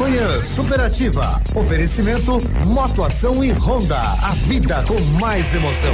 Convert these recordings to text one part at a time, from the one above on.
Manhã Superativa. Oferecimento Motoação e Honda. A vida com mais emoção.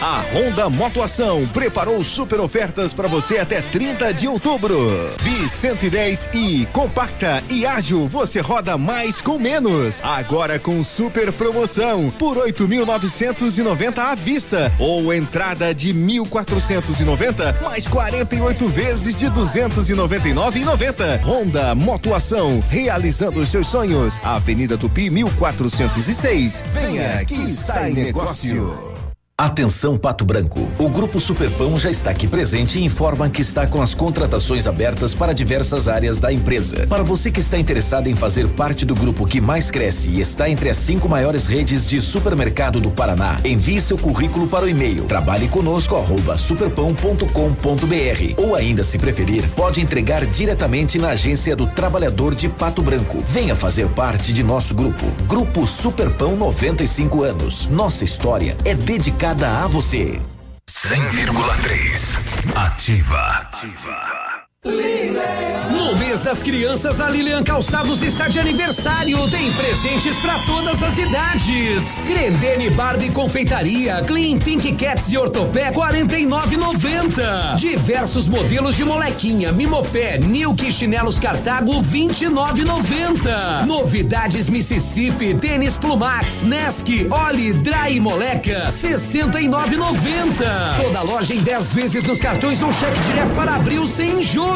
A Honda Motoação preparou super ofertas para você até 30 de outubro. Bi 110 e compacta e ágil, você roda mais com menos. Agora com super promoção por 8.990 à vista ou entrada de 1.490 mais 48 vezes de 299,90. Honda Motoação, realizando os seus sonhos. Avenida Tupi 1406. Venha que sai negócio. Atenção Pato Branco. O Grupo Superpão já está aqui presente e informa que está com as contratações abertas para diversas áreas da empresa. Para você que está interessado em fazer parte do grupo que mais cresce e está entre as cinco maiores redes de supermercado do Paraná, envie seu currículo para o e-mail trabalhe conosco arroba superpão.com.br ou ainda se preferir, pode entregar diretamente na agência do trabalhador de Pato Branco. Venha fazer parte de nosso grupo. Grupo Superpão 95 anos. Nossa história é dedicada dedicada a você. 100,3 Ativa. Ativa. No mês das crianças, a Lilian Calçados está de aniversário. Tem presentes para todas as idades. Grendene Barbie Confeitaria, Clean Pink Cats e Ortopé 49,90. Diversos modelos de molequinha, Mimopé, Nilk Chinelos Cartago 29,90. Novidades Mississippi, Tênis Plumax, Nesk, Oli, Dry Moleca 69,90. Toda loja em 10 vezes nos cartões ou cheque direto para abril sem juros.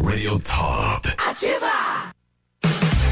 Radio Top. Ativa!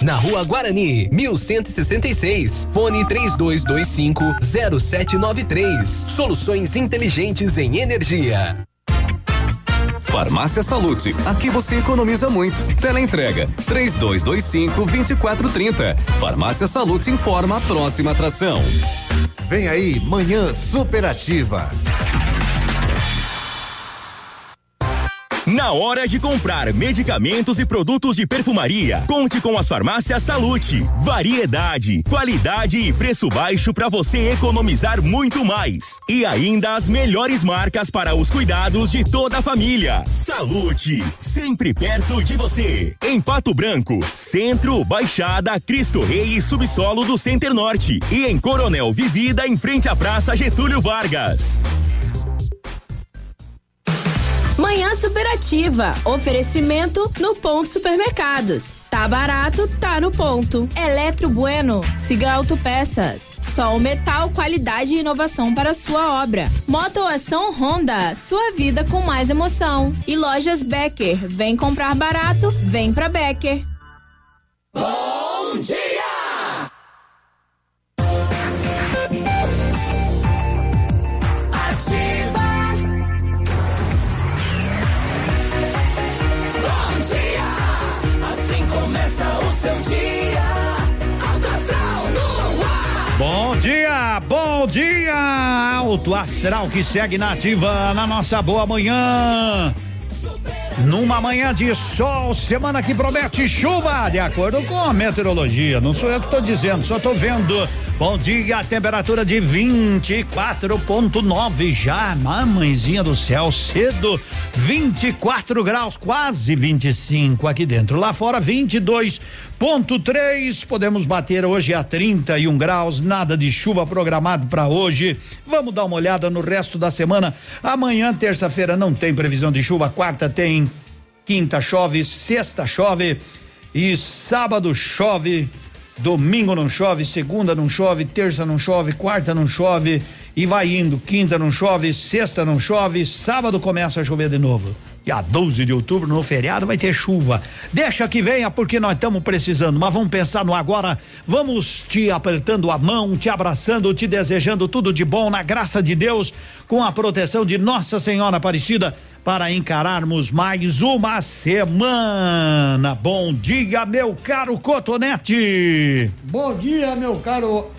na Rua Guarani, 1166. Fone 3225 0793. Soluções inteligentes em energia. Farmácia Salute, aqui você economiza muito. Teleentrega 3225 2430. Farmácia Salute informa a próxima atração. Vem aí, Manhã Superativa. Na hora de comprar medicamentos e produtos de perfumaria, conte com as farmácias Salute. Variedade, qualidade e preço baixo para você economizar muito mais. E ainda as melhores marcas para os cuidados de toda a família. Salute, sempre perto de você. Em Pato Branco, Centro, Baixada, Cristo Rei e Subsolo do Center Norte. E em Coronel Vivida, em frente à Praça Getúlio Vargas. Manhã Superativa. Oferecimento no Ponto Supermercados. Tá barato, tá no ponto. Eletro Bueno. Siga Autopeças. Sol Metal, qualidade e inovação para sua obra. Motoação Honda. Sua vida com mais emoção. E lojas Becker. Vem comprar barato, vem pra Becker. Bom dia! Bom dia! Alto Astral que segue na ativa na nossa boa manhã. Numa manhã de sol, semana que promete chuva, de acordo com a meteorologia. Não sou eu que estou dizendo, só estou vendo. Bom dia, temperatura de 24.9 já, mamãezinha do céu, cedo. 24 graus, quase 25 aqui dentro. Lá fora, 22.3. Podemos bater hoje a 31 graus, nada de chuva programado para hoje. Vamos dar uma olhada no resto da semana. Amanhã, terça-feira, não tem previsão de chuva. Quarta tem, quinta chove, sexta chove. e sábado chove, domingo não chove, segunda não chove, terça não chove, quarta não chove e vai indo. Quinta não chove, sexta não chove, sábado começa a chover de novo. E a 12 de outubro, no feriado, vai ter chuva. Deixa que venha, porque nós estamos precisando. Mas vamos pensar no agora. Vamos te apertando a mão, te abraçando, te desejando tudo de bom, na graça de Deus, com a proteção de Nossa Senhora Aparecida, para encararmos mais uma semana. Bom dia, meu caro Cotonete. Bom dia, meu caro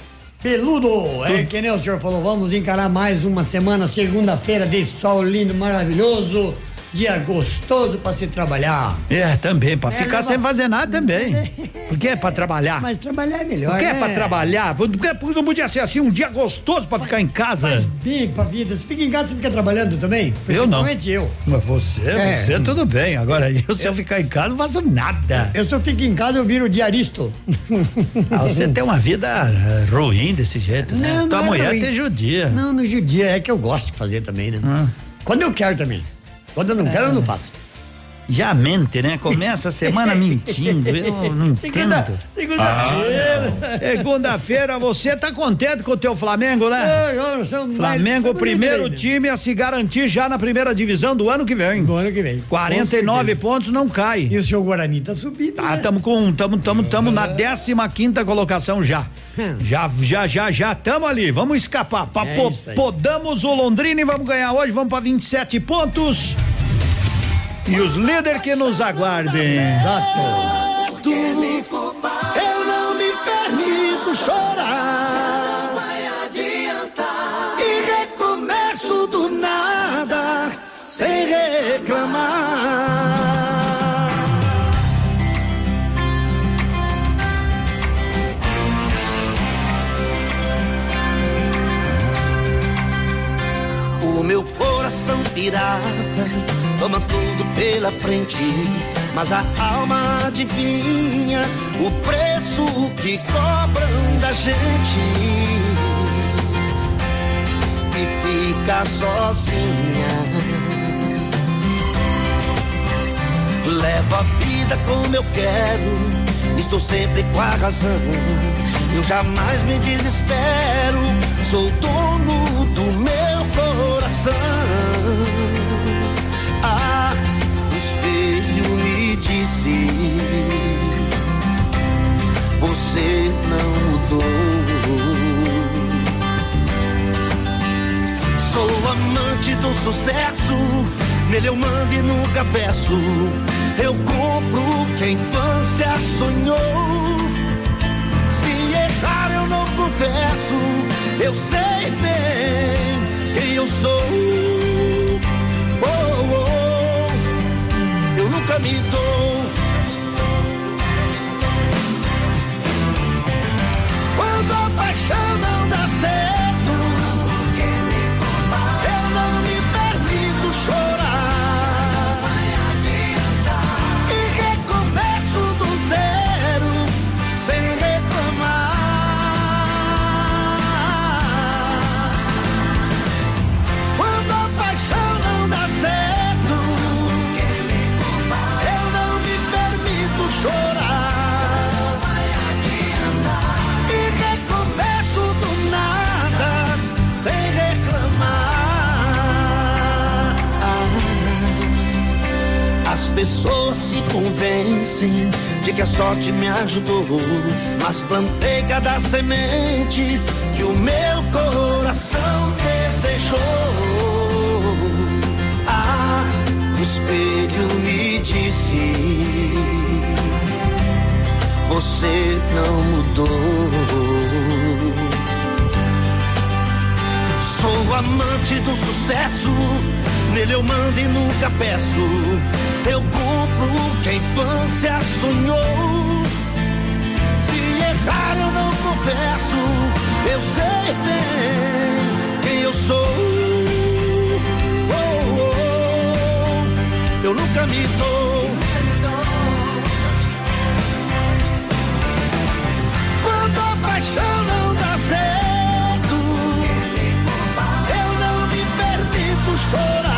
Peludo, é que nem o senhor falou, vamos encarar mais uma semana, segunda-feira de sol lindo, maravilhoso dia gostoso para se trabalhar. É, também, para é, ficar sem fazer nada também. Porque é para trabalhar. Mas trabalhar é melhor. Porque né? é para trabalhar. Porque não podia ser assim um dia gostoso para ficar em casa. Faz bem pra vida. Você fica em casa, você fica trabalhando também? Eu não. Principalmente eu. Mas você, é. você tudo bem. Agora eu, se eu ficar em casa, não faço nada. Eu, se eu fico em casa, eu viro diaristo. Ah, você tem uma vida eh, ruim desse jeito, né? Não, Tua não é mulher ruim. tem judia. Não, no judia é que eu gosto de fazer também, né? Ah. Quando eu quero também. Quando eu não quero, eu não faço. Já mente, né? Começa a semana mentindo. Eu não entendo. Segunda-feira. Ah, Segunda-feira, você tá contente com o teu Flamengo, né? Eu, eu sou mais- Flamengo, primeiro time a se garantir já na primeira divisão do ano que vem. Do ano que vem. 49 pontos não cai. E o seu Guarani tá subindo. Ah, né? tamo com, tamo, tamo, tamo na 15 quinta colocação já. Hum. Já, já, já, já tamo ali. Vamos escapar. Pa- É po- podamos o Londrina e vamos ganhar hoje. Vamos pra 27 pontos. E os líderes que nos aguardem. Exato. Eu não me permito chorar. Vai adiantar. E recomeço do nada, sem reclamar. O meu coração pirata toma tudo pela frente, mas a alma adivinha o preço que cobram da gente e fica sozinha. Levo a vida como eu quero, estou sempre com a razão. Eu jamais me desespero, sou dono do meu coração. Você não mudou. Sou amante do sucesso, nele eu mando e nunca peço. Eu compro o que a infância sonhou. Se errar eu não confesso, eu sei bem quem eu sou. Oh, oh, eu nunca me dou. A paixão não dá certo, convencem de que a sorte me ajudou, mas plantei cada semente que o meu coração desejou. Ah, o espelho me disse: Você não mudou. Sou amante do sucesso, nele eu mando e nunca peço. Eu compro o que a infância sonhou. Se errar eu não confesso, eu sei bem quem eu sou. Oh, oh, eu nunca me dou. Quando a paixão não dá certo, eu não me permito chorar.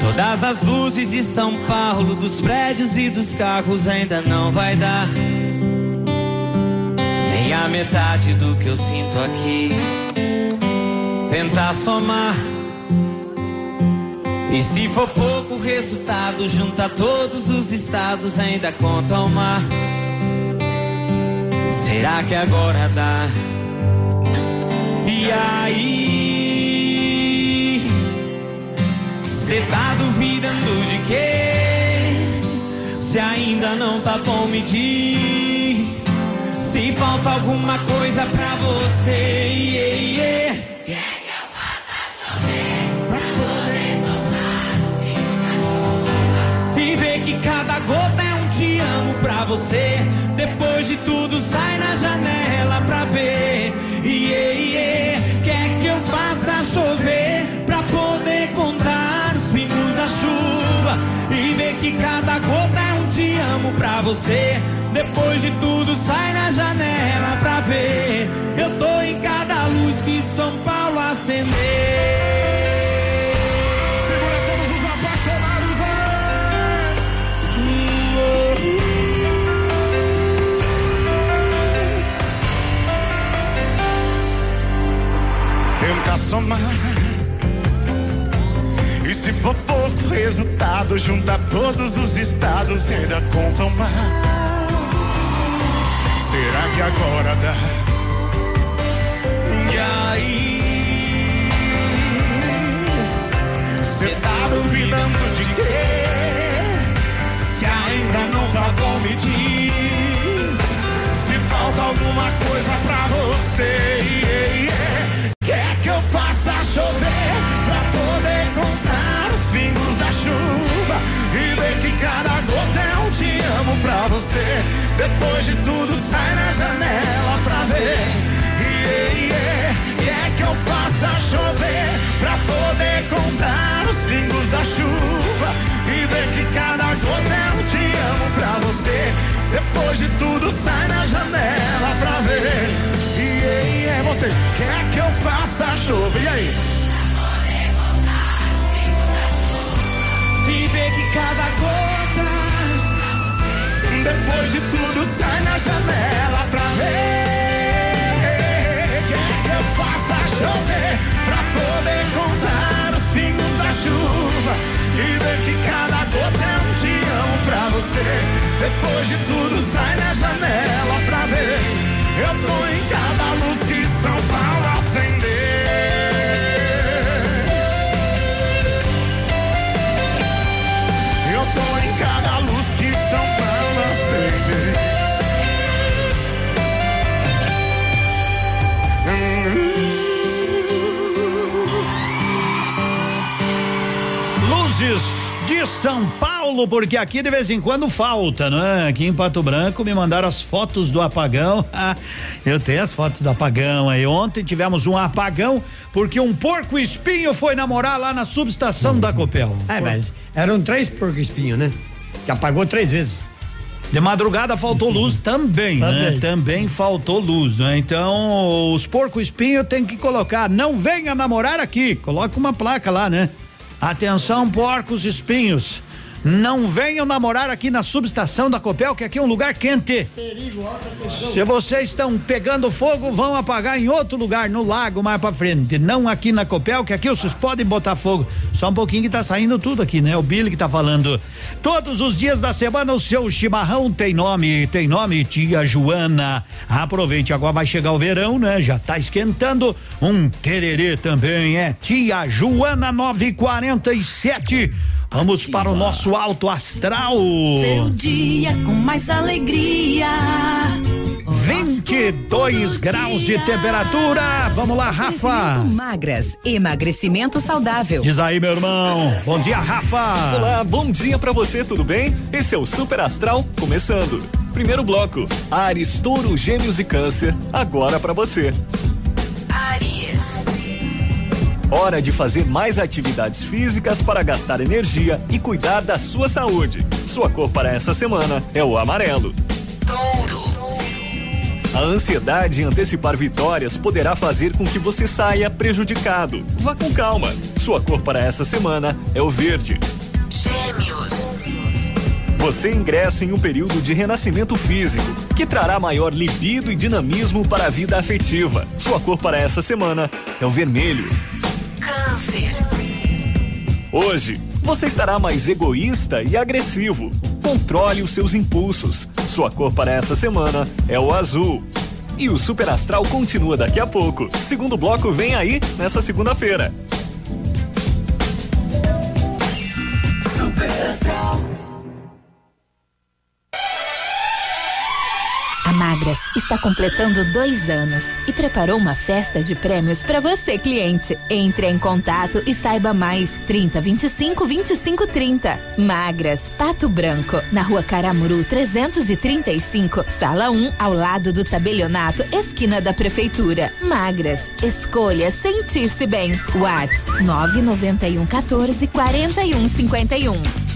Todas as luzes de São Paulo, dos prédios e dos carros ainda não vai dar. Nem a metade do que eu sinto aqui. Tentar somar. E se for pouco o resultado, junta todos os estados, ainda conta o mar. Será que agora dá? E aí? Cê tá duvidando de quê? Se ainda não tá bom, me diz. Se falta alguma coisa pra você, yeah, yeah. E ver que cada gota é um te amo pra você. Depois de tudo, sai na janela pra ver. Iê, iê, quer que eu faça chover chuva. E ver que cada gota é um te amo pra você. Depois de tudo, sai na janela pra ver. Eu tô em cada luz que São Paulo apaixonados Tenta somar. Se for pouco resultado, junta todos os estados e ainda conta o mar. Será que agora dá? E aí? Cê tá duvidando de quê? Se ainda não tá bom, me diz. Se falta alguma coisa pra você, quer que eu faça chover pra você. Depois de tudo, sai na janela pra ver. Yeah, yeah. Quer que eu faça chover pra poder contar os pingos da chuva e ver que cada gota é um te amo pra você. Depois de tudo, sai na janela pra ver. Yeah, yeah. Vocês, quer que eu faça chover? E aí? E ver que cada gota Depois de tudo, sai na janela pra ver. Quer que eu faça chover pra poder contar os pingos da chuva e ver que cada gota é um amo pra você. Depois de tudo, sai na janela pra ver. Eu tô em cada luz que São Paulo acender. De São Paulo, porque aqui de vez em quando falta, não é? Aqui em Pato Branco me mandaram as fotos do apagão. Eu tenho as fotos do apagão aí. Ontem tivemos um apagão porque um porco espinho foi namorar lá na subestação da Copel. É, mas eram três porco espinho, né? Que apagou três vezes. De madrugada faltou luz também, né? Também. Também faltou luz, né? Então, os porco espinho tem que colocar, não venha namorar aqui. Coloca uma placa lá, né? Atenção, porcos espinhos. Não venham namorar aqui na subestação da Copel, que aqui é um lugar quente. Se vocês estão pegando fogo, vão apagar em outro lugar, no lago mais pra frente. Não aqui na Copel, que aqui vocês podem botar fogo. Só um pouquinho que tá saindo tudo aqui, né? O Billy que tá falando. Todos os dias da semana o seu chimarrão tem nome, tem nome Tia Joana. Aproveite, agora vai chegar o verão, né? Já tá esquentando. Um tererê também é Tia Joana 947. Vamos para o nosso alto astral. Seu dia com mais alegria. 22 graus de temperatura. Vamos lá, Rafa. Magras, emagrecimento saudável. Diz aí, meu irmão. Bom dia, Rafa. Olá, bom dia pra você, tudo bem? Esse é o Super Astral começando. Primeiro bloco, Ares, Touro, Gêmeos e Câncer, agora pra você. Hora de fazer mais atividades físicas para gastar energia e cuidar da sua saúde. Sua cor para essa semana é o amarelo. Touro. A ansiedade em antecipar vitórias poderá fazer com que você saia prejudicado. Vá com calma. Sua cor para essa semana é o verde. Gêmeos. Você ingressa em um período de renascimento físico, que trará maior libido e dinamismo para a vida afetiva. Sua cor para essa semana é o vermelho. Câncer. Hoje, você estará mais egoísta e agressivo. Controle os seus impulsos. Sua cor para essa semana é o azul. E o Super Astral continua daqui a pouco. Segundo bloco vem aí nessa segunda-feira. Está completando dois anos e preparou uma festa de prêmios para você, cliente. Entre em contato e saiba mais. 30 25 25 30. Magras, Pato Branco, na rua Caramuru 335, sala 1, ao lado do tabelionato, esquina da prefeitura. Magras, escolha sentir-se bem. Whats 991 14 41 51.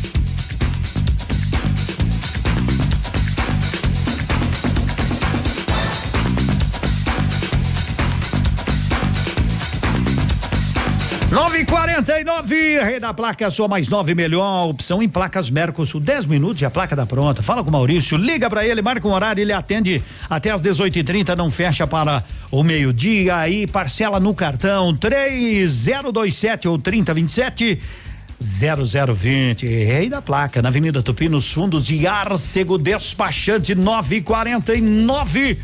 Nove e quarenta e nove, Rei da Placa, sua mais nove melhor opção em placas Mercosul. 10 minutos e a placa tá pronta. Fala com o Maurício, liga pra ele, marca um horário, ele atende até às 18 e 30 não fecha para o meio-dia. Aí parcela no cartão 3027 ou 3027 0020. Rei da Placa, na Avenida Tupi, nos fundos de Arcego Despachante 949.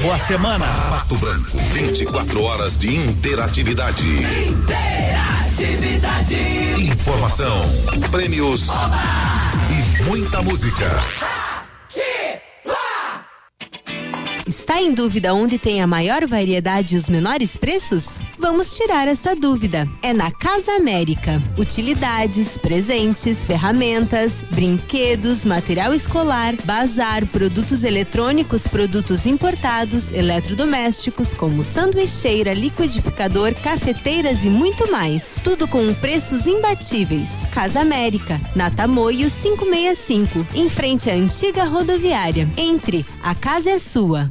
Boa semana. Pato Branco, 24 horas de interatividade. Interatividade. Informação, prêmios e muita música. Está em dúvida onde tem a maior variedade e os menores preços? Vamos tirar essa dúvida. É na Casa América. Utilidades, presentes, ferramentas, brinquedos, material escolar, bazar, produtos eletrônicos, produtos importados, eletrodomésticos, como sanduicheira, liquidificador, cafeteiras e muito mais. Tudo com preços imbatíveis. Casa América, na Tamoio 565, em frente à antiga rodoviária. Entre, a casa é sua.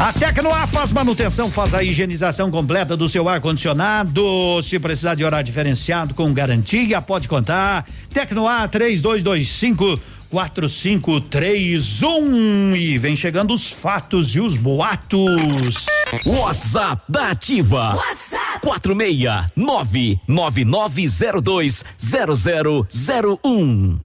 A Tecnoar faz manutenção, faz a higienização completa do seu ar-condicionado. Se precisar de horário diferenciado com garantia, pode contar. Tecnoar 3225 4531 e vem chegando os fatos e os boatos. WhatsApp da Ativa. WhatsApp 46999020001.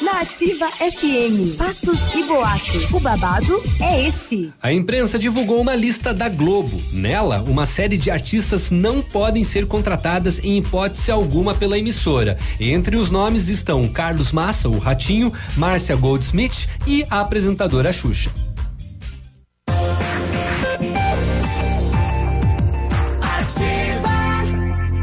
Na Ativa FM, fatos e boatos. O babado é esse. A imprensa divulgou uma lista da Globo. Nela, uma série de artistas não podem ser contratadas em hipótese alguma pela emissora. Entre os nomes estão Carlos Massa, o Ratinho, Márcia Goldsmith e a apresentadora Xuxa. Ativa.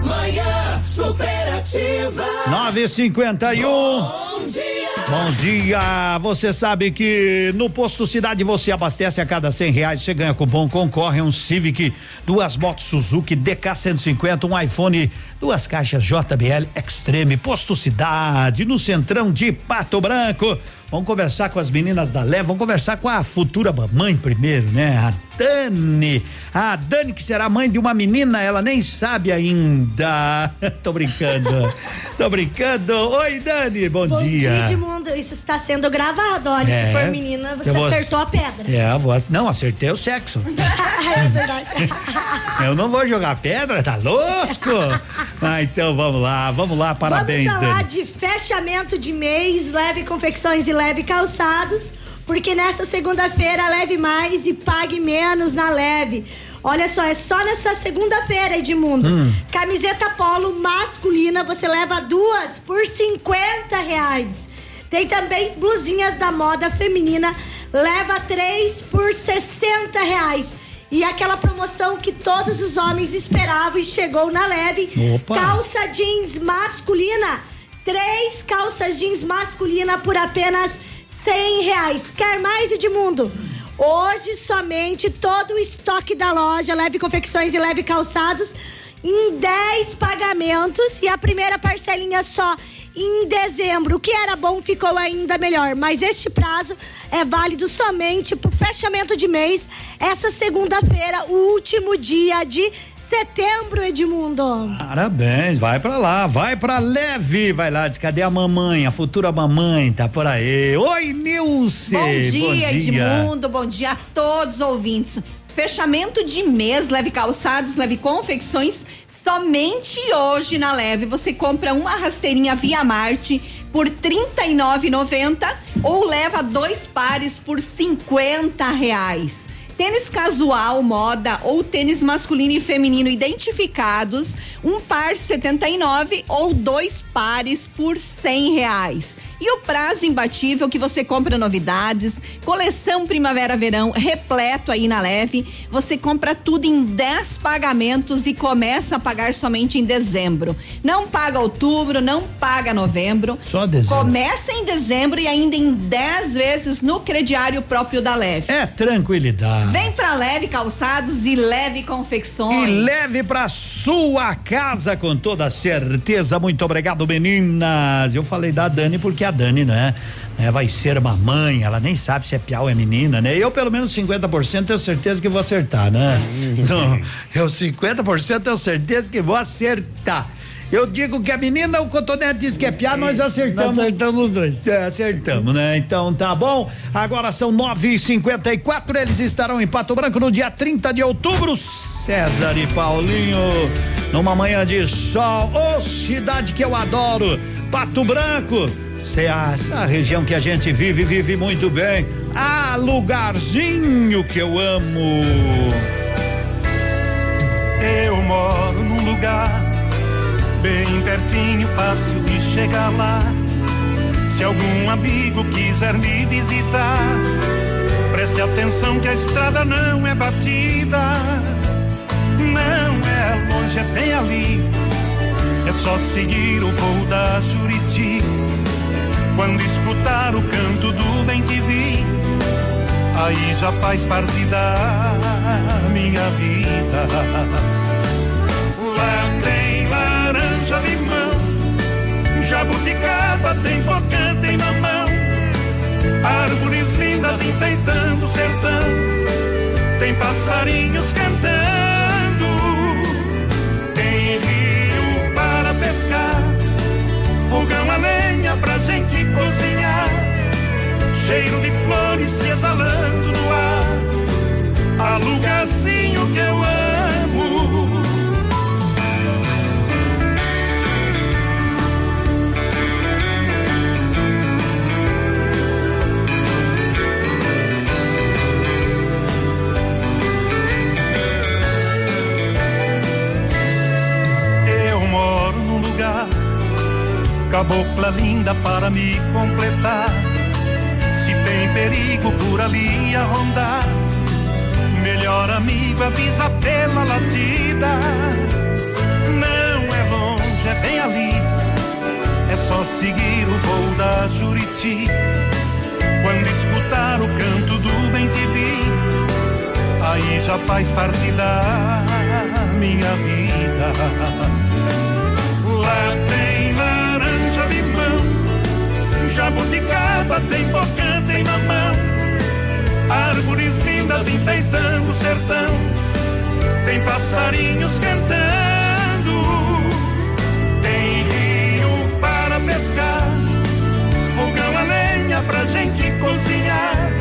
Manhã superativa. 951. Bom dia. Bom dia! Você sabe que no posto Cidade você abastece a cada cem reais, você ganha cupom, concorre um Civic, duas motos Suzuki DK 150, um iPhone, duas caixas JBL Extreme, posto Cidade, no centrão de Pato Branco. Vamos conversar com as meninas da Leva, vamos conversar com a futura mãe primeiro, né? A Dani. A Dani, que será mãe de uma menina, ela nem sabe ainda. Tô brincando. Tô brincando. Oi, Dani, bom, Bom dia. dia, Edmundo. Isso está sendo gravado. Olha, É. se for menina, você vou- acertou a pedra. É, a voz. Não, acertei o sexo. é verdade. Eu não vou jogar pedra, tá louco? ah, então vamos lá, vamos lá, parabéns, Vamos falar Dani. de fechamento de mês, leve confecções e leve calçados, porque nessa segunda-feira leve mais e pague menos na leve. Olha só, é só nessa segunda-feira, Edmundo. Hum. Camiseta polo masculina, você leva duas por 50 reais. Tem também blusinhas da moda feminina, leva três por 60 reais. E aquela promoção que todos os homens esperavam e chegou na leve. Opa. Calça jeans masculina. Três calças jeans masculina por apenas cem reais. Quer mais, Edmundo? Hoje somente todo o estoque da loja Leve Confecções e Leve Calçados em 10 pagamentos e a primeira parcelinha só em dezembro. O que era bom ficou ainda melhor, mas este prazo é válido somente por fechamento de mês, essa segunda-feira, o último dia de setembro, Edmundo. Parabéns, vai pra lá, vai pra leve, vai lá, diz cadê a mamãe, a futura mamãe, tá por aí. Oi, Nilce. Bom dia, Edmundo. Bom dia a todos os ouvintes. Fechamento de mês, leve calçados, leve confecções. Somente hoje na Leve você compra uma rasteirinha Via Marte por R$ 39,90 ou leva dois pares por 50 reais. Tênis casual, moda ou tênis masculino e feminino identificados, um par 79 ou dois pares por cem reais. E o prazo imbatível que você compra novidades, coleção primavera-verão repleto aí na leve. Você compra tudo em 10 pagamentos e começa a pagar somente em dezembro. Não paga outubro, não paga novembro. Só dezembro. Começa em dezembro e ainda em 10 vezes no crediário próprio da leve. É tranquilidade. Vem pra leve calçados e leve confecções. E leve pra sua casa com toda certeza. Muito obrigado, meninas. Eu falei da Dani porque a Dani, né? né, vai ser mamãe, ela nem sabe se é piau ou é menina, né? Eu, pelo menos 50% tenho certeza que vou acertar, né? Então, eu 50% tenho certeza que vou acertar. Eu digo que a menina, o Cotonete diz que é piá, nós acertamos. Nós acertamos os dois. É, acertamos, né? Então tá bom. Agora são nove e cinquenta e quatro, eles estarão em Pato Branco no dia 30 de outubro. César e Paulinho, numa manhã de sol. Ô, cidade que eu adoro, Pato Branco. Ah, Essa região que a gente vive, vive muito bem. Ah, lugarzinho que eu amo. Eu moro num lugar bem pertinho, fácil de chegar lá. Se algum amigo quiser me visitar, preste atenção que a estrada não é batida. Não é longe, é bem ali. É só seguir o voo da Juriti. Quando escutar o canto do bem te vi, aí já faz parte da minha vida. Lá tem laranja, limão, jabuticaba, tem pocã, tem mamão. Árvores lindas enfeitando o sertão, tem passarinhos cantando. Tem rio para pescar, fogão a Cheiro de flores se exalando no ar, há lugarzinho que eu amo. Cabocla linda para me completar. Perigo por ali a rondar, melhor amigo avisa pela latida. Não é longe, é bem ali, é só seguir o voo da Juriti. Quando escutar o canto do bem te vi, aí já faz parte da minha vida. Lá tem jabuticaba, tem pocã, tem mamão. Árvores lindas enfeitando o sertão, tem passarinhos cantando. Tem rio para pescar, fogão a lenha pra gente cozinhar.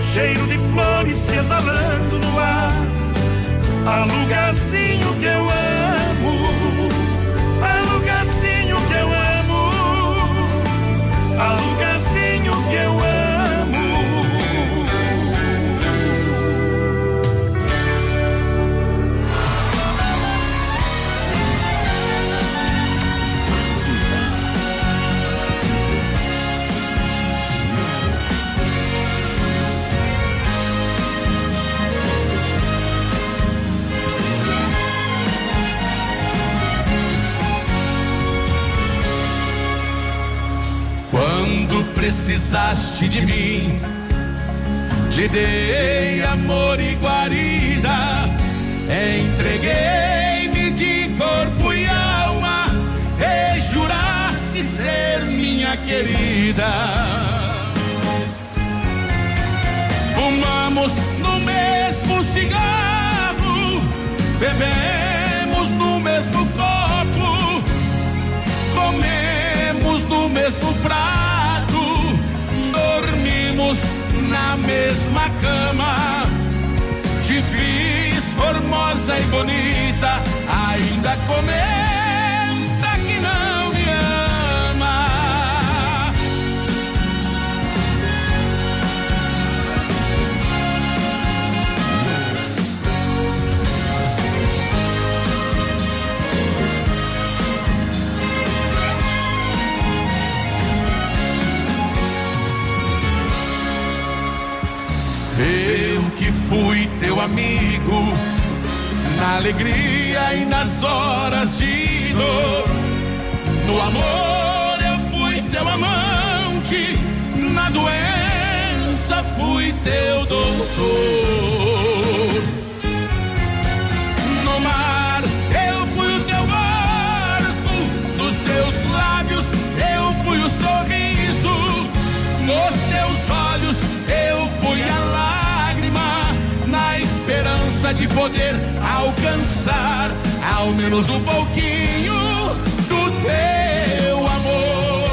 Cheiro de flores se exalando no ar. Há lugarzinho que eu amo. Há lugarzinho que eu precisaste de mim, te dei amor e guarida, entreguei-me de corpo e alma, e juraste ser minha querida. Fumamos no mesmo cigarro, bebemos no mesmo copo, comemos no mesmo prato, na mesma cama. Te fiz formosa e bonita, ainda comenta amigo, na alegria e nas horas de dor. No amor eu fui teu amante, na doença fui teu doutor. Poder alcançar ao menos um pouquinho do teu amor.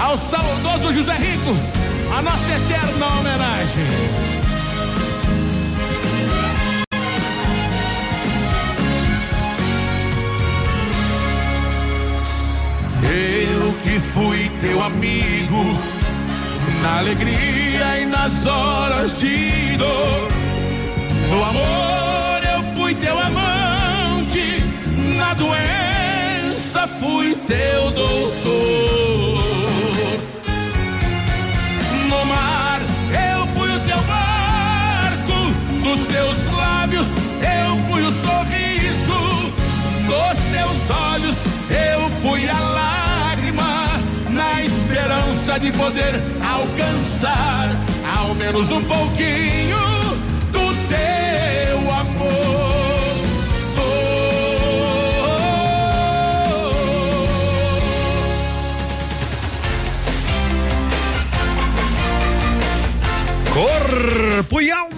Ao saudoso José Rico, a nossa eterna homenagem. Eu que fui teu amigo, na alegria e nas horas de dor. No amor eu fui teu amante, na doença fui teu doutor. Esperança de poder alcançar ao menos um pouquinho do teu amor. Corpo e alma!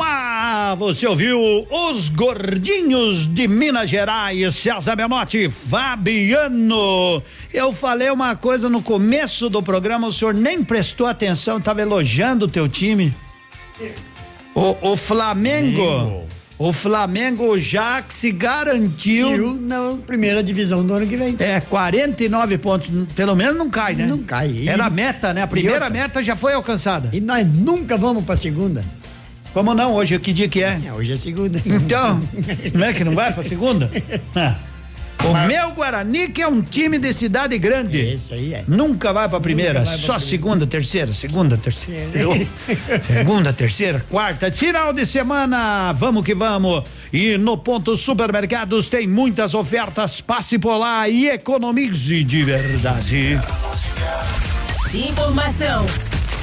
Você ouviu os gordinhos de Minas Gerais, César Menotti, Fabiano. Eu falei uma coisa no começo do programa, o senhor nem prestou atenção, estava elogiando o teu time. O, o Flamengo. O Flamengo já se garantiu na primeira divisão do ano que vem. É, 49 pontos, pelo menos não cai, né? Não cai. Era a meta, né? A primeira meta já foi alcançada. E nós nunca vamos pra segunda. Como não? Hoje, que dia que é? hoje é segunda. Então, não é que não vai pra segunda? Ah. O meu Guarani que é um time de cidade grande. Esse aí é. Nunca vai pra primeira, vai pra só segunda, terceira, segunda, terceira. segunda, terceira, quarta, final de semana. Vamos que vamos. E no ponto supermercados tem muitas ofertas. Passe por lá e economize de verdade. Informação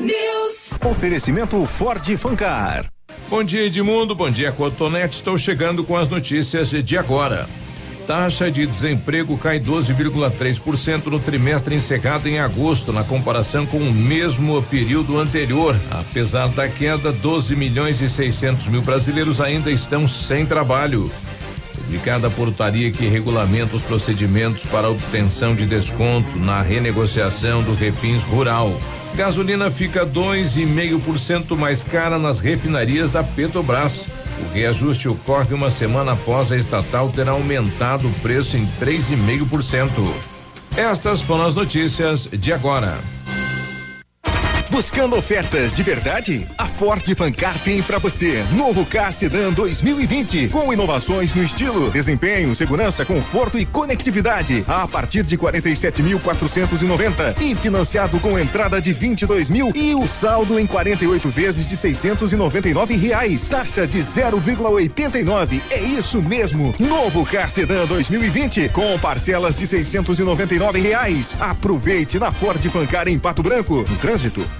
News. Oferecimento Ford Fancar. Bom dia, Edmundo. Bom dia, Cotonete. Estou chegando com as notícias de agora. Taxa de desemprego cai 12,3% no trimestre encerrado em agosto, na comparação com o mesmo período anterior. Apesar da queda, 12 milhões e 600 mil brasileiros ainda estão sem trabalho. Publicada a portaria que regulamenta os procedimentos para obtenção de desconto na renegociação do Refins Rural. Gasolina fica 2,5% mais cara nas refinarias da Petrobras. O reajuste ocorre uma semana após a estatal ter aumentado o preço em 3,5%. Estas foram as notícias de agora. Buscando ofertas de verdade? A Ford Fancar tem para você. Novo K Sedan 2020 com inovações no estilo, desempenho, segurança, conforto e conectividade a partir de 47.490 e financiado com entrada de 22 mil e o saldo em 48 vezes de 699 reais. Taxa de 0,89. É isso mesmo. Novo K Sedan 2020 com parcelas de 699 reais. Aproveite na Ford Fancar em Pato Branco. No trânsito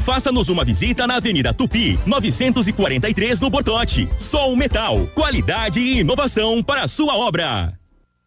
faça-nos uma visita na Avenida Tupi, 943 no Bortote. Sol Metal, qualidade e inovação para a sua obra.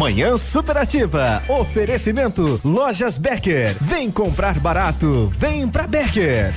Manhã Superativa. Oferecimento Lojas Becker. Vem comprar barato. Vem pra Becker.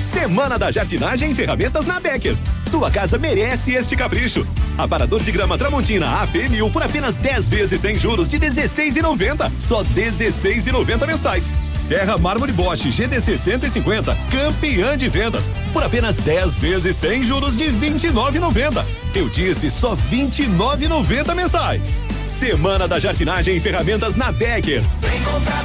Semana da Jardinagem e Ferramentas na Becker. Sua casa merece este capricho. Aparador de grama Tramontina AP mil por apenas 10 vezes sem juros de 16,90. Só 16,90 mensais. Serra Mármore Bosch GDC 150, campeã de vendas, por apenas 10 vezes sem juros de 29,90. Eu disse só 29,90 mensais. Semana da Jardinagem e Ferramentas na Becker. Vem comprar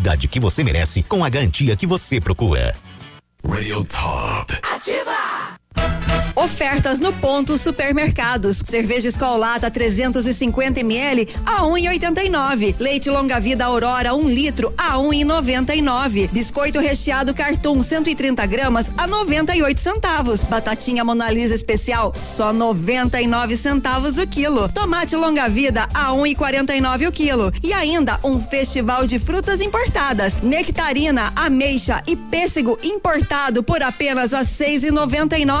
que você merece com a garantia que você procura. Radio Top. Ativa! Ofertas no ponto supermercados. Cerveja Escolata 350 ml a 1,89. Leite longa vida Aurora 1 litro a 1,99. Biscoito recheado Cartoon 130 gramas a 98 centavos. Batatinha Monalisa especial só 99 centavos o quilo. Tomate longa vida a 1,49 o quilo. E ainda um festival de frutas importadas. Nectarina, ameixa e pêssego importado por apenas a 6,99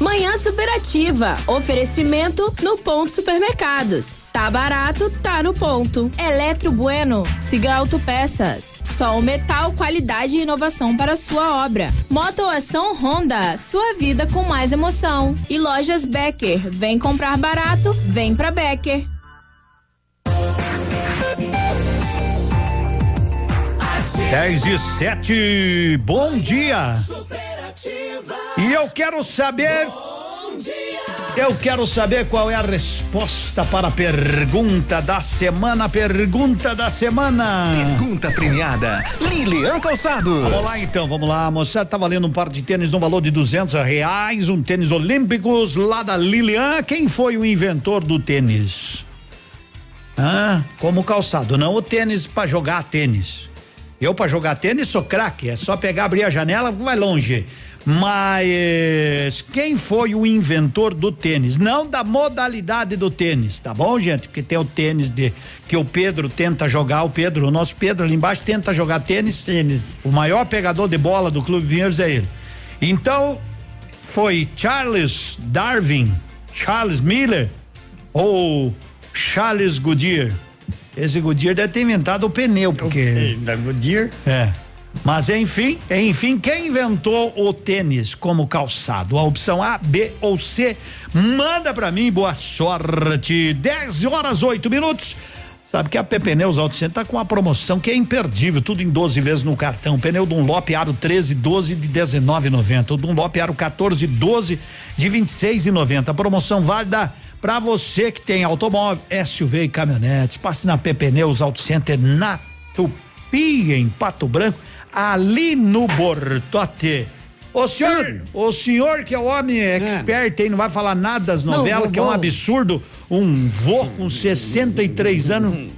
Manhã Superativa. Oferecimento no Ponto Supermercados. Tá barato, tá no ponto. Eletro Bueno. Siga Autopeças. Sol Metal, qualidade e inovação para sua obra. Motoação Honda. Sua vida com mais emoção. E Lojas Becker. Vem comprar barato, vem pra Becker. 10 e 7, bom dia. E eu quero saber Eu quero saber qual é a resposta para a pergunta da semana. Pergunta da semana. Pergunta premiada. Lilian Calçados. Vamos lá então, vamos lá. Moçada, tá valendo um par de tênis no valor de duzentos reais, um tênis olímpicos lá da Lilian. Quem foi o inventor do tênis? Ah, como calçado, não o tênis para jogar tênis. Eu para jogar tênis sou craque, é só pegar, abrir a janela, vai longe. Mas quem foi o inventor do tênis? Não da modalidade do tênis, tá bom, gente? Porque tem o tênis de que o Pedro tenta jogar, o Pedro, o nosso Pedro ali embaixo tenta jogar tênis. Tênis. O maior pegador de bola do Clube Pinheiros é ele. Então, foi Charles Darwin, Charles Miller ou Charles Goodyear? Esse Goodyear deve ter inventado o pneu, porque. Da Goodyear? É. Mas enfim, enfim, quem inventou o tênis como calçado? A opção A, B ou C? Manda pra mim, boa sorte. 10 horas 8 minutos. Sabe que a Pneus Auto Center tá com uma promoção que é imperdível, tudo em 12 vezes no cartão. Pneu Dunlop Aro 13 12 de 19,90. O Dunlop Aro 14 12 de 26,90. Promoção válida para você que tem automóvel, SUV e caminhonetes. Passe na Pneus Auto Center na Tupi, em Pato Branco ali no Bortote. O senhor, o senhor que é o homem expert aí, não vai falar nada das Não, novelas, vou- que é um absurdo. Um vô com 63 anos.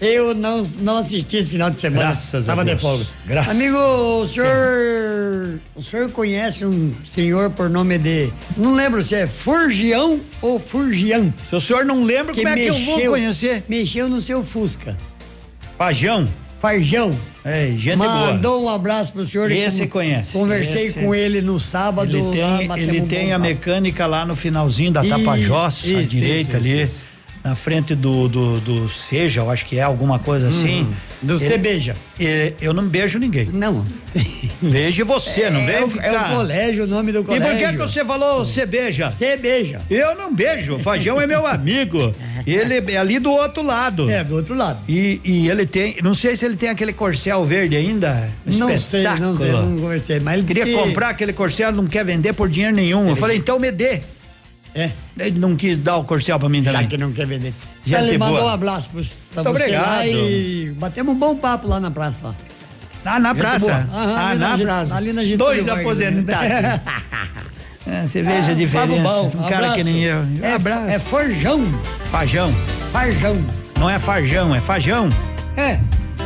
Eu não, não assisti esse final de semana. Graças a Tava Deus. de folga. Graças. Amigo, o senhor. O senhor conhece um senhor por nome de. Não lembro se é Furgião ou Furgião. Se o senhor não lembra, como é que eu vou conhecer? Mexeu no seu Fusca. Pajão. Farjão. É, gente boa. Mandou um abraço pro senhor. Esse Com- conhece. Conversei Esse- com ele no sábado. Ele lá, tem, batemos ele um tem a papo. mecânica lá no finalzinho da Isso, Tapajós, à isso, direita isso, ali. isso, Na frente do, do, do Seja, eu acho que é alguma coisa assim. Hum, do Ele- Cê Beija. ele- eu não beijo ninguém. Não. Veja você, não É vem o- ficar. é o colégio, o nome do E por que colégio. que você falou você beija? Você beija. Eu não beijo. O Fajão é meu amigo. Ele é ali do outro lado. É, do outro lado. E, e ele tem, não sei se ele tem aquele corcel verde ainda. Não sei, não sei, não conversei, mas ele disse Queria que- comprar aquele corcel, não quer vender por dinheiro nenhum. Eu falei, então me dê. É. Ele não quis dar o corcel pra mim também. Já que não quer vender. Gente ele mandou boa. um abraço pros, pra Muito você lá obrigado. e batemos um bom papo lá na praça. Lá. Ah, na Gente praça? Aham, ah, ali na, na praça. ali na Getúlio Dois aposentados. É, você veja a diferença. Bom, um cara abraço. que nem eu. Um É, abraço. é forjão. Fajão. Farjão. Não é farjão, é fajão. É.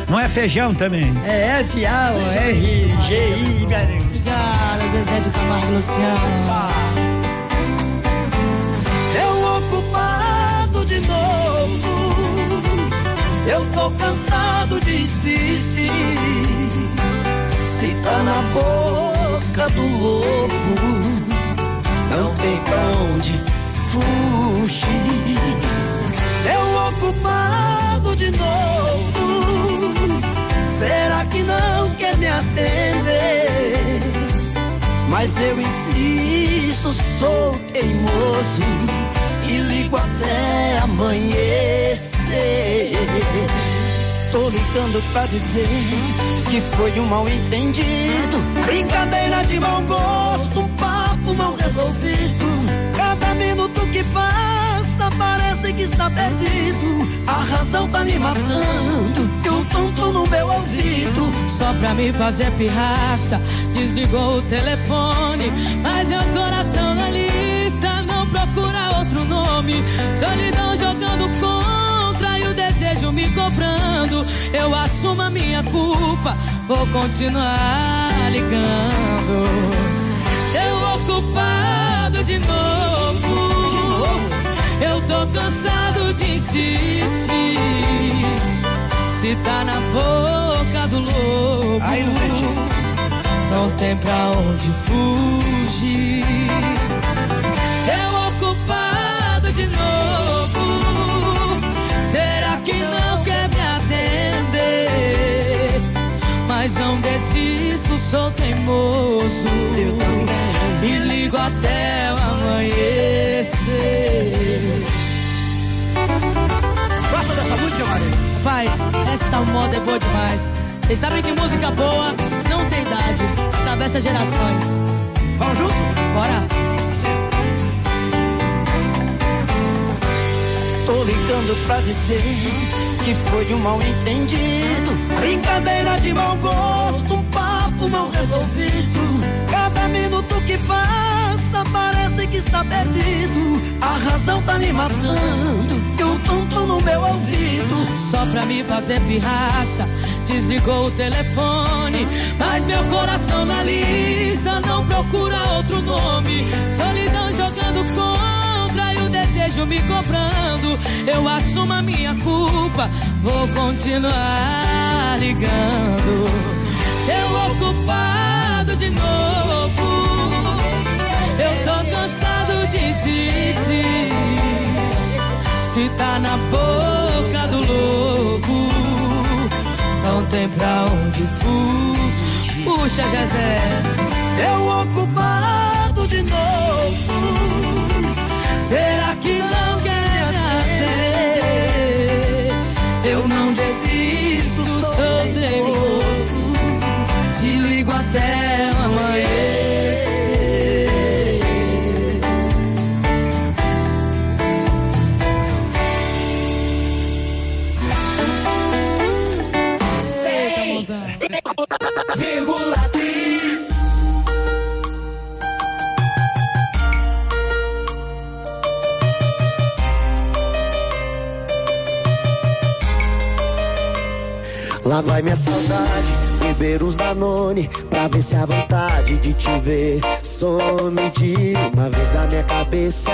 Não é feijão também. É F-A-R-G-I. Obrigada, Zezé de Camargo Luciano. Eu Eu tô cansado de insistir. Se tá na boca do lobo, não tem pra onde fugir. Eu ocupado de novo. Será que não quer me atender? Mas eu insisto, sou teimoso e ligo até amanhecer. Tô ligando pra dizer que foi um mal entendido, brincadeira de mau gosto, um papo mal resolvido. Cada minuto que passa parece que está perdido. A razão tá me matando e um tonto no meu ouvido. Só pra me fazer pirraça, desligou o telefone. Mas é o coração na lista, não procura outro nome. Solidão jogando o desejo me cobrando. Eu assumo a minha culpa, vou continuar ligando. Eu ocupado de novo. De novo? Eu tô cansado de insistir. Se tá na boca do lobo, Aí não tem jeito. não tem pra onde fugir. Eu ocupado de novo. Sou teimoso. E ligo até o amanhecer. Gosta dessa música, Maria? Rapaz, essa moda é boa demais. Vocês sabem que música boa não tem idade, atravessa gerações. Vamos junto? Bora. ligando pra dizer que foi um mal entendido. Brincadeira de mau gosto, mal resolvido. Cada minuto que passa parece que está perdido. A razão tá me matando e um tonto no meu ouvido. Só pra me fazer pirraça, desligou o telefone. Mas meu coração na lista não procura outro nome. Solidão jogando contra e o desejo me cobrando. Eu assumo a minha culpa, vou continuar ligando. Eu ocupado de novo. Eu tô cansado de insistir. Se tá na boca do lobo, não tem pra onde fugir. Puxa, Jezé. Eu ocupado de novo. Será que até o amanhecer. Vírgula três. Lá vai minha saudade, beber os Danone Pra ver se a vontade de te ver some de uma vez na minha cabeça.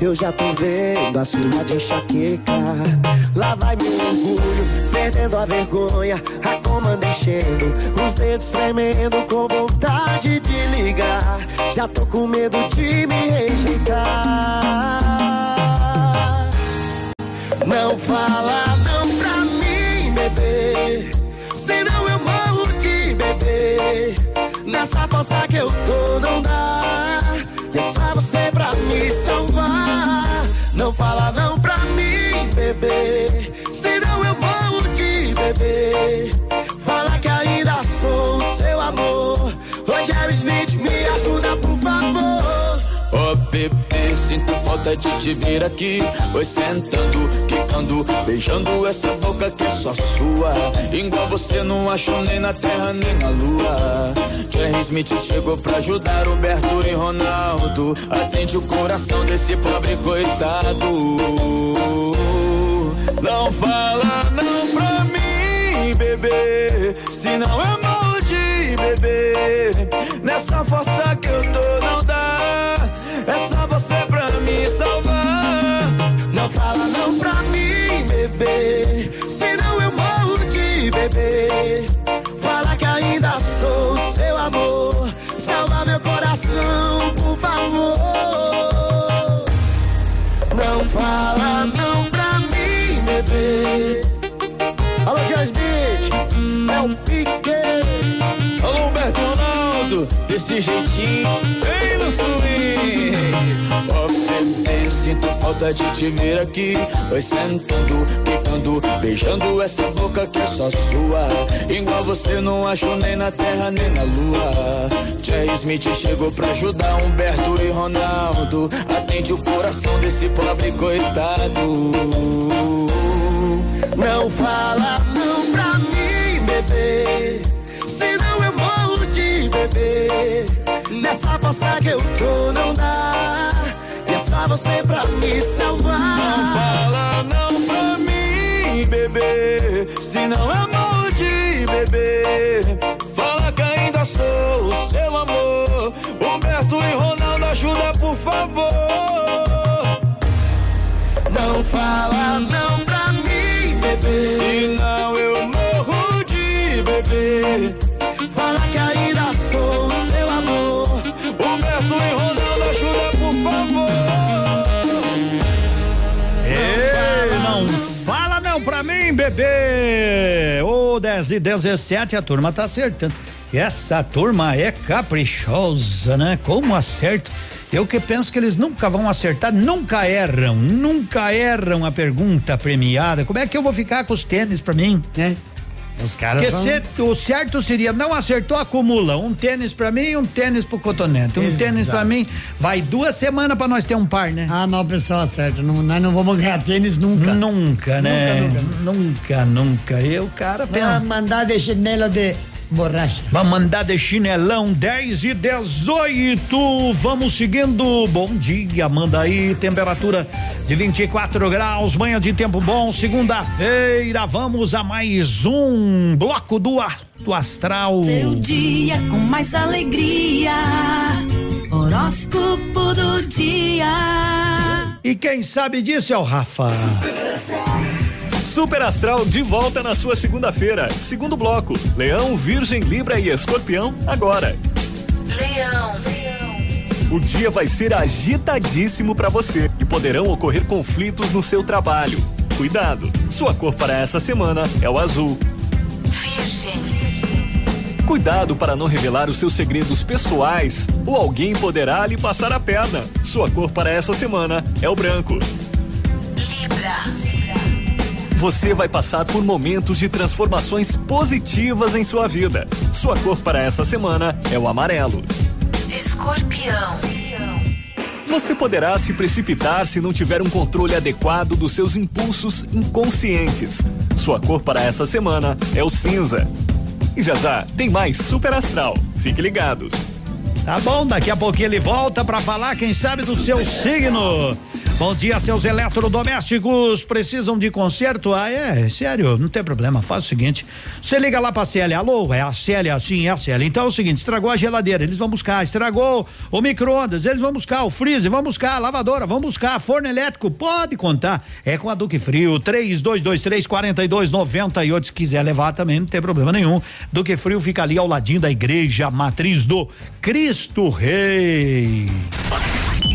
Eu já tô vendo a sua de enxaqueca. Lá vai meu orgulho, perdendo a vergonha. A comanda enchendo, os dedos tremendo Com vontade de ligar. Já tô com medo de me rejeitar. Não fala não pra mim, bebê Senão eu Nessa força que eu tô não dá. É só você pra me salvar. Não fala não pra mim, bebê. Senão eu morro de bebê. Fala que ainda sou o seu amor. Jerry Smith, me ajuda por favor Ô bebê, sinto falta de te ver aqui. Oi sentando, quicando, beijando essa boca que é só sua. Igual você não achou nem na terra nem na lua. Jerry Smith chegou pra ajudar Roberto e Ronaldo. Atende o coração desse pobre coitado. Não fala não pra mim, bebê. Senão eu morro de bebê. Nessa força que eu tô não fala não pra mim, bebê. Senão eu morro de bebê. Fala que ainda sou seu amor. Salva meu coração, por favor. Não fala não pra mim, bebê. Alô, Jazz é o Pique. Desse jeitinho, bem no swing. Bebê, sinto falta de te ver aqui. Oi, sentando, picando, beijando essa boca que é só sua. Igual você não acho nem na terra nem na lua. Jerry Smith chegou pra ajudar Humberto e Ronaldo. Atende o coração desse pobre coitado. Não fala não pra mim, bebê. Senão eu bebê. Nessa força que eu tô não dá. É só você pra me salvar. Não fala não pra mim, bebê. Senão eu morro de bebê. Fala que ainda sou o seu amor. Humberto e Ronaldo, ajuda por favor. Não fala não pra mim, bebê. Senão eu morro de bebê. Fala que ainda sou o seu amor. Humberto e Ronaldo, ajuda por favor. Ei, não fala não pra mim, bebê! Ô, 10 e 17, a turma tá acertando. E essa turma é caprichosa, né? Como acerta. Eu que penso que eles nunca vão acertar, nunca erram, nunca erram a pergunta premiada. Como é que eu vou ficar com os tênis pra mim, né? Os caras Porque são- o certo seria, não acertou, acumula. Um tênis pra mim e um tênis pro cotonete. Um Exato. tênis pra mim. Vai duas semanas pra nós ter um par, né? Ah, mas o pessoal acerta. Não, nós não vamos ganhar tênis nunca. Nunca, né? Nunca, Nunca, nunca. E o cara pensa. Mandar de chinelo de borracha. Vamos mandar de chinelão 10 e 18. Vamos seguindo. Bom dia, manda aí. Temperatura de 24 graus. Manhã de tempo bom. Segunda-feira. Vamos a mais um bloco do, a- do astral. Seu dia com mais alegria. Horóscopo do dia. E quem sabe disso é o Rafa. Super Astral de volta na sua segunda-feira. Segundo bloco: Leão, Virgem, Libra e Escorpião, agora. Leão. O dia vai ser agitadíssimo para você e poderão ocorrer conflitos no seu trabalho. Cuidado, sua cor para essa semana é o azul. Virgem. Cuidado para não revelar os seus segredos pessoais ou alguém poderá lhe passar a perna. Sua cor para essa semana é o branco. Libra. Você vai passar por momentos de transformações positivas em sua vida. Sua cor para essa semana é o amarelo. Escorpião. Você poderá se precipitar se não tiver um controle adequado dos seus impulsos inconscientes. Sua cor para essa semana é o cinza. E já já tem mais Super Astral. Fique ligado. Tá bom, daqui a pouquinho ele volta pra falar, quem sabe, do seu signo. Bom dia, seus eletrodomésticos precisam de conserto? Ah, é, sério, não tem problema. Faz o seguinte: você liga lá pra Célia, alô, é a Célia, sim, é a Célia. Então é o seguinte: estragou a geladeira, eles vão buscar. Estragou o micro-ondas, eles vão buscar. O freezer, vão buscar. A lavadora, vão buscar. Forno elétrico, pode contar. É com a Duque Frio, 3223 4298. Se quiser levar também, não tem problema nenhum. Duque Frio fica ali ao ladinho da igreja matriz do Cristo Rei.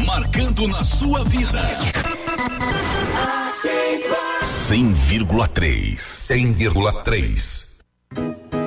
Marcando na sua vida. 100,3. 100,3.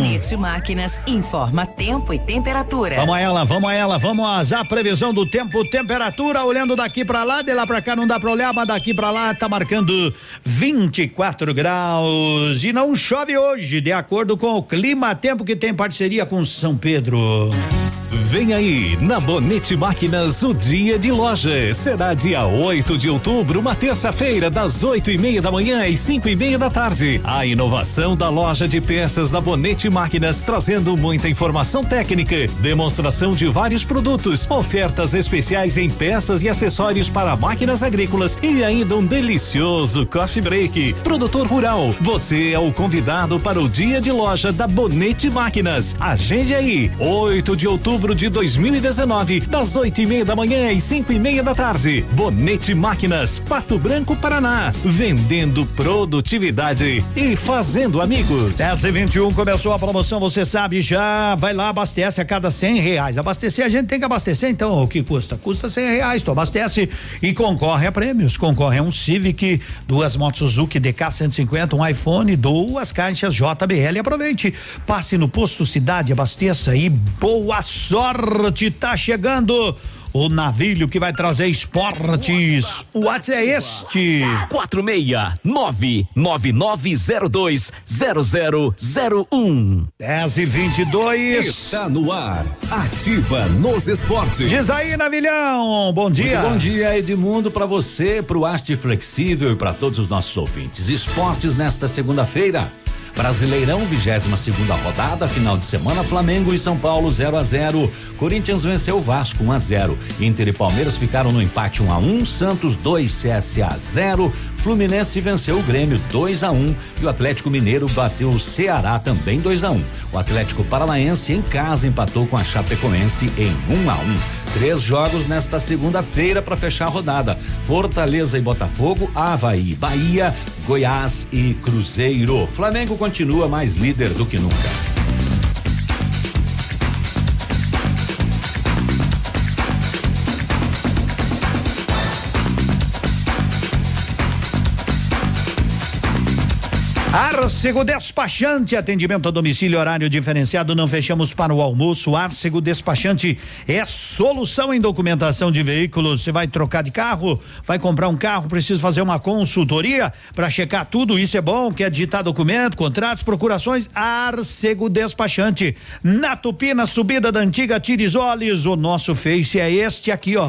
Bonito Máquinas informa tempo e temperatura. Vamos a ela, vamos a ela, vamos a previsão do tempo, temperatura, olhando daqui pra lá, de lá pra cá não dá pra olhar, mas daqui pra lá tá marcando 24 graus e não chove hoje, de acordo com o clima tempo que tem parceria com São Pedro. Vem aí, na Bonete Máquinas, o dia de loja. Será dia 8 de outubro, uma terça-feira, das oito e meia da manhã e cinco e meia da tarde. A inovação da loja de peças da Bonete Máquinas, trazendo muita informação técnica, demonstração de vários produtos, ofertas especiais em peças e acessórios para máquinas agrícolas e ainda um delicioso coffee break. Produtor rural, você é o convidado para o dia de loja da Bonete Máquinas. Agende aí, 8 de outubro de 2019, das oito e meia da manhã e cinco e meia da tarde. Bonete Máquinas, Pato Branco, Paraná. Vendendo produtividade e fazendo amigos. 10 e 21 começou a promoção, você sabe já. Vai lá, abastece a cada 100 reais. Abastecer, a gente tem que abastecer, então o que custa? Custa 100 reais. Tu abastece e concorre a prêmios. Concorre a um Civic, duas motos Suzuki DK 150, um iPhone, duas caixas JBL. Aproveite, passe no posto Cidade, abasteça e boa sorte. Tá chegando. O navilho que vai trazer esportes. O WhatsApp é este. 46999020001. 10 e 22. Está no ar. Ativa nos esportes. Diz aí, Navilhão. Bom dia. Muito bom dia, Edmundo, para você, para o Haste Flexível e para todos os nossos ouvintes. Esportes nesta segunda-feira. Brasileirão, 22 segunda rodada, final de semana, Flamengo e São Paulo 0 a 0. Corinthians venceu o Vasco 1 a 0. Inter e Palmeiras ficaram no empate 1 a 1. Santos 2 CSA 0. Fluminense venceu o Grêmio 2 a 1 e o Atlético Mineiro bateu o Ceará também 2 a 1. O Atlético Paranaense em casa empatou com a Chapecoense em 1 a 1. Três jogos nesta segunda-feira para fechar a rodada: Fortaleza e Botafogo, Havaí, Bahia, Goiás e Cruzeiro. Flamengo continua mais líder do que nunca. Arcego Despachante, atendimento a domicílio, horário diferenciado, não fechamos para o almoço. Arcego Despachante é solução em documentação de veículos. Você vai trocar de carro, vai comprar um carro, precisa fazer uma consultoria para checar tudo. Isso é bom, quer digitar documento, contratos, procurações. Arcego Despachante. Na Tupina, subida da antiga Tirizoles. O nosso Face é este aqui, ó.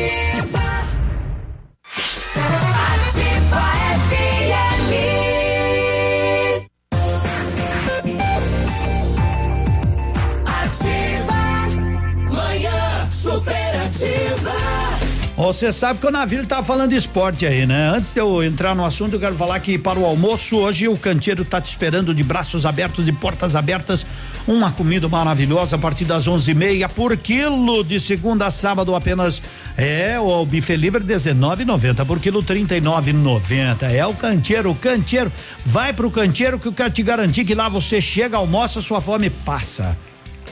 Você sabe que o navio tá falando esporte aí, né? Antes de eu entrar no assunto, eu quero falar que para o almoço hoje o canteiro tá te esperando de braços abertos e portas abertas. Uma comida maravilhosa a partir das onze e meia por quilo de segunda a sábado apenas é o bife livre 19,90 por quilo 39,90 é o canteiro, o canteiro vai pro canteiro que eu quero te garantir que lá você chega, almoça, sua fome passa.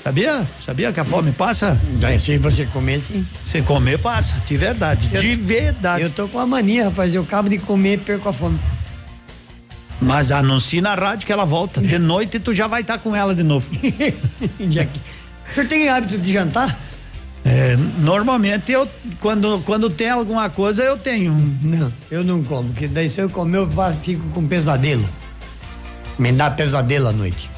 Sabia? Sabia que a fome passa? Se você comer, sim. Se comer, passa. De verdade. de verdade. Eu tô com a mania, rapaz. Eu acabo de comer e perco a fome. Mas anuncie na rádio que ela volta. De noite tu já vai estar com ela de novo. O senhor tem hábito de jantar? É, normalmente eu, quando, quando tem alguma coisa, eu tenho. Não, eu não como, porque daí se eu comer, eu fico com pesadelo. Me dá pesadelo à noite.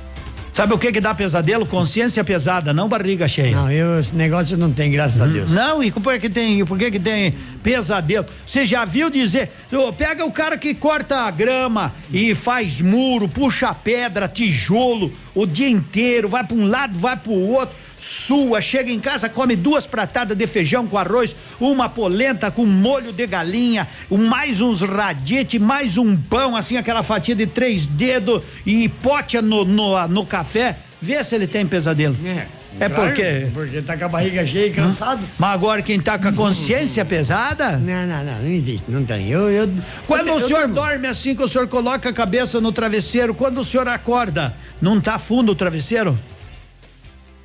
Sabe o que que dá pesadelo? Consciência pesada, não barriga cheia. Não, eu, esse negócio não tem, graças a Deus. Não, e por que tem, por que que tem pesadelo? Você já viu dizer, ô, pega o cara que corta a grama e faz muro, puxa pedra, tijolo o dia inteiro, vai para um lado, vai para o outro, sua, chega em casa, come duas pratadas de feijão com arroz, uma polenta com molho de galinha, mais uns radite, mais um pão, assim, aquela fatia de três dedos e pote no, no, no café, vê se ele tem pesadelo. É Claro, porque Porque tá com a barriga cheia e cansado. mas agora quem tá com a consciência pesada? Não, não, não, não existe, não tem. Eu, eu, Quando eu- o eu senhor durmo. dorme assim, que o senhor coloca a cabeça no travesseiro, quando o senhor acorda, não tá fundo o travesseiro?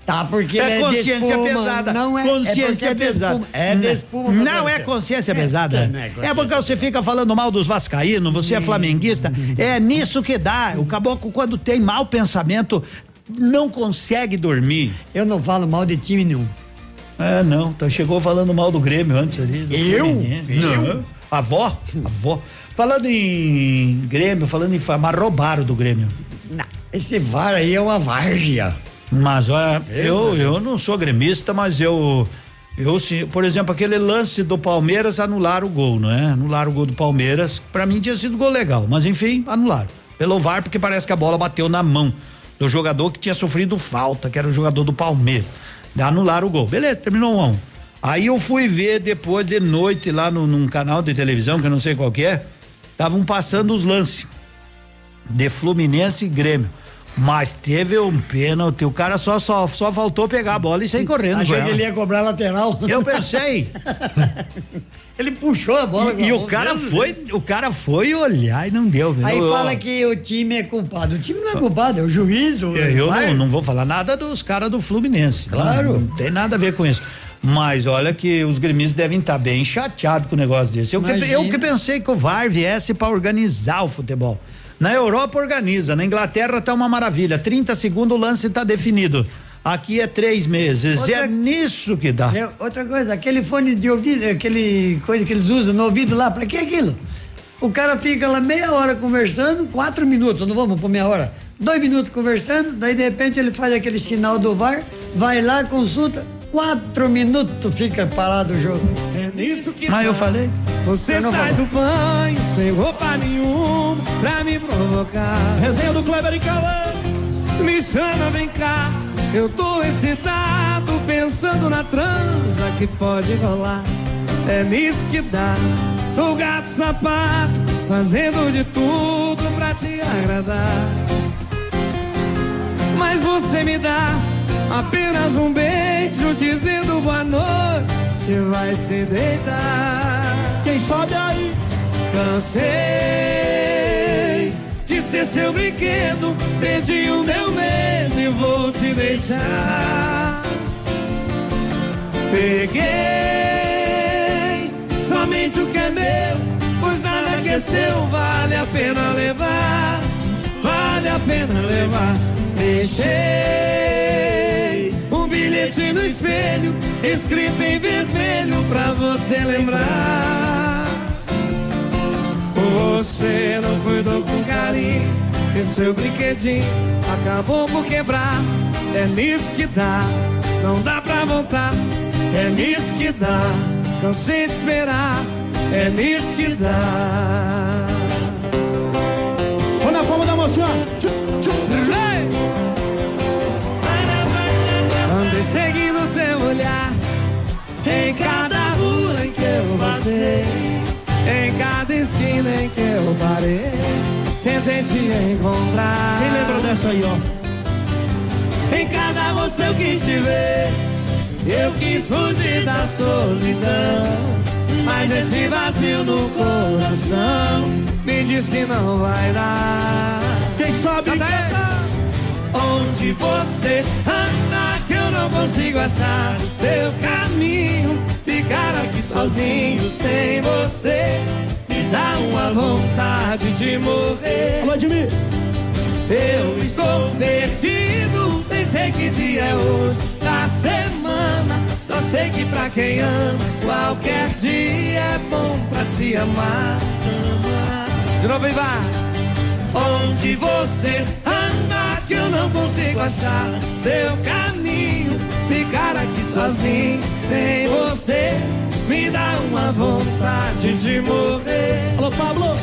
Tá, porque é é consciência espuma, pesada. não é- é consciência porque é de pesada. espuma, é de Não. espuma, meu Não é consciência É, pesada. não é É, consciência porque você fica falando mal dos vascaínos, você é flamenguista. É nisso que dá. O caboclo, quando tem mau pensamento, não consegue dormir. Eu não falo mal de time nenhum. É, não. Então chegou falando mal do Grêmio antes ali. Eu? Não. Avó? Avó. Falando em Grêmio, falando em. fa- Mas roubaram do Grêmio. Não, esse VAR aí é uma várzea. Mas olha, eu, eu não sou gremista, mas eu. Eu, se, por exemplo, aquele lance do Palmeiras anularam o gol, não é? Anularam o gol do Palmeiras. Pra mim tinha sido gol legal, mas enfim, anularam. Pelo VAR, porque parece que a bola bateu na mão do jogador que tinha sofrido falta, que era o jogador do Palmeiras. Anularam o gol. Beleza, terminou um um. Aí eu fui ver depois de noite lá no, num canal de televisão, que eu não sei qual que é, estavam passando os lances de Fluminense e Grêmio. Mas teve um pênalti, o cara só, só, só faltou pegar a bola e sair correndo. Achei que ele ia cobrar lateral. Eu pensei. ele puxou a bola. E, e o cara Deus foi, o cara foi olhar e não deu. viu? Aí Eu- fala que o time é culpado. O time não é culpado, é o juiz do. Eu não, não vou falar nada dos caras do Fluminense. Claro. Não, não tem nada a ver com isso. Mas olha que os gremistas devem estar bem chateados com o negócio desse. Eu que, eu que pensei que o VAR viesse para organizar o futebol. Na Europa organiza, na Inglaterra tá uma maravilha. 30 segundos o lance tá definido. Aqui é três meses. Outra- É nisso que dá. É, outra coisa, aquele fone de ouvido, aquele coisa que eles usam no ouvido lá, pra que aquilo? O cara fica lá meia hora conversando, quatro minutos, não vamos por meia hora. Dois minutos conversando, daí de repente ele faz aquele sinal do VAR, vai lá, consulta, quatro minutos fica parado o jogo. Nisso que Mas eu falei. Você sai do banho sem roupa nenhuma pra me provocar. Resenha do Kleber e Cauã. Me chama, vem cá, eu tô excitado pensando na transa que pode rolar. É nisso que dá. Sou gato sapato, fazendo de tudo pra te agradar. Mas você me dá apenas um beijo dizendo boa noite, vai se deitar. Quem sobe aí? Cansei de ser seu brinquedo, perdi o meu medo e vou te deixar. Peguei somente o que é meu, pois nada que é seu vale a pena levar, vale a pena levar. Deixei bilhete no espelho, escrito em vermelho pra você lembrar. Você não cuidou com carinho e seu brinquedinho acabou por quebrar. É nisso que dá, não dá pra voltar. É nisso que dá, cansei de esperar. É nisso que dá. Olha a palma da mocinha. Andei teu olhar em cada rua em que eu passei, em cada esquina em que eu parei. Tentei te encontrar. Quem lembra dessa aí, ó? Em cada rosto eu quis te ver. Eu quis fugir da solidão. Mas esse vazio no coração me diz que não vai dar. Quem sabe? Onde você anda não consigo achar o seu caminho. Ficar aqui sozinho sem você me dá uma vontade de morrer. Alô. Eu estou perdido, nem sei que dia é hoje da semana. Só sei que pra quem ama, qualquer dia é bom pra se amar. De novo, e vai. Onde você anda que eu não consigo achar seu caminho. Ficar aqui sozinho, sem você, me dá uma vontade de morrer. Alô, Pablo.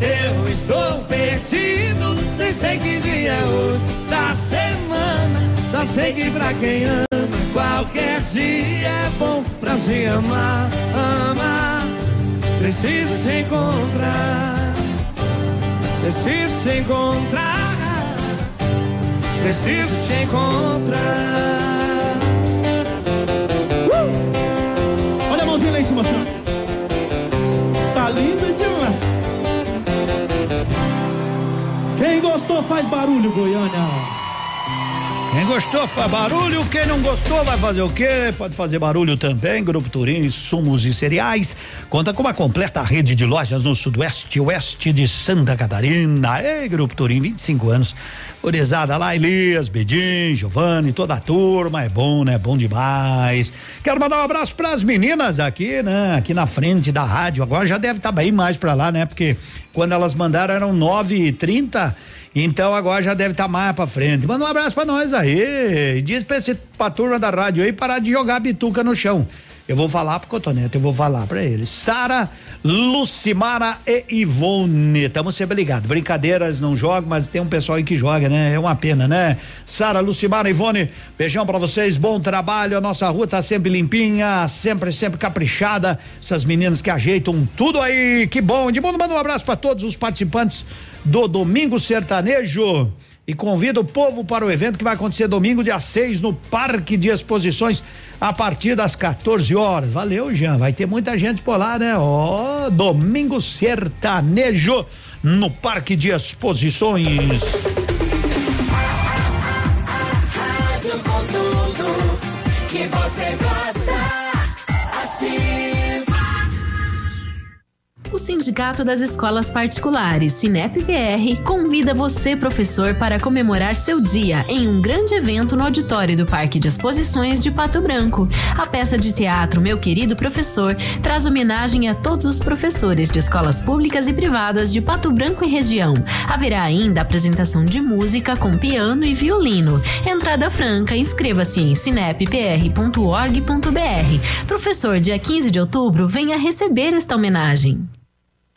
Eu estou perdido, nem sei que dia é hoje da semana. Só sei que pra quem ama, qualquer dia é bom pra se amar. Amar, preciso se encontrar. Preciso te encontrar. Preciso te encontrar. Faz barulho, Goiânia. Quem gostou faz barulho, quem não gostou vai fazer o quê? Pode fazer barulho também. Grupo Turim, sumos e cereais. Conta com uma completa rede de lojas no sudoeste e oeste de Santa Catarina. Ei, Grupo Turim, 25 anos. Orizada lá, Elias, Bedim, Giovanni, toda a turma. É bom, né? Bom demais. Quero mandar um abraço pras meninas aqui, né? Aqui na frente da rádio. Agora já deve estar tá bem mais pra lá, né? Porque quando elas mandaram eram nove e trinta. Então agora já deve estar tá mais pra frente. Manda um abraço pra nós aí. Diz pra, esse, pra turma da rádio aí parar de jogar bituca no chão. Eu vou falar pro Cotonete, eu vou falar pra eles. Sara, Lucimara e Ivone. Estamos sempre ligados. Brincadeiras não jogam, mas tem um pessoal aí que joga, né? É uma pena, né? Sara, Lucimara e Ivone, beijão pra vocês, bom trabalho. A nossa rua tá sempre limpinha, sempre, sempre caprichada. Essas meninas que ajeitam tudo aí, que bom. De mundo, manda um abraço pra todos os participantes do Domingo Sertanejo e convida o povo para o evento que vai acontecer domingo, dia 6, no Parque de Exposições, a partir das 14 horas. Valeu, Jean. Vai ter muita gente por lá, né? Ó, oh, domingo sertanejo no Parque de Exposições. Sindicato das Escolas Particulares, Sinep-PR, convida você, professor, para comemorar seu dia em um grande evento no auditório do Parque de Exposições de Pato Branco. A peça de teatro Meu Querido Professor traz homenagem a todos os professores de escolas públicas e privadas de Pato Branco e região. Haverá ainda apresentação de música com piano e violino. Entrada franca, inscreva-se em sinep.org.br. Professor, dia 15 de outubro, venha receber esta homenagem.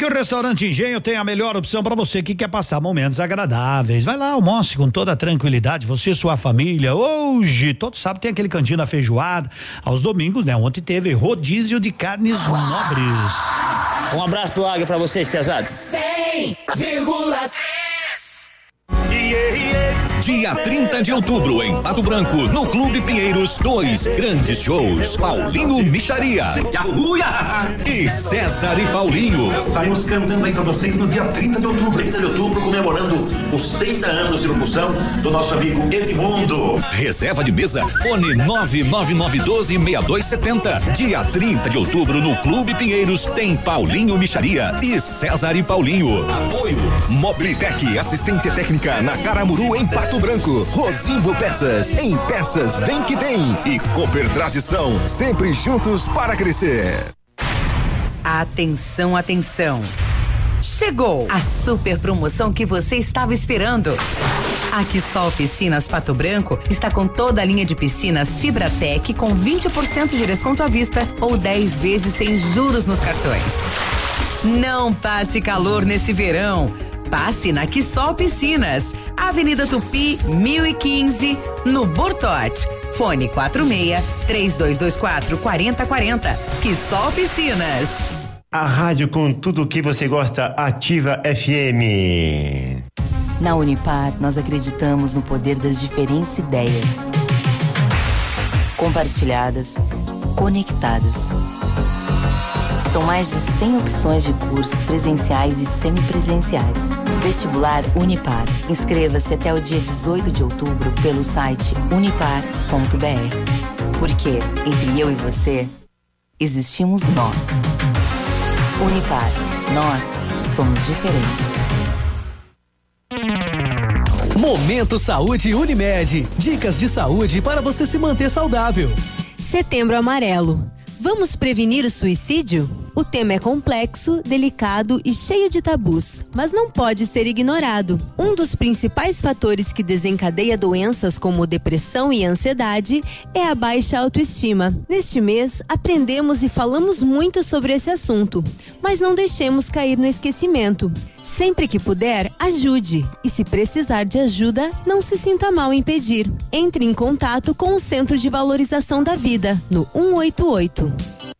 Sabe que o restaurante Engenho tem a melhor opção para você que quer passar momentos agradáveis. Vai lá, almoce com toda a tranquilidade, você e sua família. Hoje, todo sábado tem aquele cantinho da feijoada. Aos domingos, né? Ontem teve rodízio de carnes nobres. Um abraço do Águia para vocês, pesados. 100,3 Dia 30 de outubro, em Pato Branco, no Clube Pinheiros, dois grandes shows. Paulinho Micharia e César e Paulinho. Estaremos cantando aí pra vocês no dia 30 de outubro. 30 de outubro, comemorando os 30 anos de locução do nosso amigo Edmundo. Reserva de mesa, fone 999126270. Dia 30 de outubro, no Clube Pinheiros, tem Paulinho Micharia e César e Paulinho. Apoio Mobilitec, assistência técnica na Caramuru em Pato Branco. Rosimbo Peças, em peças vem que tem. E Cooper Tradição, sempre juntos para crescer. Atenção, atenção. Chegou a super promoção que você estava esperando. A Quissol Piscinas Pato Branco está com toda a linha de piscinas Fibratec com 20% de desconto à vista ou 10 vezes sem juros nos cartões. Não passe calor nesse verão. Passe na Quissol Piscinas, Avenida Tupi, 1015, no Bortote. Fone 46 3224 4040. Quissol Piscinas. A rádio com tudo o que você gosta, Ativa FM. Na Unipar, nós acreditamos no poder das diferentes ideias. Compartilhadas, conectadas. São mais de 100 opções de cursos presenciais e semipresenciais. Vestibular Unipar. Inscreva-se até o dia 18 de outubro pelo site unipar.br. Porque entre eu e você, existimos nós. Unipar. Nós somos diferentes. Momento Saúde Unimed. Dicas de saúde para você se manter saudável. Setembro Amarelo. Vamos prevenir o suicídio? O tema é complexo, delicado e cheio de tabus, mas não pode ser ignorado. Um dos principais fatores que desencadeia doenças como depressão e ansiedade é a baixa autoestima. Neste mês, aprendemos e falamos muito sobre esse assunto, mas não deixemos cair no esquecimento. Sempre que puder, ajude. E se precisar de ajuda, não se sinta mal em pedir. Entre em contato com o Centro de Valorização da Vida, no 188.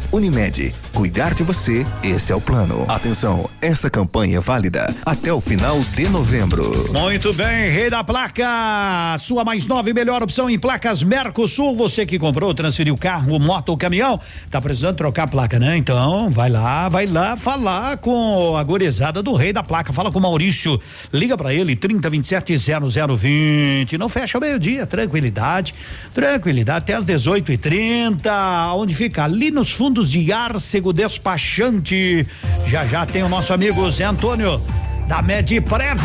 Unimed, cuidar de você, esse é o plano. Atenção, essa campanha é válida até o final de novembro. Muito bem, Rei da Placa, sua mais nova e melhor opção em placas Mercosul. Você que comprou, transferiu carro, moto ou caminhão, tá precisando trocar a placa, né? Então, vai lá, vai lá falar com a gorizada do Rei da Placa. Fala com o Maurício, liga para ele, 3027 0020. Não fecha ao meio-dia, tranquilidade, tranquilidade, até às 18 e 30 onde fica? Ali nos fundos de Arcego Despachante. Já já tem o nosso amigo Zé Antônio da Medprev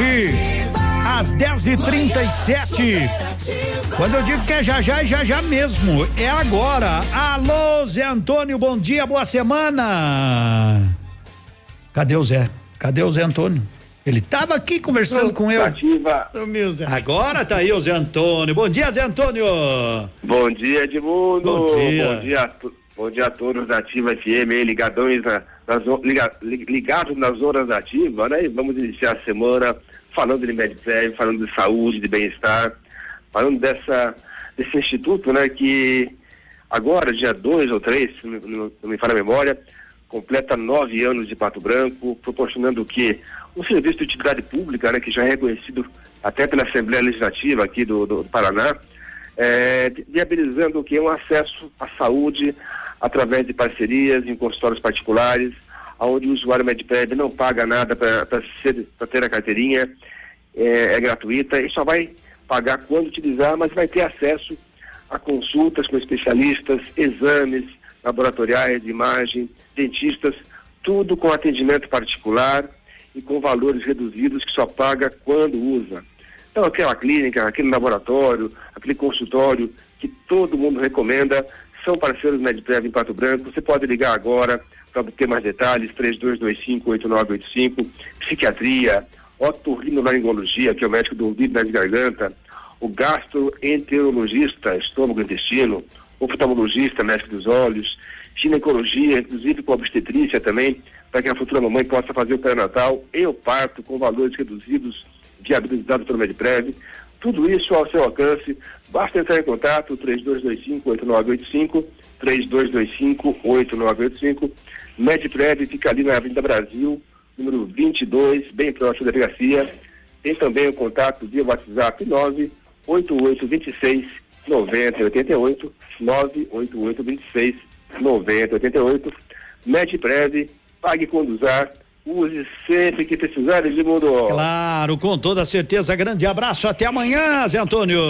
às 10 e 37 Quando eu digo que é já já, é já já mesmo. É agora. Alô, Zé Antônio, bom dia, boa semana. Cadê o Zé? Cadê o Zé Antônio? Ele tava aqui conversando com eu. Ativa. Agora tá aí o Zé Antônio. Bom dia, Zé Antônio. Bom dia, Edmundo. Bom dia. Bom dia, bom dia a todos da Ativa FM, ligadões na, nas, liga- li- ligados nas horas da Ativa, né? E vamos iniciar a semana falando de Medicare, falando de saúde, de bem-estar, falando dessa, desse instituto, né? Que agora, dia 2 ou 3, se não, não- não me falha a memória, completa nove anos de Pato Branco, proporcionando o quê? Um serviço de utilidade pública, né? Que já é reconhecido até pela Assembleia Legislativa aqui do, do Paraná, é, vi- viabilizando o que? Um acesso à saúde através de parcerias em consultórios particulares, onde o usuário Medpred não paga nada para ter a carteirinha, é, é gratuita e só vai pagar quando utilizar, mas vai ter acesso a consultas com especialistas, exames laboratoriais, de imagem, dentistas, tudo com atendimento particular e com valores reduzidos que só paga quando usa. Então, aquela clínica, aquele laboratório, aquele consultório que todo mundo recomenda, são parceiros Medprev em Pato Branco. Você pode ligar agora para obter mais detalhes, 3225-8985, psiquiatria, otorrinolaringologia, que é o médico do ouvido nariz e garganta, o gastroenterologista, estômago e intestino, oftalmologista, médico dos olhos, ginecologia, inclusive com obstetrícia também, para que a futura mamãe possa fazer o pré-natal. E o parto com valores reduzidos, viabilizados pelo Medprev. Tudo isso ao seu alcance. Basta entrar em contato 3225-8985, 3225-8985. Medprev fica ali na Avenida Brasil, número 22, bem próximo da delegacia. Tem também o contato via WhatsApp 98826 9088, 98826 9088. Medprev, pague quando usar, use sempre que precisar, Edmundo. Claro, com toda certeza. Grande abraço. Até amanhã, Zé Antônio.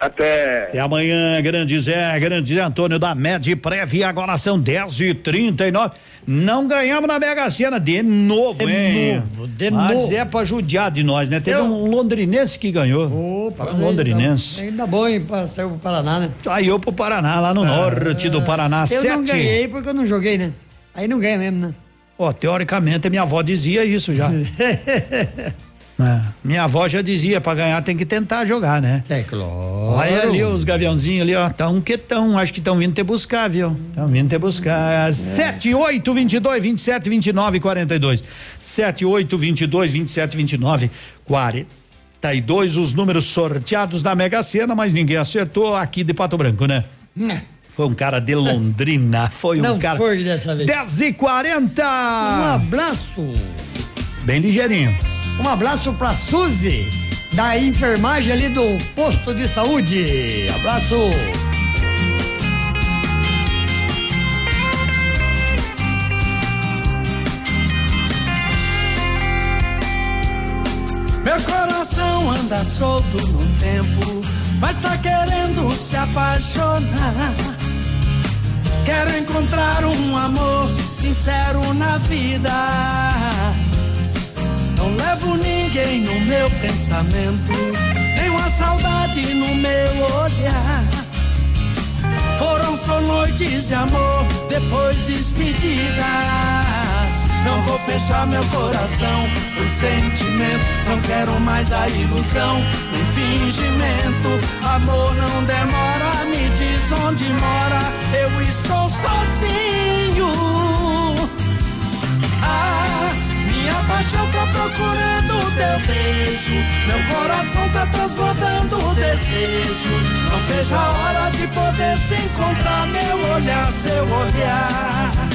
Até. Até amanhã, grande Zé, grande Zé Antônio da Medprev. Agora são 10 e 39 Não ganhamos na Mega Sena de novo, De hein? novo, de Mas novo. é pra judiar de nós, né? Teve um londrinense que ganhou. Foi um londrinense. Ainda bom, hein? pra- Saiu pro Paraná, né? Saiu pro Paraná, lá no norte do Paraná. Eu não sete. ganhei porque eu não joguei, né? Aí não ganha mesmo, né? Ó, teoricamente, minha avó dizia isso já. É, Minha avó já dizia, pra ganhar tem que tentar jogar, né? É claro. Olha ali os gaviãozinhos ali, ó, tão que tão, acho que estão vindo te buscar, viu? Estão vindo te buscar. 7, 8, 22, 27, 29, 42. 7, 8, 22, 27, 29, 42. Os números sorteados da Mega Sena, mas ninguém acertou aqui de Pato Branco, né? Foi um cara de Londrina, foi um Não cara. foi dessa vez. 10 e 40 Um abraço. Bem ligeirinho. Um abraço pra Suzy, da enfermagem ali do posto de saúde. Abraço. Meu coração anda solto no tempo, mas tá querendo se apaixonar. Quero encontrar um amor sincero na vida. Não levo ninguém no meu pensamento, nem uma saudade no meu olhar. Foram só noites de amor, depois despedidas. Não vou fechar meu coração por sentimento. Não quero mais a ilusão, nem fingimento. Amor não demora, me diz onde mora. Eu estou sozinho. Ah, minha paixão tá procurando teu beijo. Meu coração tá transbordando desejo. Não vejo a hora de poder se encontrar. Meu olhar, seu olhar.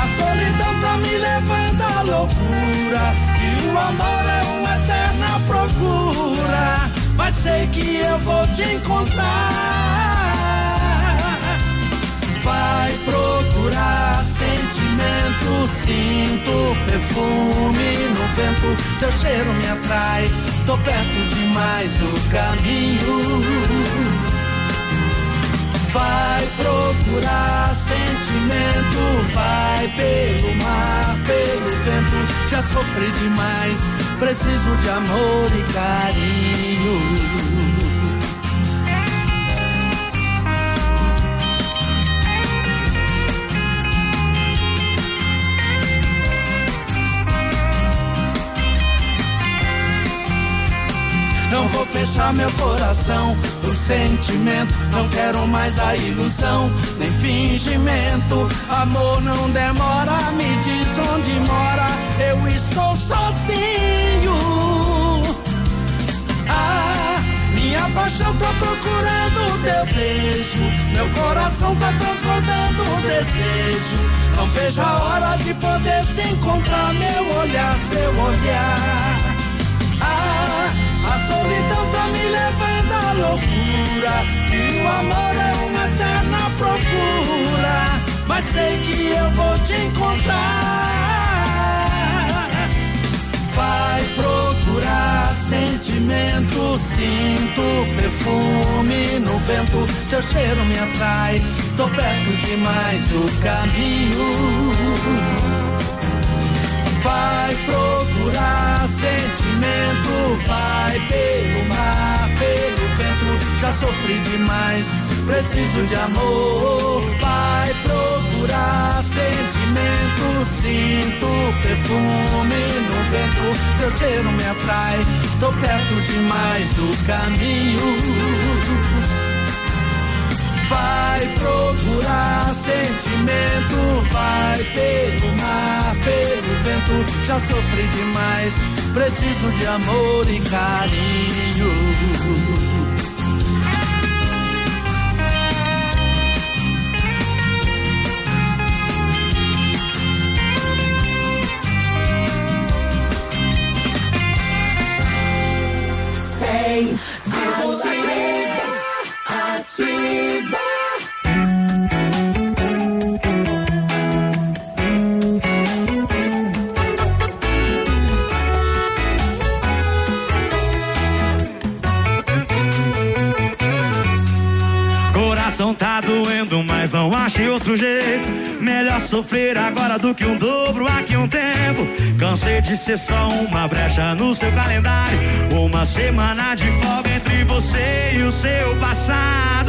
A solidão tá me levando à loucura. E o amor é uma eterna procura. Mas sei que eu vou te encontrar. Vai procurar sentimento, sinto perfume no vento, teu cheiro me atrai, tô perto demais do caminho. Vai procurar sentimento, vai pelo mar, pelo vento, já sofri demais, preciso de amor e carinho. Vou fechar meu coração pro sentimento. Não quero mais a ilusão, nem fingimento. Amor não demora, me diz onde mora. Eu estou sozinho. Ah, minha paixão tá procurando teu beijo. Meu coração tá transbordando o desejo. Não vejo a hora de poder se encontrar. Meu olhar, seu olhar. Solidão tá me levando à loucura. E o amor é uma eterna procura. Mas sei que eu vou te encontrar. Vai procurar sentimento, sinto perfume no vento. Teu cheiro me atrai, tô perto demais do caminho. Vai procurar sentimento, vai pelo mar, pelo vento. Já sofri demais, preciso de amor. Vai procurar sentimento, sinto perfume no vento. Teu cheiro me atrai, tô perto demais do caminho. Vai procurar sentimento, vai pelo mar, pelo vento. Já sofri demais, preciso de amor e carinho. Ativa. Coração tá doendo, mas não achei outro jeito. Melhor sofrer agora do que um dobro aqui um tempo. Cansei de ser só uma brecha no seu calendário. Uma semana de folga entre você e o seu passado.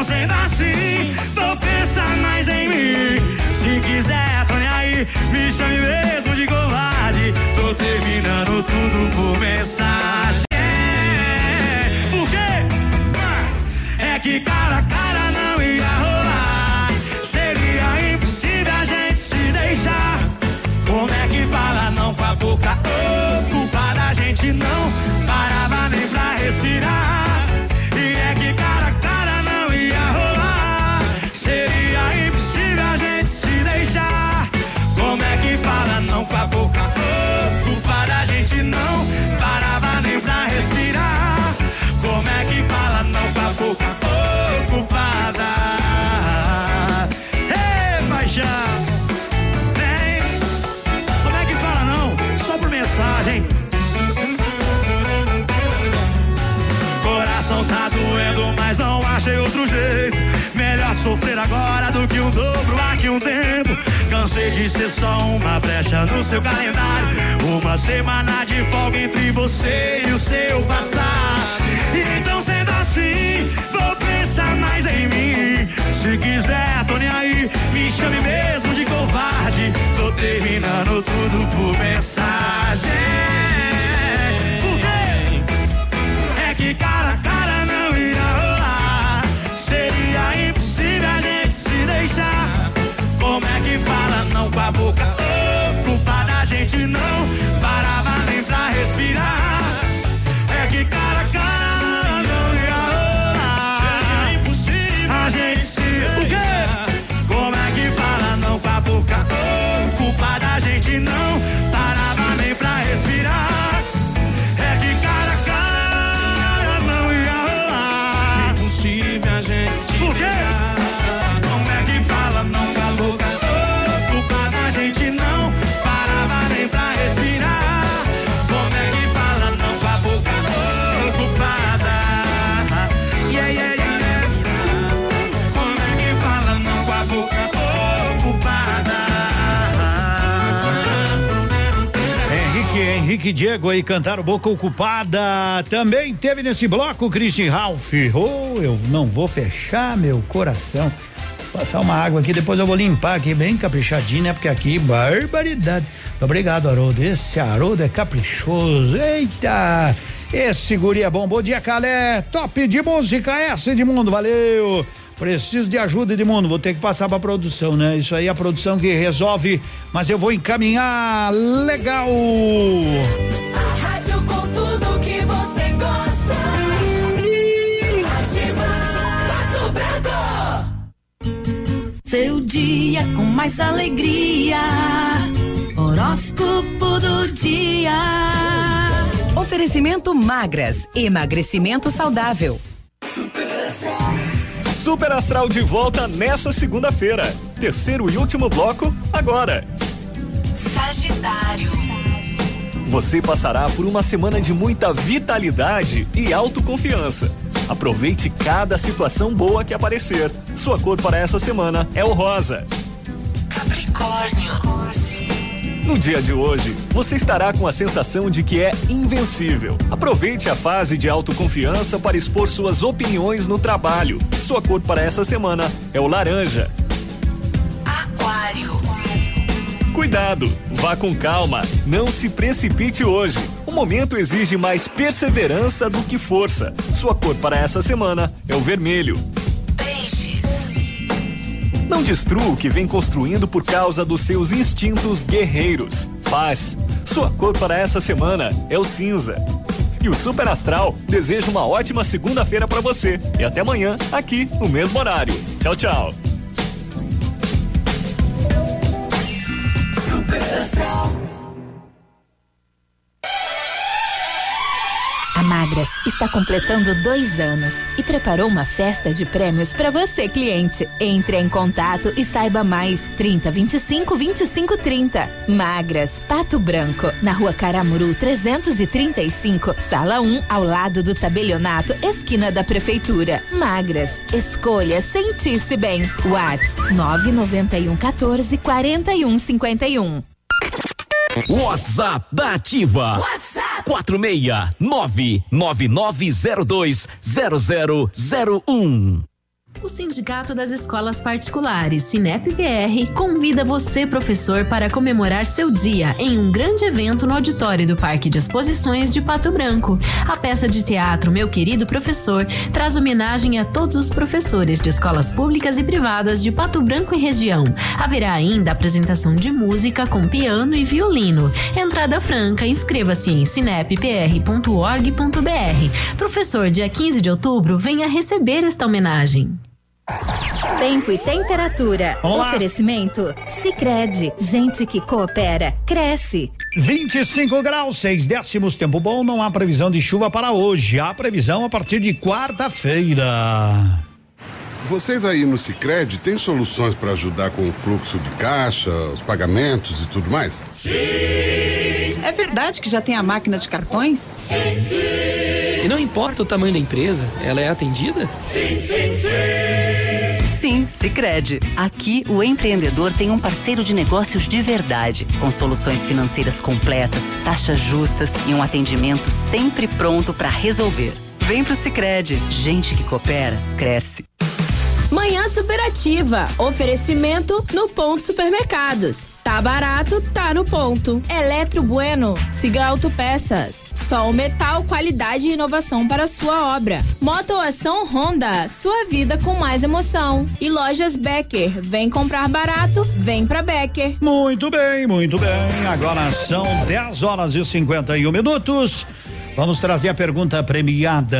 Então, sendo assim, vou pensar mais em mim. Se quiser, tô nem aí. Me chame mesmo de covarde. Tô terminando tudo por mensagem. Por quê? É que cara a cara não ia rolar. Seria impossível a gente se deixar. Como é que fala não com a boca? Oh, culpa da gente não parava nem pra respirar. Sofrer agora do que um dobro aqui um tempo. Cansei de ser só uma brecha no seu calendário. Uma semana de folga entre você e o seu passado. Então, sendo assim, vou pensar mais em mim. Se quiser, nem aí. Me chame mesmo de covarde. Tô terminando tudo por mensagem. Não com a boca? Henrique, Henrique Diego aí cantaram Boca Ocupada. Também teve nesse bloco Christian Ralph. Oh, eu não vou fechar meu coração. Passar uma água aqui, depois eu vou limpar aqui bem caprichadinho, né? Porque aqui, barbaridade. Obrigado, Haroldo. Esse Haroldo é caprichoso. Eita! Esse guri é bom. Bom dia, Calé. Top de música, essa Edmundo. Valeu. Preciso de ajuda, Edmundo. Vou ter que passar pra produção, né? Isso aí é a produção que resolve, mas eu vou encaminhar. Legal. A rádio com tudo que você gosta. Ativa Pato Branco. Seu dia com mais alegria. Horóscopo do dia. Oferecimento magras, emagrecimento saudável. Super Astral de volta nessa segunda-feira. Terceiro e último bloco, agora. Sagitário. Você passará por uma semana de muita vitalidade e autoconfiança. Aproveite cada situação boa que aparecer. Sua cor para essa semana é o rosa. Capricórnio. No dia de hoje, você estará com a sensação de que é invencível. Aproveite a fase de autoconfiança para expor suas opiniões no trabalho. Sua cor para essa semana é o laranja. Aquário. Cuidado, vá com calma, não se precipite hoje. O momento exige mais perseverança do que força. Sua cor para essa semana é o vermelho. Não destrua o que vem construindo por causa dos seus instintos guerreiros. Paz. Sua cor para essa semana é o cinza. E o Super Astral deseja uma ótima segunda-feira para você. E até amanhã, aqui no mesmo horário. Tchau, tchau. A Magras está completando dois anos e preparou uma festa de prêmios para você, cliente. Entre em contato e saiba mais. 30 25 25 30. Magras, Pato Branco, na rua Caramuru 335, sala 1, ao lado do tabelionato, esquina da prefeitura. Magras, escolha sentir-se bem. Whats 991 14 41 51. WhatsApp da Ativa. WhatsApp. 46999020001. O Sindicato das Escolas Particulares, Sinep-PR, convida você, professor, para comemorar seu dia em um grande evento no auditório do Parque de Exposições de Pato Branco. A peça de teatro Meu Querido Professor traz homenagem a todos os professores de escolas públicas e privadas de Pato Branco e região. Haverá ainda apresentação de música com piano e violino. Entrada franca, inscreva-se em sinep.org.br. Professor, dia 15 de outubro, venha receber esta homenagem. Tempo e temperatura. Vamos lá. Oferecimento? Sicredi Gente que coopera, cresce. 25 graus, seis décimos, tempo bom, não há previsão de chuva para hoje. Há previsão a partir de quarta-feira. Vocês aí no Sicredi têm soluções para ajudar com o fluxo de caixa, os pagamentos e tudo mais? É verdade que já tem a máquina de cartões? E não importa o tamanho da empresa, ela é atendida? Sim, Sicredi. Aqui o empreendedor tem um parceiro de negócios de verdade, com soluções financeiras completas, taxas justas e um atendimento sempre pronto para resolver. Vem pro Sicredi. Gente que coopera cresce. Manhã Superativa. Oferecimento no Ponto Supermercados. Tá barato, tá no ponto. Eletro Bueno. Siga Autopeças. Sol Metal, qualidade e inovação para sua obra. Motoação Honda. Sua vida com mais emoção. E Lojas Becker. Vem comprar barato, vem pra Becker. Muito bem, muito bem. Agora são 10 horas e 51 minutos. Vamos trazer a pergunta premiada.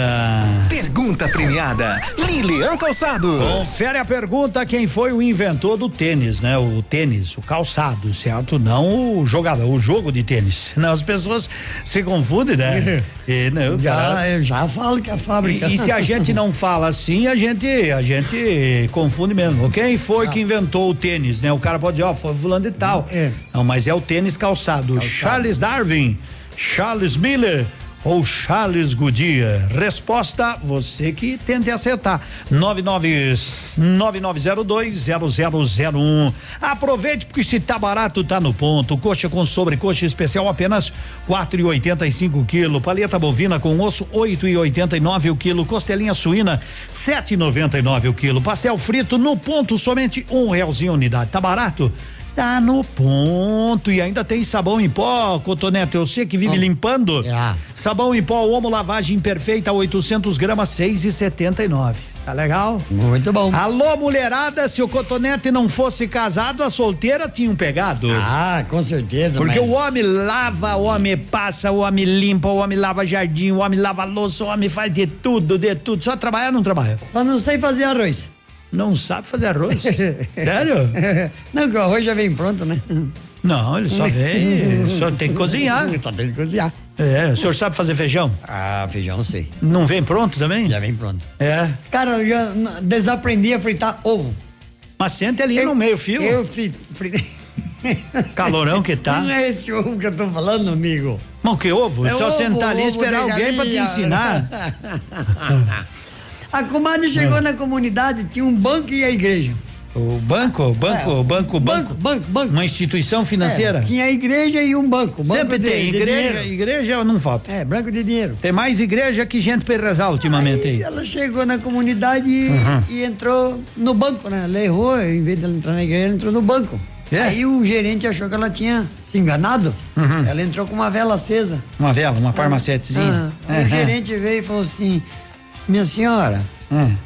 Pergunta premiada. Lilian Calçado. Confere a pergunta: quem foi o inventor do tênis, né? O tênis, o calçado, certo? Não o jogador, o jogo de tênis. Não, as pessoas se confundem, né? E, não, Já, cara- eu já falo que a fábrica. E, e se a gente não fala assim, a gente, a gente confunde mesmo. Quem foi que inventou o tênis, né? O cara pode dizer, ó, foi fulano de tal. Não, mas é o tênis calçado. Charles Darwin, Charles Miller ou Charles Goodyear? Resposta, você que tente acertar. 99 99020001. Aproveite porque se tá barato tá no ponto. Coxa com sobrecoxa especial apenas 4,85 quilo. Paleta bovina com osso 8,89 o quilo. Costelinha suína 7,99 o quilo. Pastel frito no ponto somente um realzinho unidade. Tá barato? Tá no ponto. E ainda tem sabão em pó, Cotonete. Eu sei que vive limpando. Sabão em pó, Omo Lavagem Perfeita, 800 gramas, 6,79. Tá legal? Muito bom. Alô, mulherada, se o Cotonete não fosse casado, a solteira tinham pegado. Ah, com certeza. Porque mas- o homem lava, o homem passa, o homem limpa, o homem lava jardim, o homem lava louça, o homem faz de tudo, de tudo. Só trabalhar não trabalha. Só não sei fazer arroz. Não sabe fazer arroz? Sério? Não, que o arroz já vem pronto, né? Não, ele só vem, só tem que cozinhar. Só tem que cozinhar. É, o senhor sabe fazer feijão? Ah, feijão não sei. Não vem pronto também? Já vem pronto. É. Cara, eu já desaprendi a fritar ovo. Mas sente ali no meio fio. Eu fritei. Calorão que tá. Não é esse ovo que eu tô falando, amigo. Mas que ovo? É Só ovo, sentar ali e ovo esperar alguém pra te ensinar. A comadre chegou na comunidade, tinha um banco e a igreja. O banco, banco, É, banco, banco. Banco, banco. Uma instituição financeira? É, tinha a igreja e um banco. banco Sempre de- tem. de Igreja, dinheiro. igreja não falta. É, branco de dinheiro. Tem mais igreja que gente pra rezar ultimamente aí. Ela chegou na comunidade e, Uhum. e entrou no banco, né? Ela errou, em vez de ela entrar na igreja, ela entrou no banco. É? Aí o gerente achou que ela tinha se enganado. Uhum. Ela entrou com uma vela acesa. Uma vela, uma farmacetezinha. Ah, aí Uhum. O gerente veio e falou assim: Minha senhora, Hum.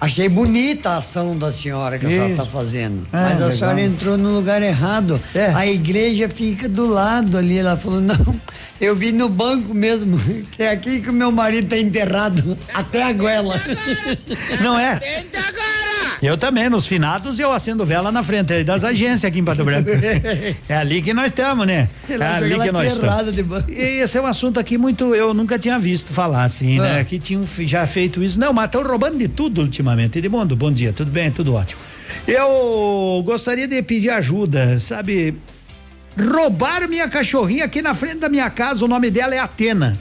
achei bonita a ação da senhora que a senhora Isso. está fazendo. Ah, mas a legal. senhora entrou no lugar errado. É. A igreja fica do lado ali. Ela falou: Não, eu vim no banco mesmo, que é aqui que o meu marido está enterrado, até a goela. Não é? Eu também, nos finados eu acendo vela na frente aí das agências aqui em Pato Branco. É ali que nós estamos, né? É ali que nós estamos. E esse é um assunto aqui muito, eu nunca tinha visto falar assim, né? Ah. Que tinham já feito isso. Não, mas estão roubando de tudo ultimamente. Edmundo, bom dia, tudo bem? Tudo ótimo. Eu gostaria de pedir ajuda, sabe? Roubaram minha cachorrinha aqui na frente da minha casa, o nome dela é Atena.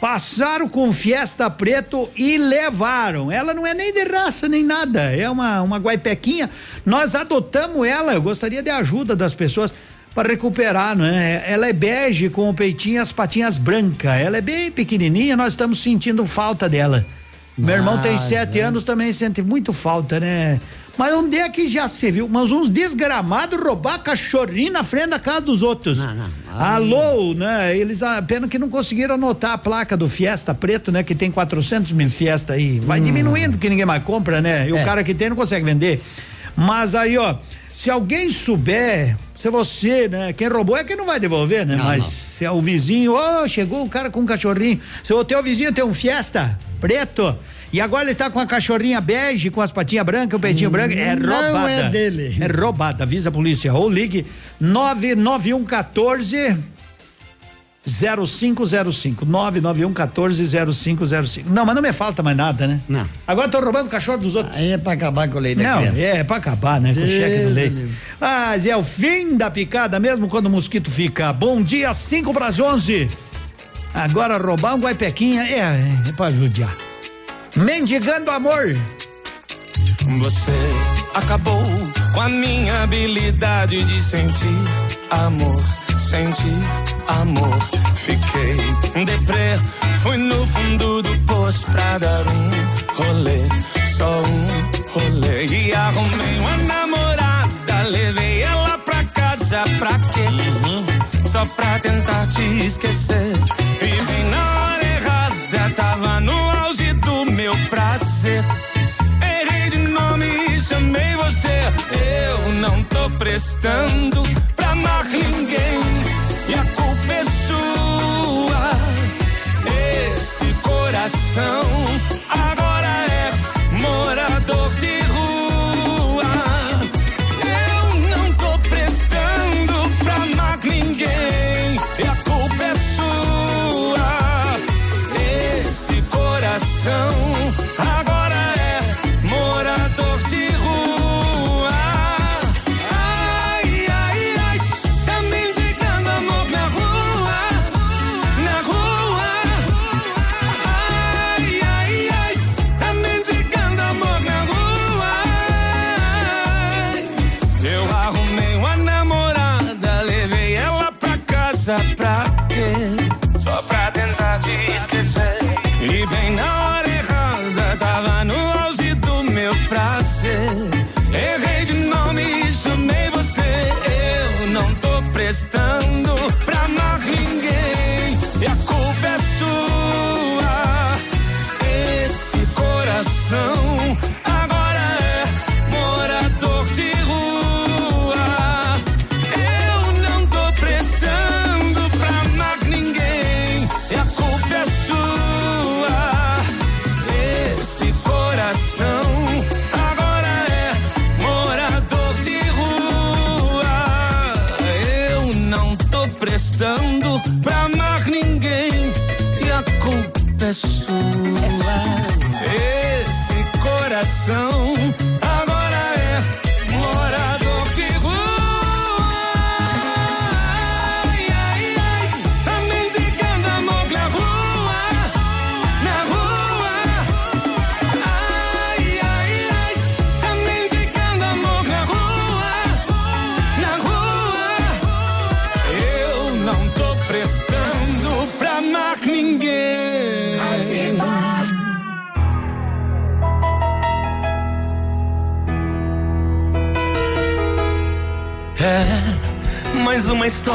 Passaram com Fiesta Preto e levaram. Ela não é nem de raça nem nada, é uma, uma guaipequinha. Nós adotamos ela, eu gostaria de ajuda das pessoas para recuperar, não é? Ela é bege com o peitinho e as patinhas brancas. Ela é bem pequenininha, nós estamos sentindo falta dela. Meu irmão tem Mas, sete é. anos, também sente muito falta, né? Mas onde é que já se viu? Mas uns desgramados roubar cachorrinho na frente da casa dos outros. Alô, né? Eles, a pena que não conseguiram anotar a placa do Fiesta Preto, né? Que tem 400 mil Fiesta aí. Vai diminuindo, porque ninguém mais compra, né? E É. o cara que tem não consegue vender. Mas aí, ó, se alguém souber, se você, né? Quem roubou é quem não vai devolver, né? Não, Mas não. se é o vizinho, ó, chegou um cara com um cachorrinho. Se o teu vizinho tem um Fiesta Preto. E agora ele tá com a cachorrinha bege, com as patinhas brancas, o peitinho branco. É Não roubada. é dele. É roubada. Avisa a polícia. Ou ligue 99114 0505. 99114 0505. Não, mas não me falta mais nada, né? Não. Agora tô roubando o cachorro dos outros. Aí é pra acabar com o leite da Não, criança. é, é pra acabar, né? Com o cheque do leite. Mas é o fim da picada, mesmo quando o mosquito fica. Bom dia, 5 para as 11. Agora roubar um guaipequinha é, é pra judiar. Mendigando amor. Você acabou com a minha habilidade de sentir amor, sentir amor. Fiquei deprê, fui no fundo do poço pra dar um rolê, só um rolê. E arrumei uma namorada, levei ela pra casa pra quê? Só pra tentar te esquecer. E bem na hora errada, tava no meu prazer. Errei de nome e chamei você. Eu não tô prestando pra amar ninguém. E a culpa é sua. Esse coração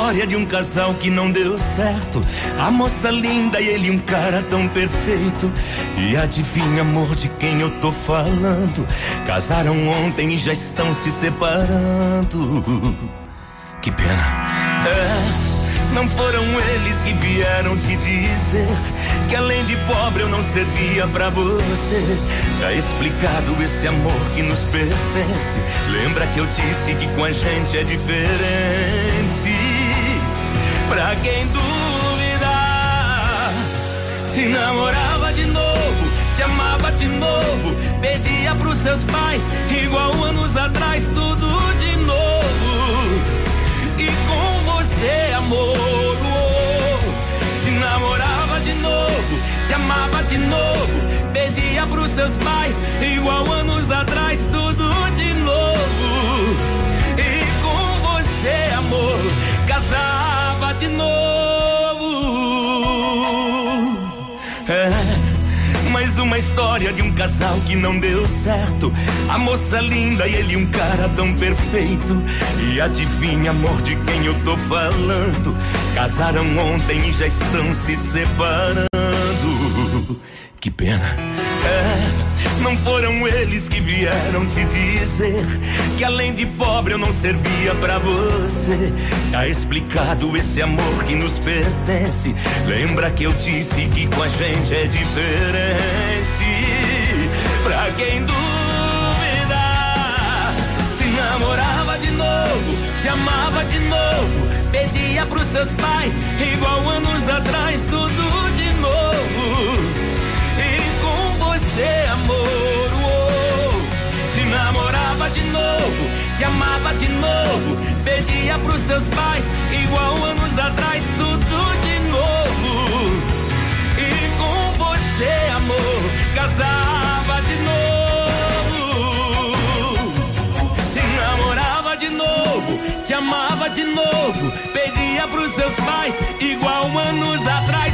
história de um casal que não deu certo. A moça linda e ele um cara tão perfeito. E adivinha, amor, de quem eu tô falando? Casaram ontem e já estão se separando. Que pena. É, não foram eles que vieram te dizer que além de pobre eu não servia pra você. Tá explicado esse amor que nos pertence. Lembra que eu disse que com a gente é diferente. Pra quem duvidar, se namorava de novo, te amava de novo, pedia pros seus pais, igual anos atrás, tudo de novo. E com você, amor, oh, te namorava de novo, te amava de novo, pedia pros seus pais, igual anos atrás, tudo de novo. E com você, amor, casava de novo. É, mais uma história de um casal que não deu certo. A moça linda e ele um cara tão perfeito. E adivinha, amor, de quem eu tô falando? Casaram ontem e já estão se separando. Foram eles que vieram te dizer que além de pobre eu não servia pra você. Tá explicado esse amor que nos pertence. Lembra que eu disse que com a gente é diferente. Pra quem duvida, te namorava de novo, te amava de novo, pedia pros seus pais, igual anos atrás, tudo de novo. Namorava de novo, te amava de novo, pedia pros seus pais, igual anos atrás, tudo de novo. E com você, amor, casava de novo. Se namorava de novo, te amava de novo, pedia pros seus pais, igual anos atrás,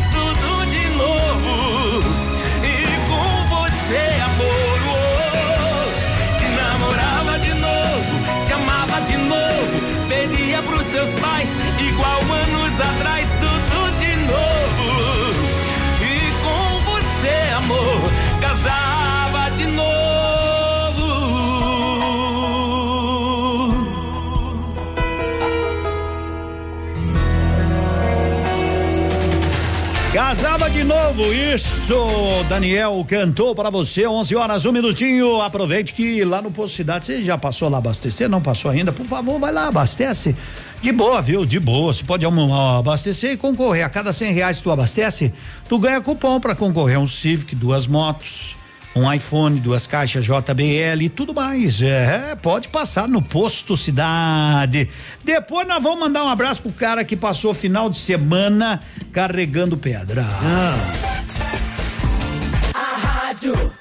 de novo, isso. Daniel cantou para você, 11 horas, um minutinho. Aproveite que lá no Posto Cidade, você já passou lá abastecer? Não passou ainda? Por favor, vai lá, abastece. De boa, viu? De boa. Você pode abastecer e concorrer. A cada cem reais que tu abastece, tu ganha cupom para concorrer a um Civic, duas motos, um iPhone, duas caixas JBL e tudo mais. É, pode passar no Posto Cidade. Depois nós vamos mandar um abraço pro cara que passou o final de semana carregando pedra. A rádio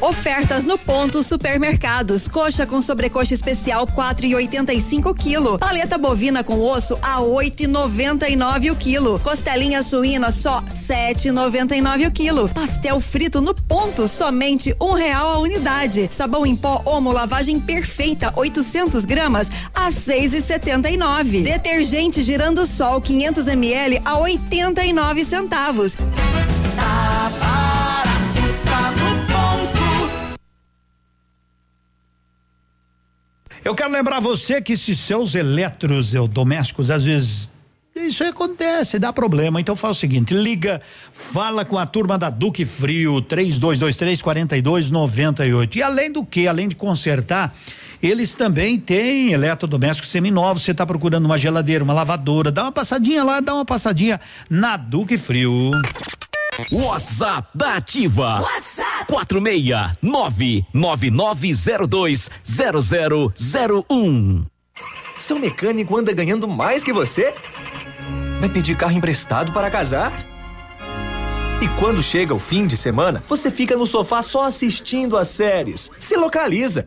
Ofertas no ponto supermercados. Coxa com sobrecoxa especial 4,85 quilo. Paleta bovina com osso a 8,99 o quilo. Costelinha suína só 7,99 o quilo. Pastel frito no ponto somente um real a unidade. Sabão em pó Omo lavagem perfeita 800 gramas a 6,79. Detergente girando sol 500 ml a 89 centavos. Tá barato, Eu quero lembrar você que se seus eletrodomésticos às vezes isso acontece, dá problema. Então faz o seguinte, liga, fala com a turma da Duque Frio, 3223 4298. E além do que, além de consertar, eles também têm eletrodomésticos seminovos. Você está procurando uma geladeira, uma lavadora, dá uma passadinha lá, dá uma passadinha na Duque Frio. WhatsApp da Ativa. WhatsApp. 46999020001. Seu mecânico anda ganhando mais que você? Vai pedir carro emprestado para casar? E quando chega o fim de semana, você fica no sofá só assistindo as séries. Se localiza.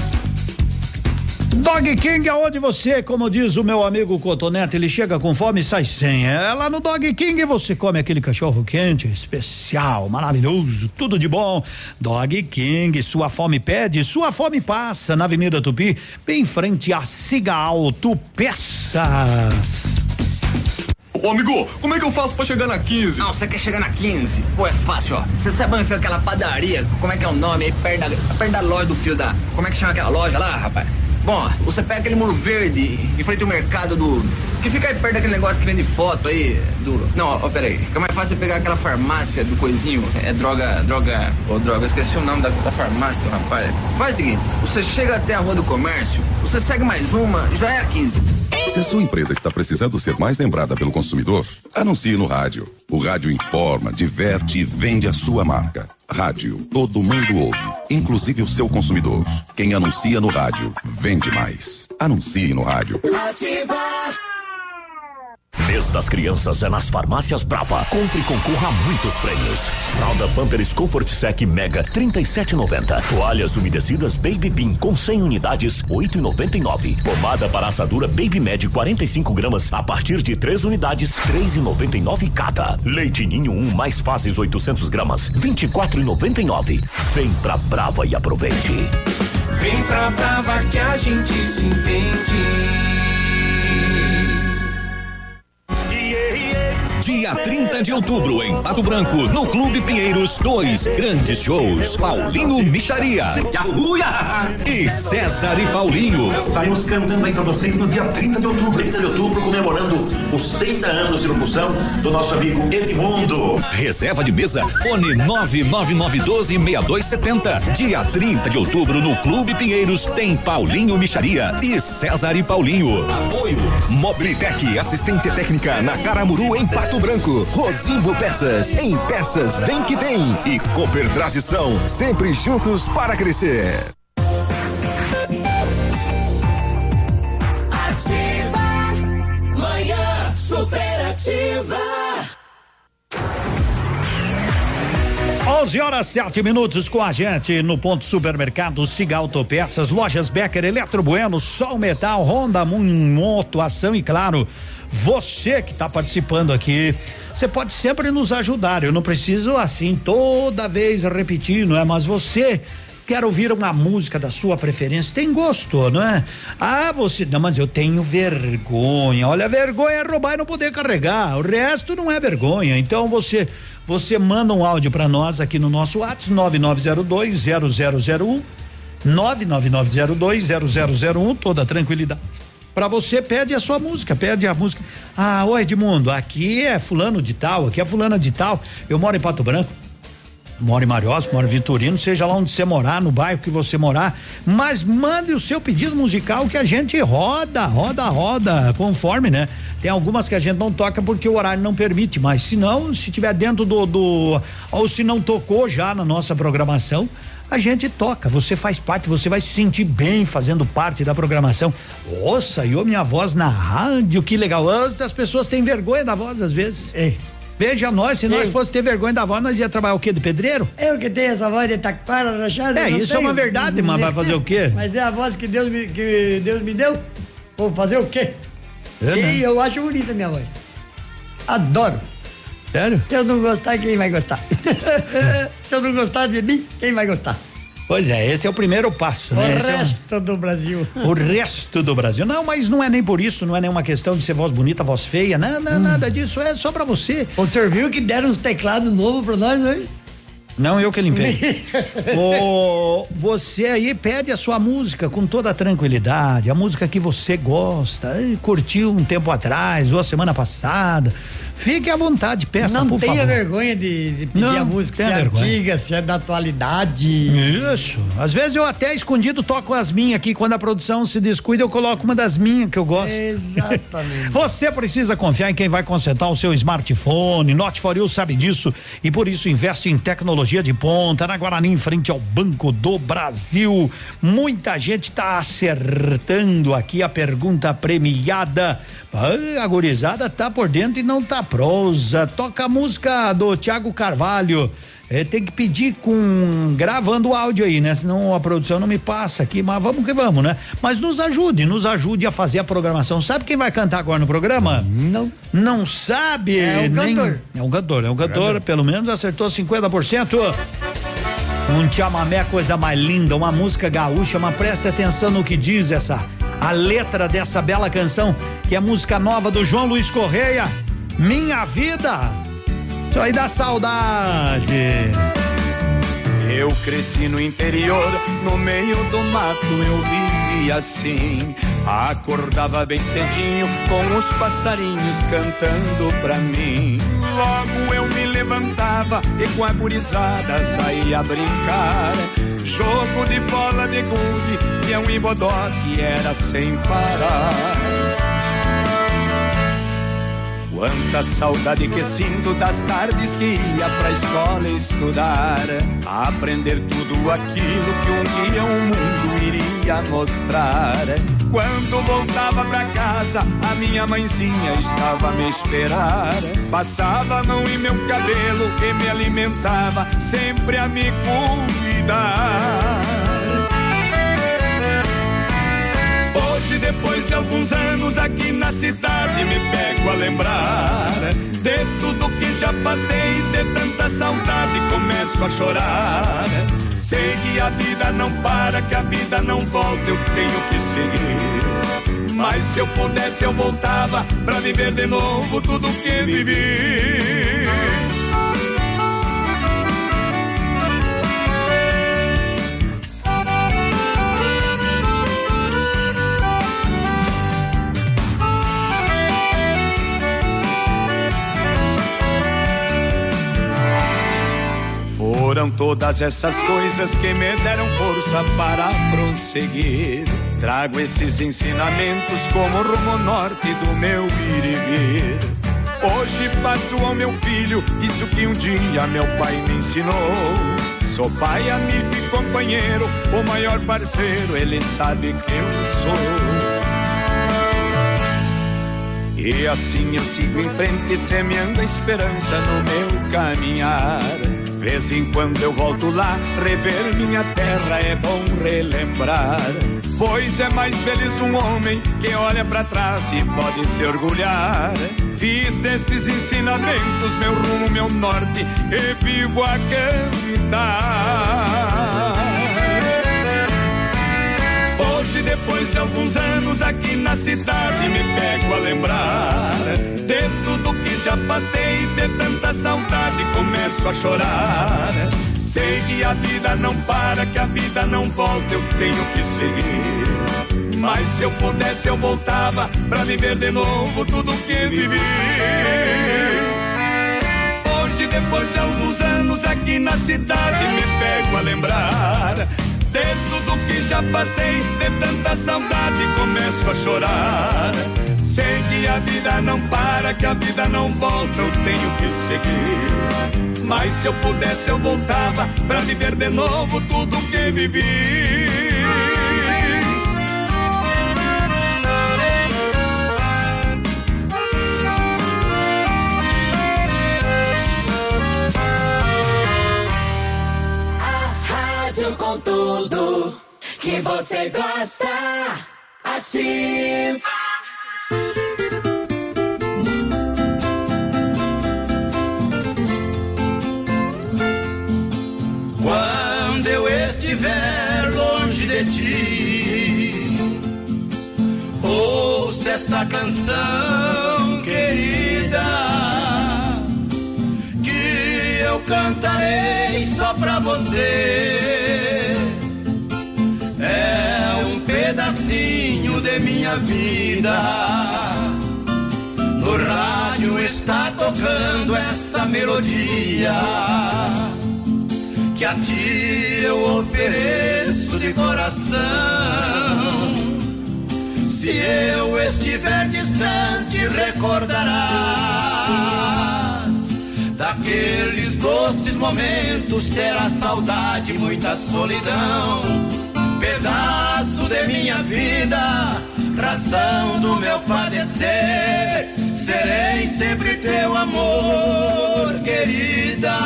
Dog King, aonde você, como diz o meu amigo Cotonete, ele chega com fome e sai sem. É lá no Dog King você come aquele cachorro quente, especial, maravilhoso, tudo de bom. Dog King, sua fome pede, sua fome passa na Avenida Tupi, bem em frente a Siga Alto Peças. Ô amigo, como é que eu faço pra chegar na 15? Não, você quer chegar na 15? Pô, é fácil, ó. Você sabe onde fica aquela padaria? Como é que é o nome aí? Perto da, perto da loja do fio da. Como é que chama aquela loja lá, rapaz? Bom, você pega aquele muro verde em frente ao mercado do. Que fica aí perto daquele negócio que vende foto aí. Do. Não, ó, ó peraí. Fica mais fácil pegar aquela farmácia do coisinho. É droga. Droga. Ô, droga, esqueci o nome da, da farmácia, rapaz. Faz o seguinte: você chega até a rua do comércio, você segue mais uma, já é a 15. Se a sua empresa está precisando ser mais lembrada pelo consumidor, anuncie no rádio. O rádio informa, diverte e vende a sua marca. Rádio, todo mundo ouve, inclusive o seu consumidor. Quem anuncia no rádio, vende mais. Anuncie no rádio. Ativa. Mês das crianças é nas farmácias Brava. Compre e concorra a muitos prêmios. Fralda Pampers Comfort Sec Mega 37,90. Toalhas umedecidas Baby Bean com 100 unidades 8,99. Pomada para assadura Baby Med 45 gramas a partir de 3 unidades 3,99 cada. Leite Ninho 1 mais fases 800 gramas 24,99. Vem pra Brava e aproveite. Vem pra Brava que a gente se entende. Dia 30 de outubro, em Pato Branco, no Clube Pinheiros, dois grandes shows. Paulinho Micharia e César e Paulinho. Estaremos cantando aí pra vocês no dia 30 de outubro. 30 de outubro, comemorando os 30 anos de locução do nosso amigo Edmundo. Reserva de mesa, fone 999126270. Dia 30 de outubro, no Clube Pinheiros, tem Paulinho Micharia e César e Paulinho. Apoio Mobilitec, assistência técnica na Caramuru em Pato Branco. Rosimbo Peças, em peças vem que tem. E Cooper Tradição, sempre juntos para crescer. Ativa. Manhã superativa. 11 horas 7 minutos com a gente no ponto supermercado Siga Autopeças, lojas Becker, Eletro Bueno, Sol Metal, Honda, Moto, Ação e claro, você que está participando aqui. Você pode sempre nos ajudar. Eu não preciso assim toda vez repetir, não é? Mas você quer ouvir uma música da sua preferência, tem gosto, não é? Ah, você, não, mas eu tenho vergonha. Olha, vergonha é roubar e não poder carregar. O resto não é vergonha. Então você você manda um áudio para nós aqui no nosso WhatsApp 9902 0001 99902 0001, toda tranquilidade. Para você pede a sua música, pede a música. Ah, ô Edmundo, aqui é fulano de tal, aqui é fulana de tal. Eu moro em Pato Branco. mora em Mariós, mora em Vitorino, seja lá onde você morar, no bairro que você morar, mas mande o seu pedido musical que a gente roda, roda, roda, conforme, né? Tem algumas que a gente não toca porque o horário não permite, mas se não, se tiver dentro do, do ou se não tocou já na nossa programação, a gente toca, você faz parte, você vai se sentir bem fazendo parte da programação. Nossa, e minha voz na rádio, que legal. As pessoas têm vergonha da voz às vezes. Ei. Veja nós, se nós Eu. fosse ter vergonha da voz, nós ia trabalhar o quê? De pedreiro? Eu que tenho essa voz de taquara rachada. É, isso é tenho. uma verdade, mas vai fazer o quê? Mas é a voz que Deus me, que Deus me deu. Vou fazer o quê? É, né? e eu acho bonita a minha voz. Adoro. Sério? Se eu não gostar, quem vai gostar? Se eu não gostar de mim, quem vai gostar? Pois é, esse é o primeiro passo, né? O é o- resto do Brasil. o resto do Brasil. Não, mas não é nem por isso, não é nenhuma questão de ser voz bonita, voz feia, não, não, nada disso, é só pra você. O senhor viu que deram uns teclados novos pra nós hoje? Não, eu que limpei. Você aí pede a sua música com toda a tranquilidade, a música que você gosta, curtiu um tempo atrás ou a semana passada. Fique à vontade, peça, não por tenha favor. vergonha de, de pedir Não, a música, se tenha é vergonha. antiga, se é da atualidade. Isso. Às vezes eu até escondido toco as minhas aqui. Quando a produção se descuida, eu coloco uma das minhas que eu gosto. Exatamente. Você precisa confiar em quem vai consertar o seu smartphone. Note for You sabe disso e por isso investe em tecnologia de ponta na Guarani em frente ao Banco do Brasil. Muita gente está acertando aqui a pergunta premiada. Ah, A gurizada tá por dentro e não tá prosa. Toca a música do Tiago Carvalho. É, tem que pedir com gravando o áudio aí, né? Senão a produção não me passa aqui, mas vamos que vamos, né? Mas nos ajude, nos ajude a fazer a programação. Sabe quem vai cantar agora no programa? Não. Não sabe? É um cantor. É um cantor, é um cantor, pelo menos acertou 50%. Um chamamé, coisa mais linda, uma música gaúcha, mas presta atenção no que diz essa, a letra dessa bela canção, que é a música nova do João Luiz Correia, Minha Vida. Isso aí dá saudade. Eu cresci no interior, no meio do mato eu vivia assim. Acordava bem cedinho com os passarinhos cantando pra mim. Logo eu me levantava e com a gurizada saía a brincar. Jogo de bola de gude e é um ibodó que era sem parar. Quanta saudade que sinto das tardes que ia pra escola estudar. Aprender tudo aquilo que um dia o mundo iria mostrar. Quando voltava pra casa, a minha mãezinha estava a me esperar. Passava a mão em meu cabelo e me alimentava, sempre a me cuidar. Hoje, depois de alguns anos aqui na cidade, me pego a lembrar de tudo que já passei, de tanta saudade, começo a chorar. Sei que a vida não para, que a vida não volta, eu tenho que seguir. Mas se eu pudesse, eu voltava pra viver de novo tudo que vivi. Foram todas essas coisas que me deram força para prosseguir. Trago esses ensinamentos como rumo norte do meu ir e vir. Hoje passo ao meu filho isso que um dia meu pai me ensinou. Sou pai, amigo e companheiro, o maior parceiro, ele sabe que eu sou. E assim eu sigo em frente, semeando a esperança no meu caminhar. Vez em quando eu volto lá, rever minha terra é bom relembrar. Pois é mais feliz um homem que olha pra trás e pode se orgulhar. Fiz desses ensinamentos meu rumo, meu norte e vivo a cantar. Depois de alguns anos aqui na cidade, me pego a lembrar de tudo que já passei, de tanta saudade, começo a chorar. Sei que a vida não para, que a vida não volta, eu tenho que seguir. Mas se eu pudesse, eu voltava pra viver de novo tudo que vivi. Hoje depois de alguns anos aqui na cidade, me pego a lembrar. De tudo que já passei, de tanta saudade, começo a chorar. Sei que a vida não para, que a vida não volta, eu tenho que seguir. Mas se eu pudesse, eu voltava pra viver de novo tudo que vivi. Com tudo que você gosta. Ativa. Quando eu estiver longe de ti, ouça esta canção querida, que eu cantarei só pra você. De minha vida. No rádio está tocando essa melodia que a ti eu ofereço de coração. Se eu estiver distante, recordarás daqueles doces momentos. Terá saudade, muita solidão. Pedaço de minha vida, razão do meu padecer. Serei sempre teu amor, querida.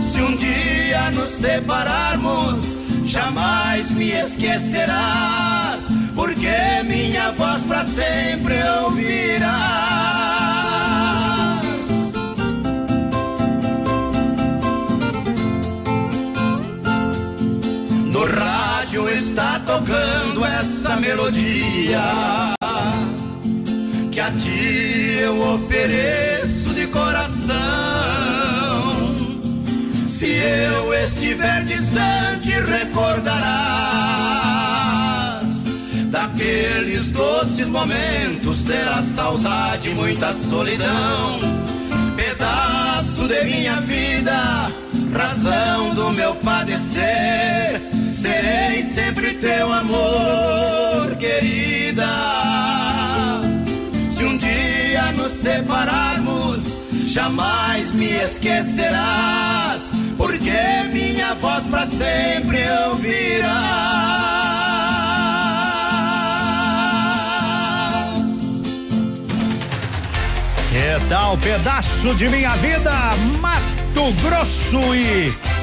Se um dia nos separarmos, jamais me esquecerás, porque minha voz para sempre ouvirás. Está tocando essa melodia que a ti eu ofereço de coração. Se eu estiver distante, recordarás daqueles doces momentos. Terá saudade, muita solidão. Pedaço de minha vida, razão do meu padecer. Serei sempre teu amor, querida. Se um dia nos separarmos, jamais me esquecerás, porque minha voz para sempre ouvirás. Que tal pedaço de minha vida, Mato Grosso e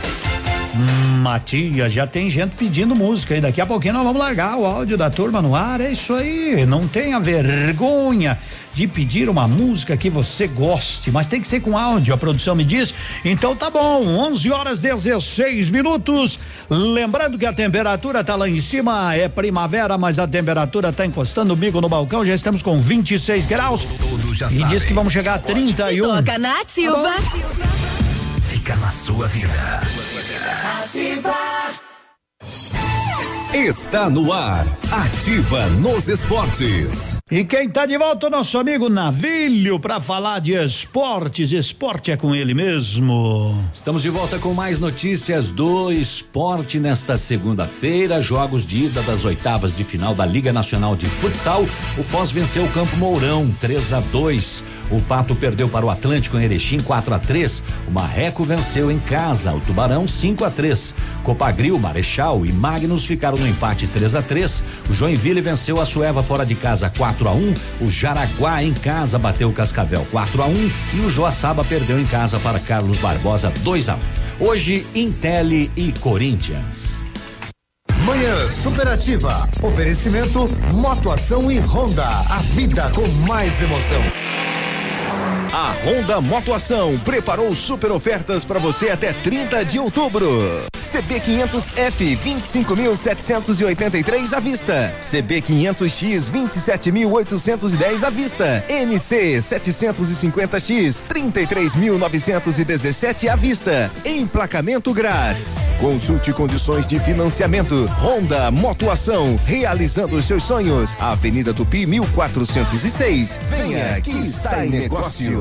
Matias, já tem gente pedindo música e daqui a pouquinho nós vamos largar o áudio da turma no ar. É isso aí, não tenha vergonha de pedir uma música que você goste, mas tem que ser com áudio, a produção me diz. Então tá bom, 11 horas 16 minutos. Lembrando que a temperatura tá lá em cima, é primavera, mas a temperatura tá encostando o bico no balcão, já estamos com 26 graus. E diz que vamos chegar a 31. Toca na ativa. Fica na sua vida. Ativa. Está no ar. Ativa nos esportes. E quem tá de volta, o nosso amigo Navilho, para falar de esportes. Esporte é com ele mesmo. Estamos de volta com mais notícias do esporte nesta segunda-feira. Jogos de ida das oitavas de final da Liga Nacional de Futsal. O Foz venceu o Campo Mourão 3 a 2. O Pato perdeu para o Atlântico em Erechim 4 a 3. O Marreco venceu em casa o Tubarão 5 a 3. Copagril, Marechal e Magnus ficaram no empate 3 a 3. O Joinville venceu a Sueva fora de casa 4 a 1. O Jaraguá em casa bateu o Cascavel 4 a 1 e o Joaçaba perdeu em casa para Carlos Barbosa 2 a 1. Hoje Intelli e Corinthians. Manhã Superativa. Oferecimento Motoação e Honda. A vida com mais emoção. A Honda Motoação preparou super ofertas para você até 30 de outubro. CB 500F 25.783 à vista. CB 500X 27.810 à vista. NC 750X 33.917 à vista. Emplacamento grátis. Consulte condições de financiamento. Honda Motoação realizando os seus sonhos. Avenida Tupi 1406. Venha que sai negócio.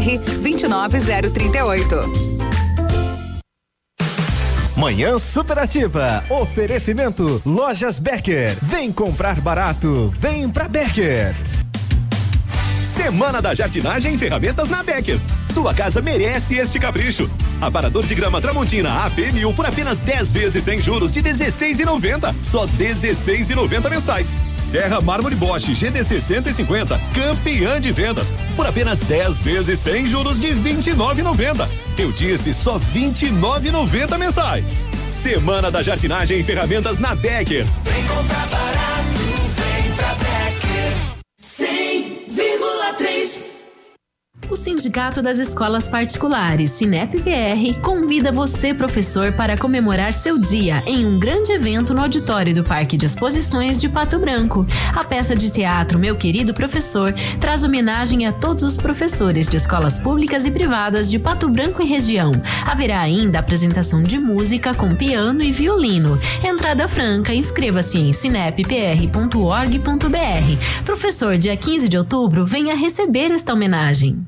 29038. Manhã Superativa. Oferecimento Lojas Becker. Vem comprar barato. Vem pra Becker. Semana da Jardinagem e Ferramentas na Becker. Sua casa merece este capricho. Aparador de grama Tramontina AP1000 por apenas 10 vezes sem juros de 16,90. Só 16,90 mensais. Serra Mármore Bosch GDC 150, campeã de vendas, por apenas 10 vezes sem juros de 29,90. Eu disse só 29,90 mensais. Semana da Jardinagem e Ferramentas na Becker. Vem comprar barato, O Sindicato das Escolas Particulares, Sinep-PR, convida você, professor, para comemorar seu dia em um grande evento no auditório do Parque de Exposições de Pato Branco. A peça de teatro Meu Querido Professor traz homenagem a todos os professores de escolas públicas e privadas de Pato Branco e região. Haverá ainda apresentação de música com piano e violino. Entrada franca, inscreva-se em sinep.pr.org.br. Professor, dia 15 de outubro, venha receber esta homenagem.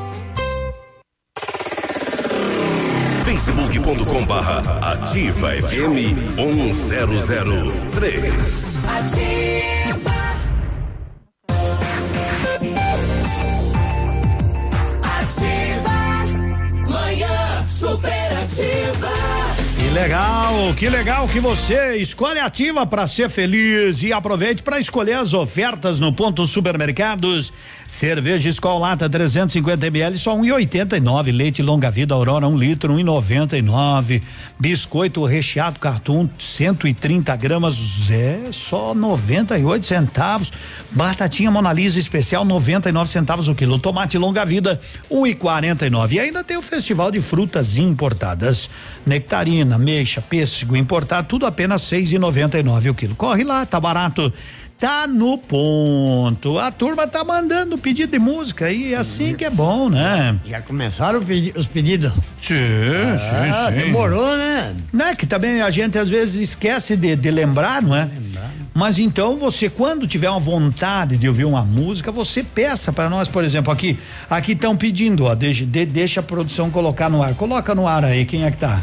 facebook.com barra ativa FM 1003. Ativa. Ativa. Manhã superativa. Legal, que legal que você escolhe ativa para ser feliz e aproveite para escolher as ofertas no ponto supermercados. Cerveja Skol Lata 350 ml só 1,89. Leite longa vida Aurora 1 um litro 1,99. Biscoito recheado cartoon 130 gramas é só 98 centavos. Batatinha Mona Lisa especial 99 centavos o quilo. Tomate longa vida 1,49. E ainda tem o festival de frutas importadas. Nectarina, ameixa, pêssego importado, tudo apenas 6,99 o quilo. Corre lá, tá barato. Tá no ponto. A turma tá mandando pedido de música e é assim que é bom, né? Já começaram os pedidos? Sim, Ah, sim, sim. demorou, né? Né? Que também a gente às vezes esquece de, de lembrar, não é? Mas então você, quando tiver uma vontade de ouvir uma música, você peça para nós, por exemplo, aqui, aqui estão pedindo, ó, deixa, de- deixa a produção colocar no ar. Coloca no ar aí, quem é que tá?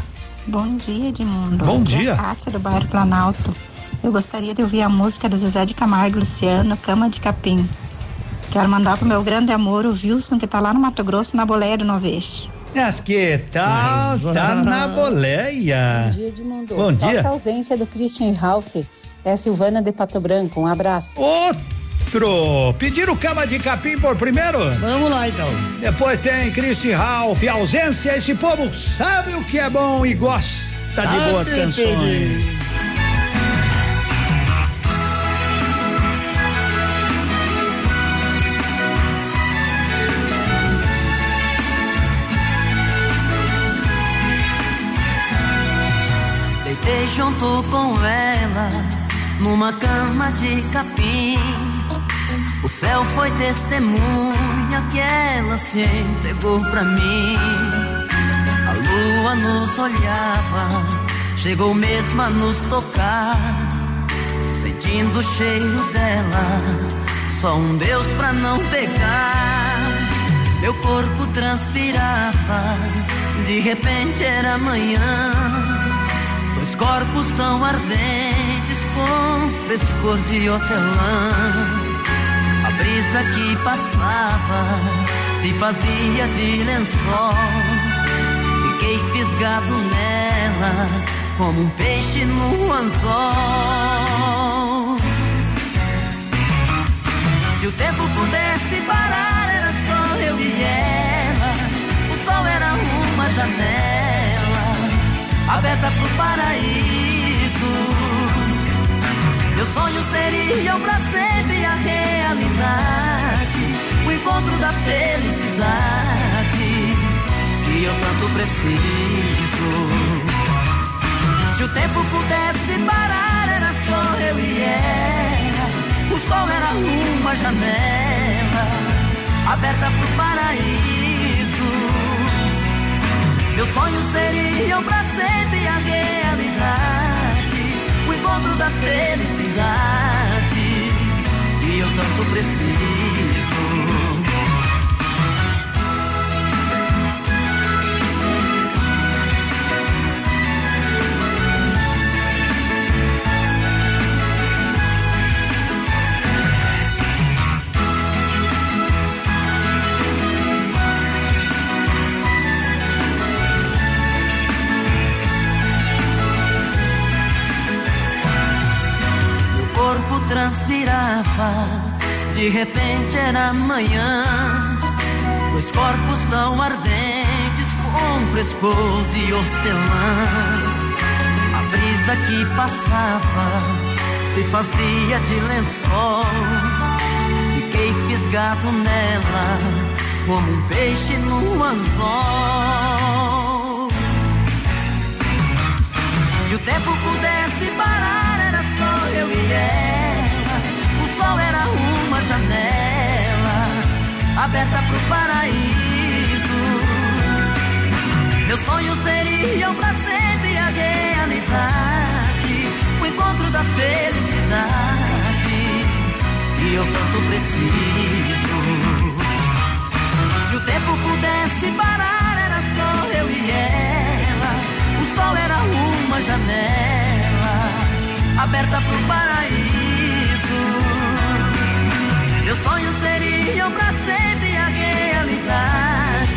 Bom dia, Edmundo. Bom Aqui é dia. a Kátia, do bairro Planalto. Eu gostaria de ouvir a música do Zezé de Camargo e Luciano, Cama de Capim. Quero mandar pro meu grande amor, o Wilson, que tá lá no Mato Grosso, na boleia do Noveste. Mas que tal? Tá na boleia. Bom dia, Edmundo. Bom dia. Nossa ausência do Christian Ralph é a Silvana de Pato Branco. Um abraço. Outro. Pediram cama de capim por primeiro? Vamos lá então. Depois tem Chris Ralph, ausência. Esse povo sabe o que é bom e gosta de Ah, boas sim, canções. Deitei junto com ela numa cama de capim. O céu foi testemunha que ela se entregou pra mim. A lua nos olhava, chegou mesmo a nos tocar. Sentindo o cheiro dela, só um Deus pra não pegar. Meu corpo transpirava De repente era manhã, dois corpos tão ardentes com frescor de hortelã. Brisa que passava se fazia de lençol. Fiquei fisgado nela como um peixe no anzol. Se o tempo pudesse parar, era só eu e ela. O sol era uma janela aberta pro paraíso. Meus sonhos seriam pra sempre a o encontro da felicidade que eu tanto preciso. Se o tempo pudesse parar, era só eu e ela. O sol era uma janela aberta pro paraíso. Meus sonhos seriam pra sempre a realidade, o encontro da felicidade tanto preciso. Transpirava, de repente era manhã. Dois corpos tão ardentes com frescor de hortelã. A brisa que passava se fazia de lençol. Fiquei fisgado nela como um peixe no anzol. Se o tempo pudesse parar, era só eu e ela. O sol era uma janela aberta pro paraíso. Meus sonhos seriam pra sempre a realidade, o encontro da felicidade que eu tanto preciso. Se o tempo pudesse parar, era só eu e ela. O sol era uma janela aberta pro paraíso. Meus sonhos seriam pra sempre a realidade,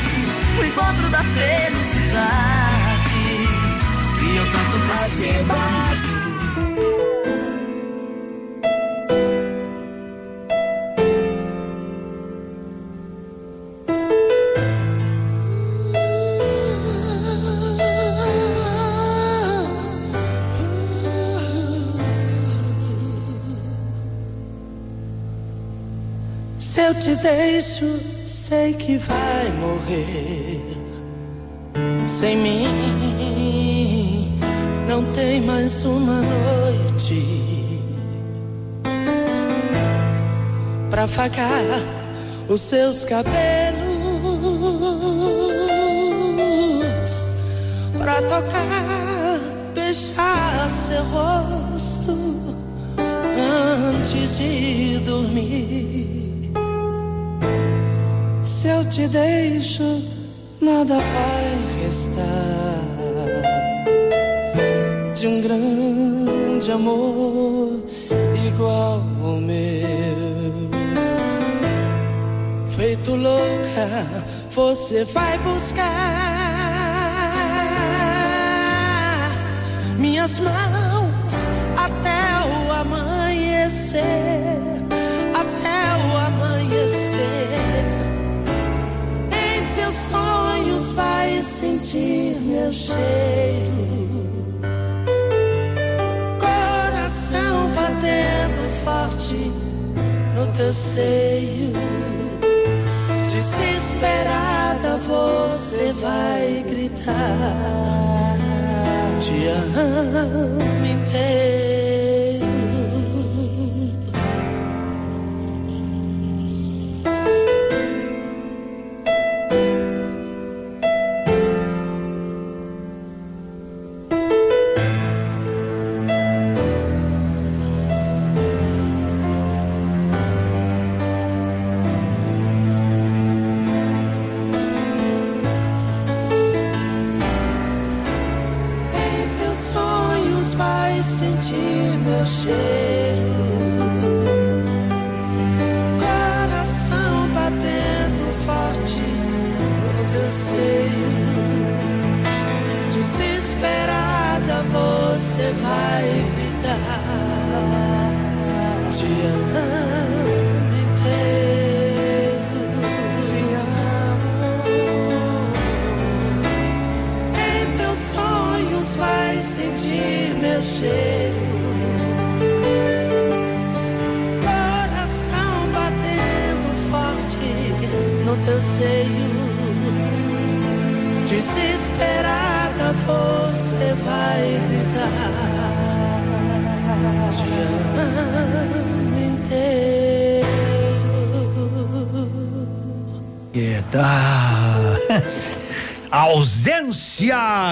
o encontro da felicidade que eu tanto preciso. Eu te deixo, sei que vai morrer. Sem mim, não tem mais uma noite pra afagar os seus cabelos, pra tocar, beijar seu rosto antes de dormir. Eu te deixo, nada vai restar de um grande amor igual ao meu. Feito louca, você vai buscar minhas mãos até o amanhecer, vai sentir meu cheiro. Coração batendo forte no teu seio. Desesperada você vai gritar. Te amo inteiro.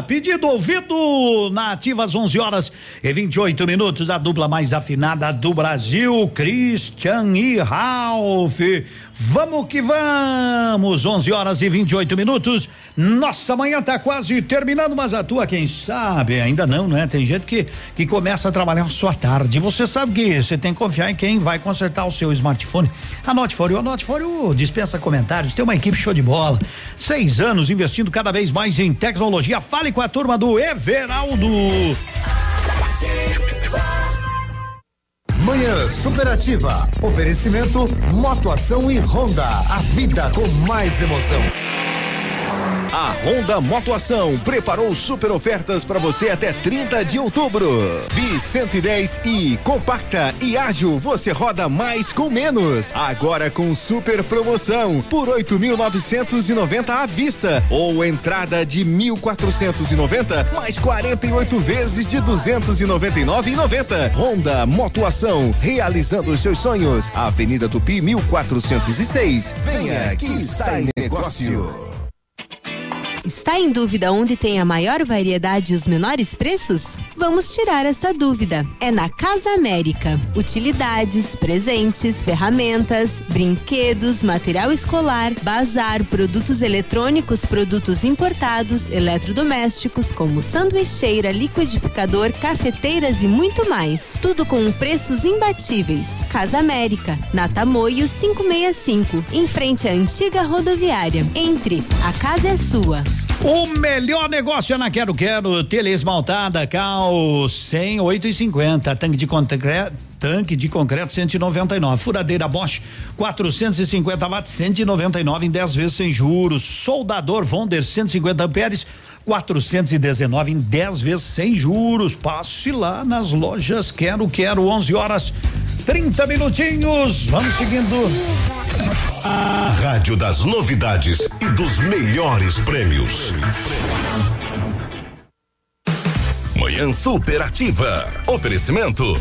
Pedido ouvido na ativa às 11 horas e 28 minutos. A dupla mais afinada do Brasil, Christian e Ralph. Vamos que vamos! 11 horas e 28 minutos. Nossa manhã tá quase terminando, mas a tua, quem sabe? Ainda não, né? Tem gente que, que começa a trabalhar só à tarde. Você sabe que você tem que confiar em quem vai consertar o seu smartphone. Anote Fório, anote Fório, dispensa comentários. Tem uma equipe show de bola. Seis anos investindo cada vez mais em tecnologia. Fale com a turma do Everaldo. Manhã Superativa. Oferecimento Motoação e Honda. A vida com mais emoção. A Honda Motoação preparou super ofertas para você até 30 de outubro. Bi 110 e compacta e ágil, você roda mais com menos. Agora com super promoção por 8.990 à vista ou entrada de 1.490 mais 48 vezes de 299,90. Honda Motoação, realizando os seus sonhos. Avenida Tupi 1406. Venha que sai negócio. Está em dúvida onde tem a maior variedade e os menores preços? Vamos tirar essa dúvida. É na Casa América. Utilidades, presentes, ferramentas, brinquedos, material escolar, bazar, produtos eletrônicos, produtos importados, eletrodomésticos, como sanduicheira, liquidificador, cafeteiras e muito mais. Tudo com preços imbatíveis. Casa América, na Tamoio 565, em frente à antiga rodoviária. Entre, a casa é sua. O melhor negócio é na Quero Quero, telha esmaltada, cal 108,50, tanque de concreto tanque de concreto 199, furadeira Bosch 450 watts 199 em 10 vezes sem juros, soldador Vonder 150 amperes 419 em 10 vezes sem juros. Passe lá nas lojas Quero Quero 11 horas 30 minutinhos. Vamos seguindo. A Rádio das Novidades e dos melhores prêmios. Manhã Superativa. Oferecimento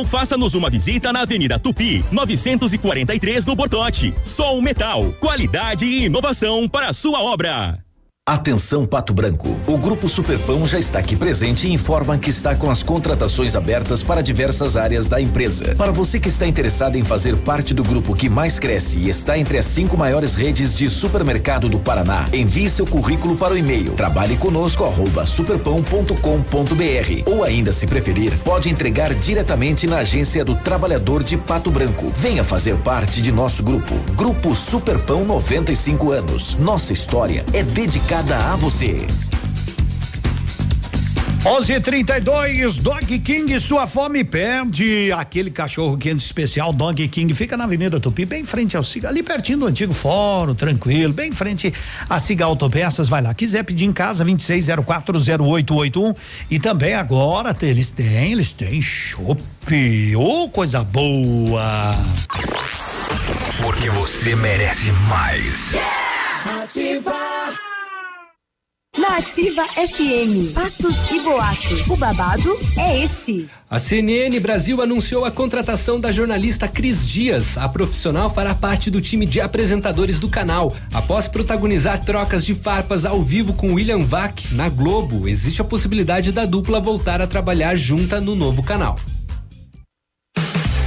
ou faça-nos uma visita na Avenida Tupi, 943 no Bortote. Sol Metal, qualidade e inovação para a sua obra. Atenção Pato Branco. O Grupo Superpão já está aqui presente e informa que está com as contratações abertas para diversas áreas da empresa. Para você que está interessado em fazer parte do grupo que mais cresce e está entre as cinco maiores redes de supermercado do Paraná, envie seu currículo para o e-mail trabalhe ou ainda se preferir, pode entregar diretamente na agência do trabalhador de Pato Branco. Venha fazer parte de nosso grupo. Grupo Superpão 95 anos. Nossa história é dedicada a você. 11:32 Dog King, sua fome perde. Aquele cachorro quente especial Dog King fica na Avenida Tupi, bem em frente ao Siga, ali pertinho do antigo fórum, tranquilo, bem em frente a Siga Autopeças. Vai lá, quiser pedir em casa 26040881 e também agora eles têm, eles têm chopp. Ô, oh, coisa boa. Porque você merece mais. Ativa. Na Ativa FM. Fatos e boatos. O babado é esse. A CNN Brasil anunciou a contratação da jornalista Cris Dias. A profissional fará parte do time de apresentadores do canal. Após protagonizar trocas de farpas ao vivo com William Vac na Globo, existe a possibilidade da dupla voltar a trabalhar junta no novo canal.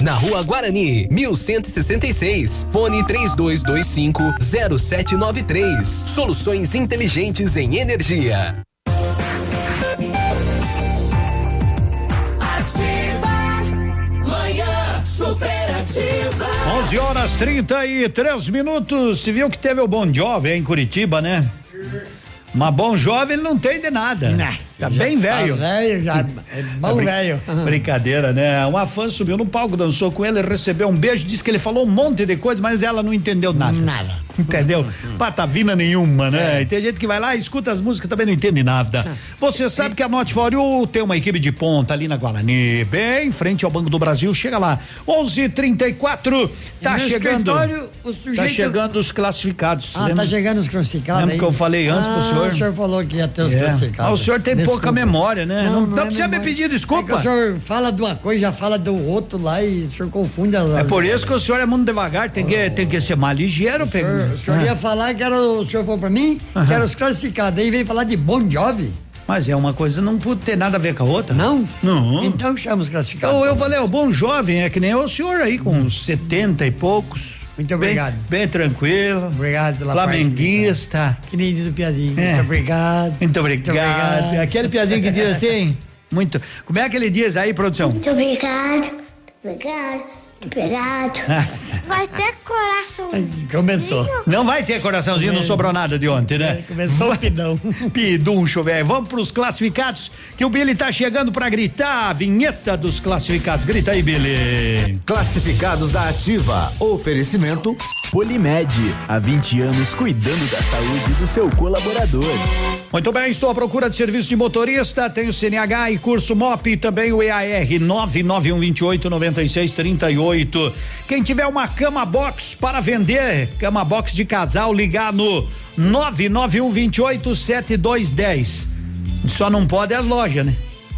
na Rua Guarani, 1166. Fone 3225 0793. Soluções inteligentes em energia. Manhã superativa. 11 horas 33 minutos. Se viu que teve o Bom Jovem em Curitiba, né? Mas bom jovem ele não tem de nada. Tá Já bem velho. tá velho, já é bom velho. Brincadeira, né? Uma fã subiu no palco, dançou com ele, recebeu um beijo, disse que ele falou um monte de coisa, mas ela não entendeu nada. Nada. Entendeu? Patavina nenhuma, né? E tem gente que vai lá, escuta as músicas também não entende nada. Você sabe que a Not For You tem uma equipe de ponta ali na Guarani, bem em frente ao Banco do Brasil. Chega lá, 11:34 tá no chegando. escritório, o Tá sujeito- chegando os classificados. Ah, Lembra? tá chegando os classificados Lembra aí? que eu falei antes pro Ah, senhor? O senhor falou que ia ter os É. classificados. Ah, o senhor tem pouca memória, né? Não- não é precisa me memória. pedir desculpa. É o senhor fala de uma coisa, já fala do outro lá e o senhor confunde as. É por isso que o senhor é muito devagar, tem que, tem que ser mais ligeiro, O senhor, o senhor ia falar que era, o senhor falou pra mim, que era os classificados, aí veio falar de Bon Jovi. Mas é uma coisa, não pode ter nada a ver com a outra. Não? Não. Então chama os classificados. Eu, eu falei, o bom jovem é que nem o senhor aí, com uns 70 e poucos. Muito obrigado. Bem, bem tranquilo. Obrigado pela Flamenguista. Que nem diz o Piazinho. É. Muito obrigado. Muito obrigado. obrigado. Aquele piazinho que diz assim, muito. Como é que ele diz aí, produção? Muito obrigado, muito obrigado, Nossa. Vai ter coração. Começou. Não vai ter coraçãozinho, não sobrou nada de ontem, né? Começou o pidão. Piduncho, velho. Vamos pros classificados, que o Billy tá chegando pra gritar a vinheta dos classificados. Grita aí, Billy. Classificados da Ativa. Oferecimento Polimed, há 20 anos cuidando da saúde do seu colaborador. Muito bem, estou à procura de serviço de motorista, tenho CNH e curso MOP e também o EAR 99128 9638. Quem tiver uma cama box para vender, cama box de casal, ligar no 99128 7210. Só não pode as lojas, né?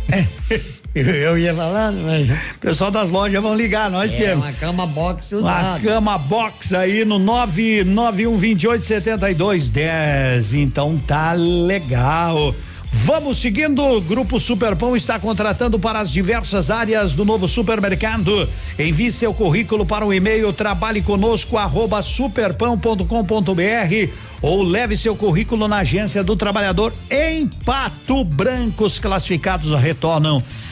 Eu, eu ia falar, mas. O pessoal das lojas vão ligar, nós É, temos. uma cama box Uma usada. cama box aí no 99128 7210. Então tá legal. Vamos seguindo, Grupo Superpão está contratando para as diversas áreas do novo supermercado. Envie seu currículo para o e-mail trabalhe ou leve seu currículo na agência do trabalhador em Pato Branco. Os classificados retornam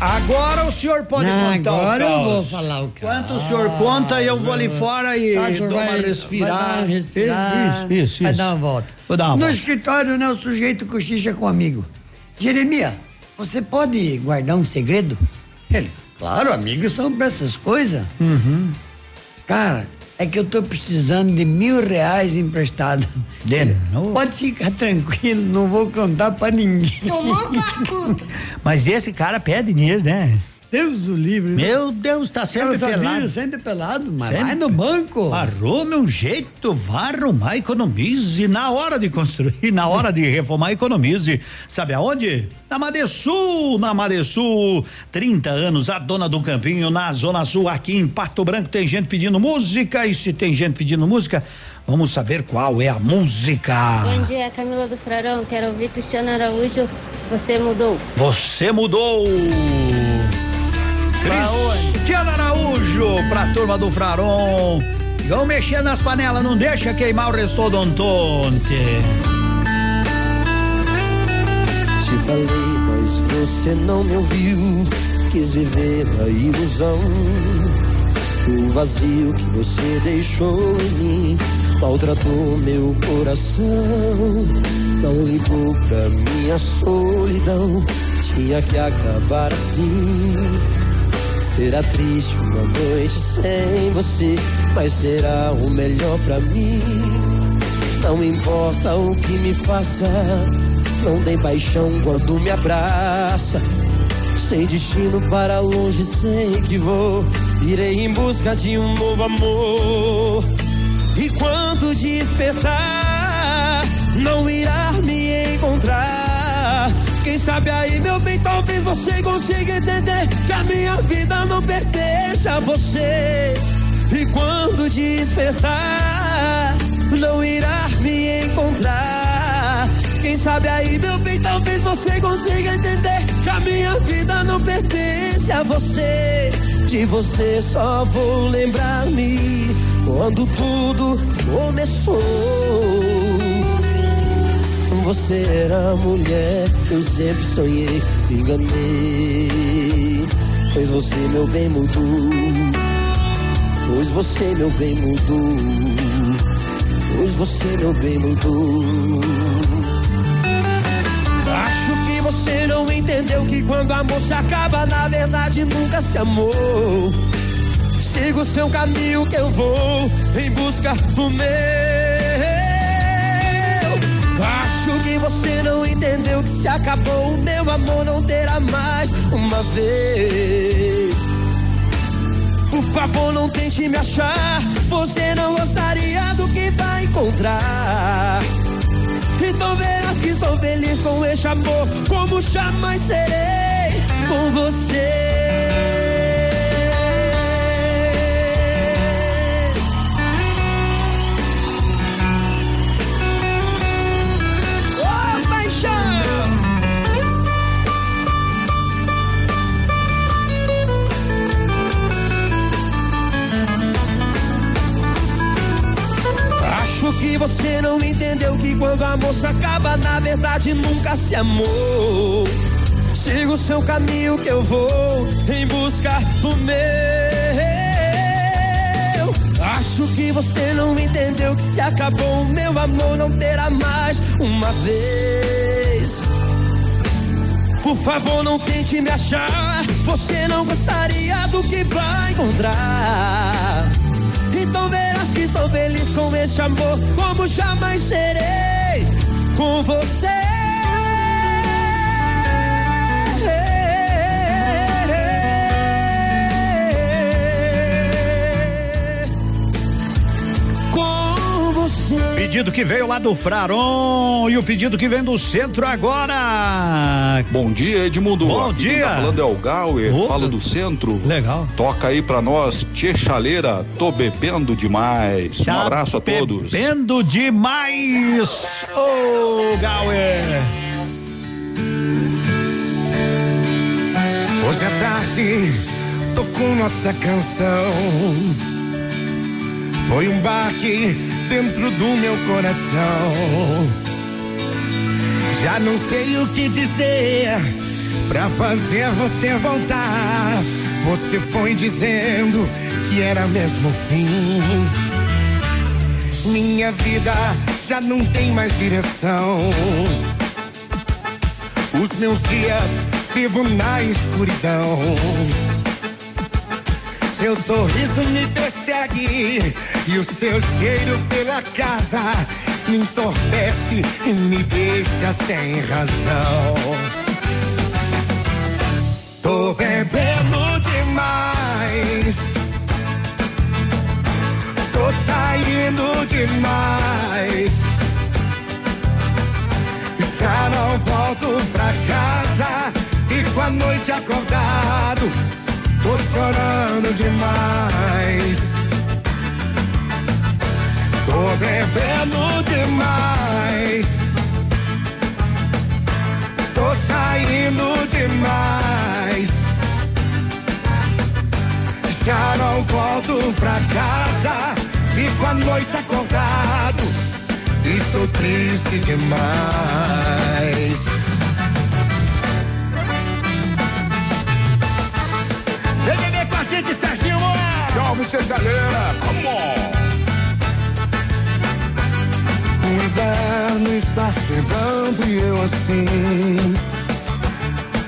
Agora o senhor pode Não, contar agora o eu caos. vou falar o caos. Quanto o senhor conta e eu vou ali fora e Ah, dou uma vai- respirada. vai dar uma respirada, Isso, isso, Vai isso. dar uma volta. Vou dar uma no volta. escritório, né, o sujeito cochicha com um amigo. Jeremias, você pode guardar um segredo? Ele, claro, amigos são pra essas coisas. Uhum. Cara, é que eu tô precisando de mil reais emprestado. De Pode ficar tranquilo, não vou contar pra ninguém. Tomou. Mas esse cara pede dinheiro, né? Deus o livre. Meu Deus, tá sempre pelado. Sempre pelado, mas Sempre. vai no banco. Arrume um jeito, vá arrumar, economize. Na hora de construir, na hora de reformar, economize. Sabe aonde? Na Madesul, na Madesul. 30 anos, a dona do campinho, na Zona Sul, aqui em Pato Branco. Tem gente pedindo música. E se tem gente pedindo música, vamos saber qual é a música. Bom dia, Camila do Frarão. Quero ouvir Cristiano Araújo. Você mudou. Você mudou. Cristiano Araújo pra turma do Fraron. Vão mexer nas panelas, não deixa queimar o restodontonte. Te falei, mas você não me ouviu. Quis viver na ilusão. O vazio que você deixou em mim maltratou meu coração. Não ligou pra minha solidão. Tinha que acabar assim. Será triste uma noite sem você, mas será o melhor pra mim. Não importa o que me faça, não tem paixão quando me abraça. Sem destino para longe, sei que vou. Irei em busca de um novo amor. E quando despertar, não irá me encontrar. Quem sabe aí, meu bem, talvez você consiga entender que a minha vida não pertence a você. E quando despertar, não irá me encontrar. Quem sabe aí, meu bem, talvez você consiga entender que a minha vida não pertence a você. De você só vou lembrar-me quando tudo começou. Você era a mulher que eu sempre sonhei, me enganei. Pois você, meu bem, mudou. Pois você, meu bem, mudou. Pois você, meu bem, mudou. Acho que você não entendeu que quando amor se acaba, na verdade nunca se amou. Siga o seu caminho que eu vou em busca do meu. Que você não entendeu que se acabou o meu amor não terá mais uma vez. Por favor, não tente me achar. Você não gostaria do que vai encontrar. Então verás que sou feliz com este amor, como jamais serei com você. Entendeu que quando a moça acaba, na verdade nunca se amou. Siga o seu caminho que eu vou em busca do meu. Acho que você não entendeu que se acabou meu amor não terá mais uma vez. Por favor, não tente me achar. Você não gostaria do que vai encontrar. Então verás que sou feliz com este amor, como jamais serei com você. Pedido que veio lá do Fraron e o pedido que vem do centro agora. Bom dia, Edmundo. Bom Aqui quem dia. Tá falando é o Gauer, Opa. falo do centro. Legal. Toca aí pra nós, Tchê Chaleira, tô bebendo demais. Um abraço a todos. Bebendo demais. Ô, Gauer. Hoje à tarde tocou nossa canção. Foi um baque dentro do meu coração. Já não sei o que dizer pra fazer você voltar. Você foi dizendo que era mesmo fim. Minha vida já não tem mais direção. Os meus dias vivo na escuridão. Seu sorriso me persegue e o seu cheiro pela casa me entorpece e me deixa sem razão. Tô bebendo demais. Tô saindo demais. Já não volto pra casa. Fico a noite acordado. Tô chorando demais. Tô bebendo demais. Tô saindo demais. Já não volto pra casa. Fico a noite acordado. Estou triste demais. Vem beber com a gente, Serginho! Salve, Cesaleira! Come on! Está chegando e eu assim,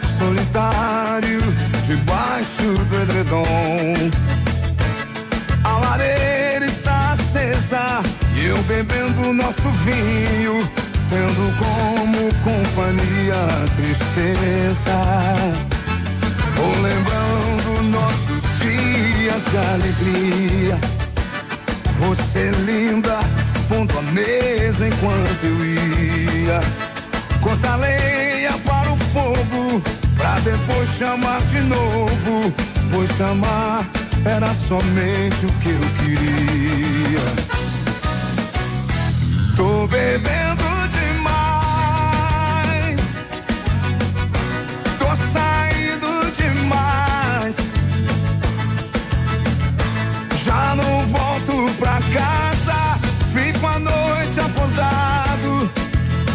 solitário, debaixo do edredom. A lareira está acesa e eu bebendo nosso vinho, tendo como companhia a tristeza. Vou lembrando nossos dias de alegria. Você linda, pondo a mesa enquanto eu ia. Cortar lenha para o fogo, pra depois chamar de novo. Pois chamar era somente o que eu queria. Tô bebendo demais. Tô saindo demais. Já não volto pra casa.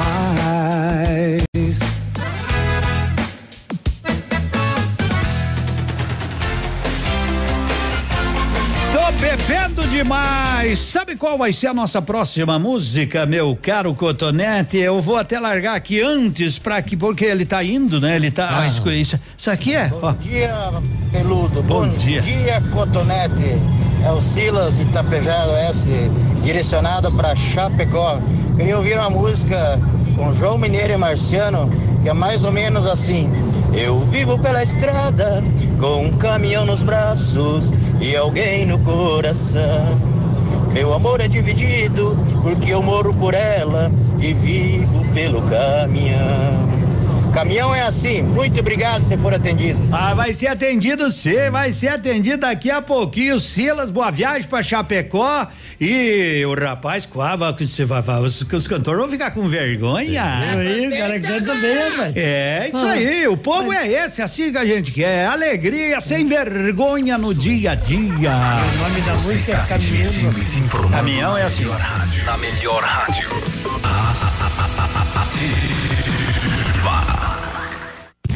Demais. Tô bebendo demais. Sabe qual vai ser a nossa próxima música, meu caro Cotonete? Eu vou até largar aqui antes para que porque ele tá indo, né? Ele tá ah. isso, aqui é. Bom dia, Peludo. Bom, Bom dia. dia, Cotonete. É o Silas de Itapejá S, direcionado para Chapecó. Queria ouvir uma música com João Mineiro e Marciano, que é mais ou menos assim. Eu vivo pela estrada com um caminhão nos braços e alguém no coração. Meu amor é dividido porque eu moro por ela e vivo pelo caminhão. Caminhão é assim. Muito obrigado se for atendido. Ah, vai ser atendido sim, vai ser atendido daqui a pouquinho. Silas, boa viagem pra Chapecó. E o rapaz, quava, que você vai, os, os cantores vão ficar com vergonha. Aí, o cara canta bem, rapaz. É, isso ah, aí. O povo mas... é esse, assim que a gente quer. Alegria, sem vergonha no dia a dia. O nome da música é Caminhão. Caminhão é assim. Na melhor rádio.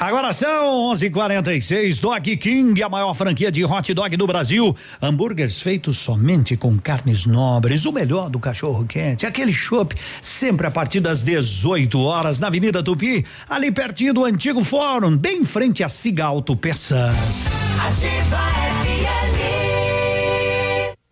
Agora são 11:46. Dog King, a maior franquia de hot dog do Brasil. Hambúrgueres feitos somente com carnes nobres, o melhor do cachorro quente, aquele chopp, sempre a partir das 18 horas na Avenida Tupi, ali pertinho do antigo Fórum, bem em frente a Siga Autopeças. Ativa FM.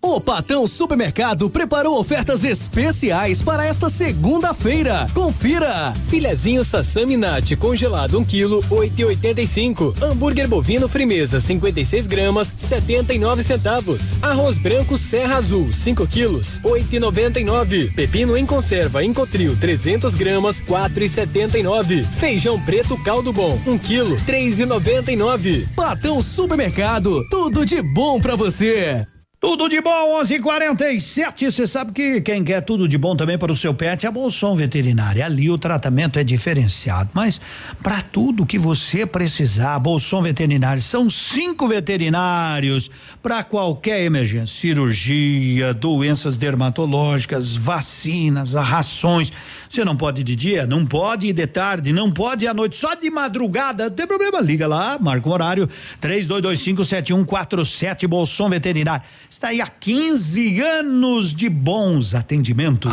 O Patão Supermercado preparou ofertas especiais para esta segunda-feira. Confira! Filezinho Sassami Nat congelado 1 kg 8,85. Hambúrguer bovino Frimeza 56 gramas 79 centavos. Arroz branco Serra Azul 5 quilos 8,99. Pepino em conserva Encotril 300 gramas 4,79. Feijão preto caldo bom 1 kg 3,99. Patão Supermercado, tudo de bom para você. Tudo de bom, 11:47. Você sabe que quem quer tudo de bom também para o seu pet é a Bolson Veterinária. Ali o tratamento é diferenciado, mas para tudo que você precisar, Bolson Veterinária são cinco veterinários para qualquer emergência, cirurgia, doenças dermatológicas, vacinas, rações. Você não pode de dia, não pode de tarde, não pode à noite, só de madrugada. Não tem problema, liga lá, marca um horário. 32257147 Bolson Veterinário. Está aí há 15 anos de bons atendimentos.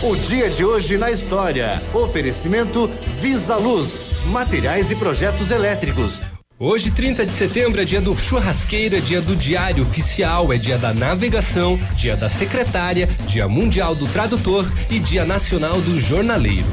O dia de hoje na história. Oferecimento Visa Luz, materiais e projetos elétricos. Hoje, 30 de setembro, é dia do churrasqueiro, é dia do diário oficial, é dia da navegação, dia da secretária, dia mundial do tradutor e dia nacional do jornaleiro.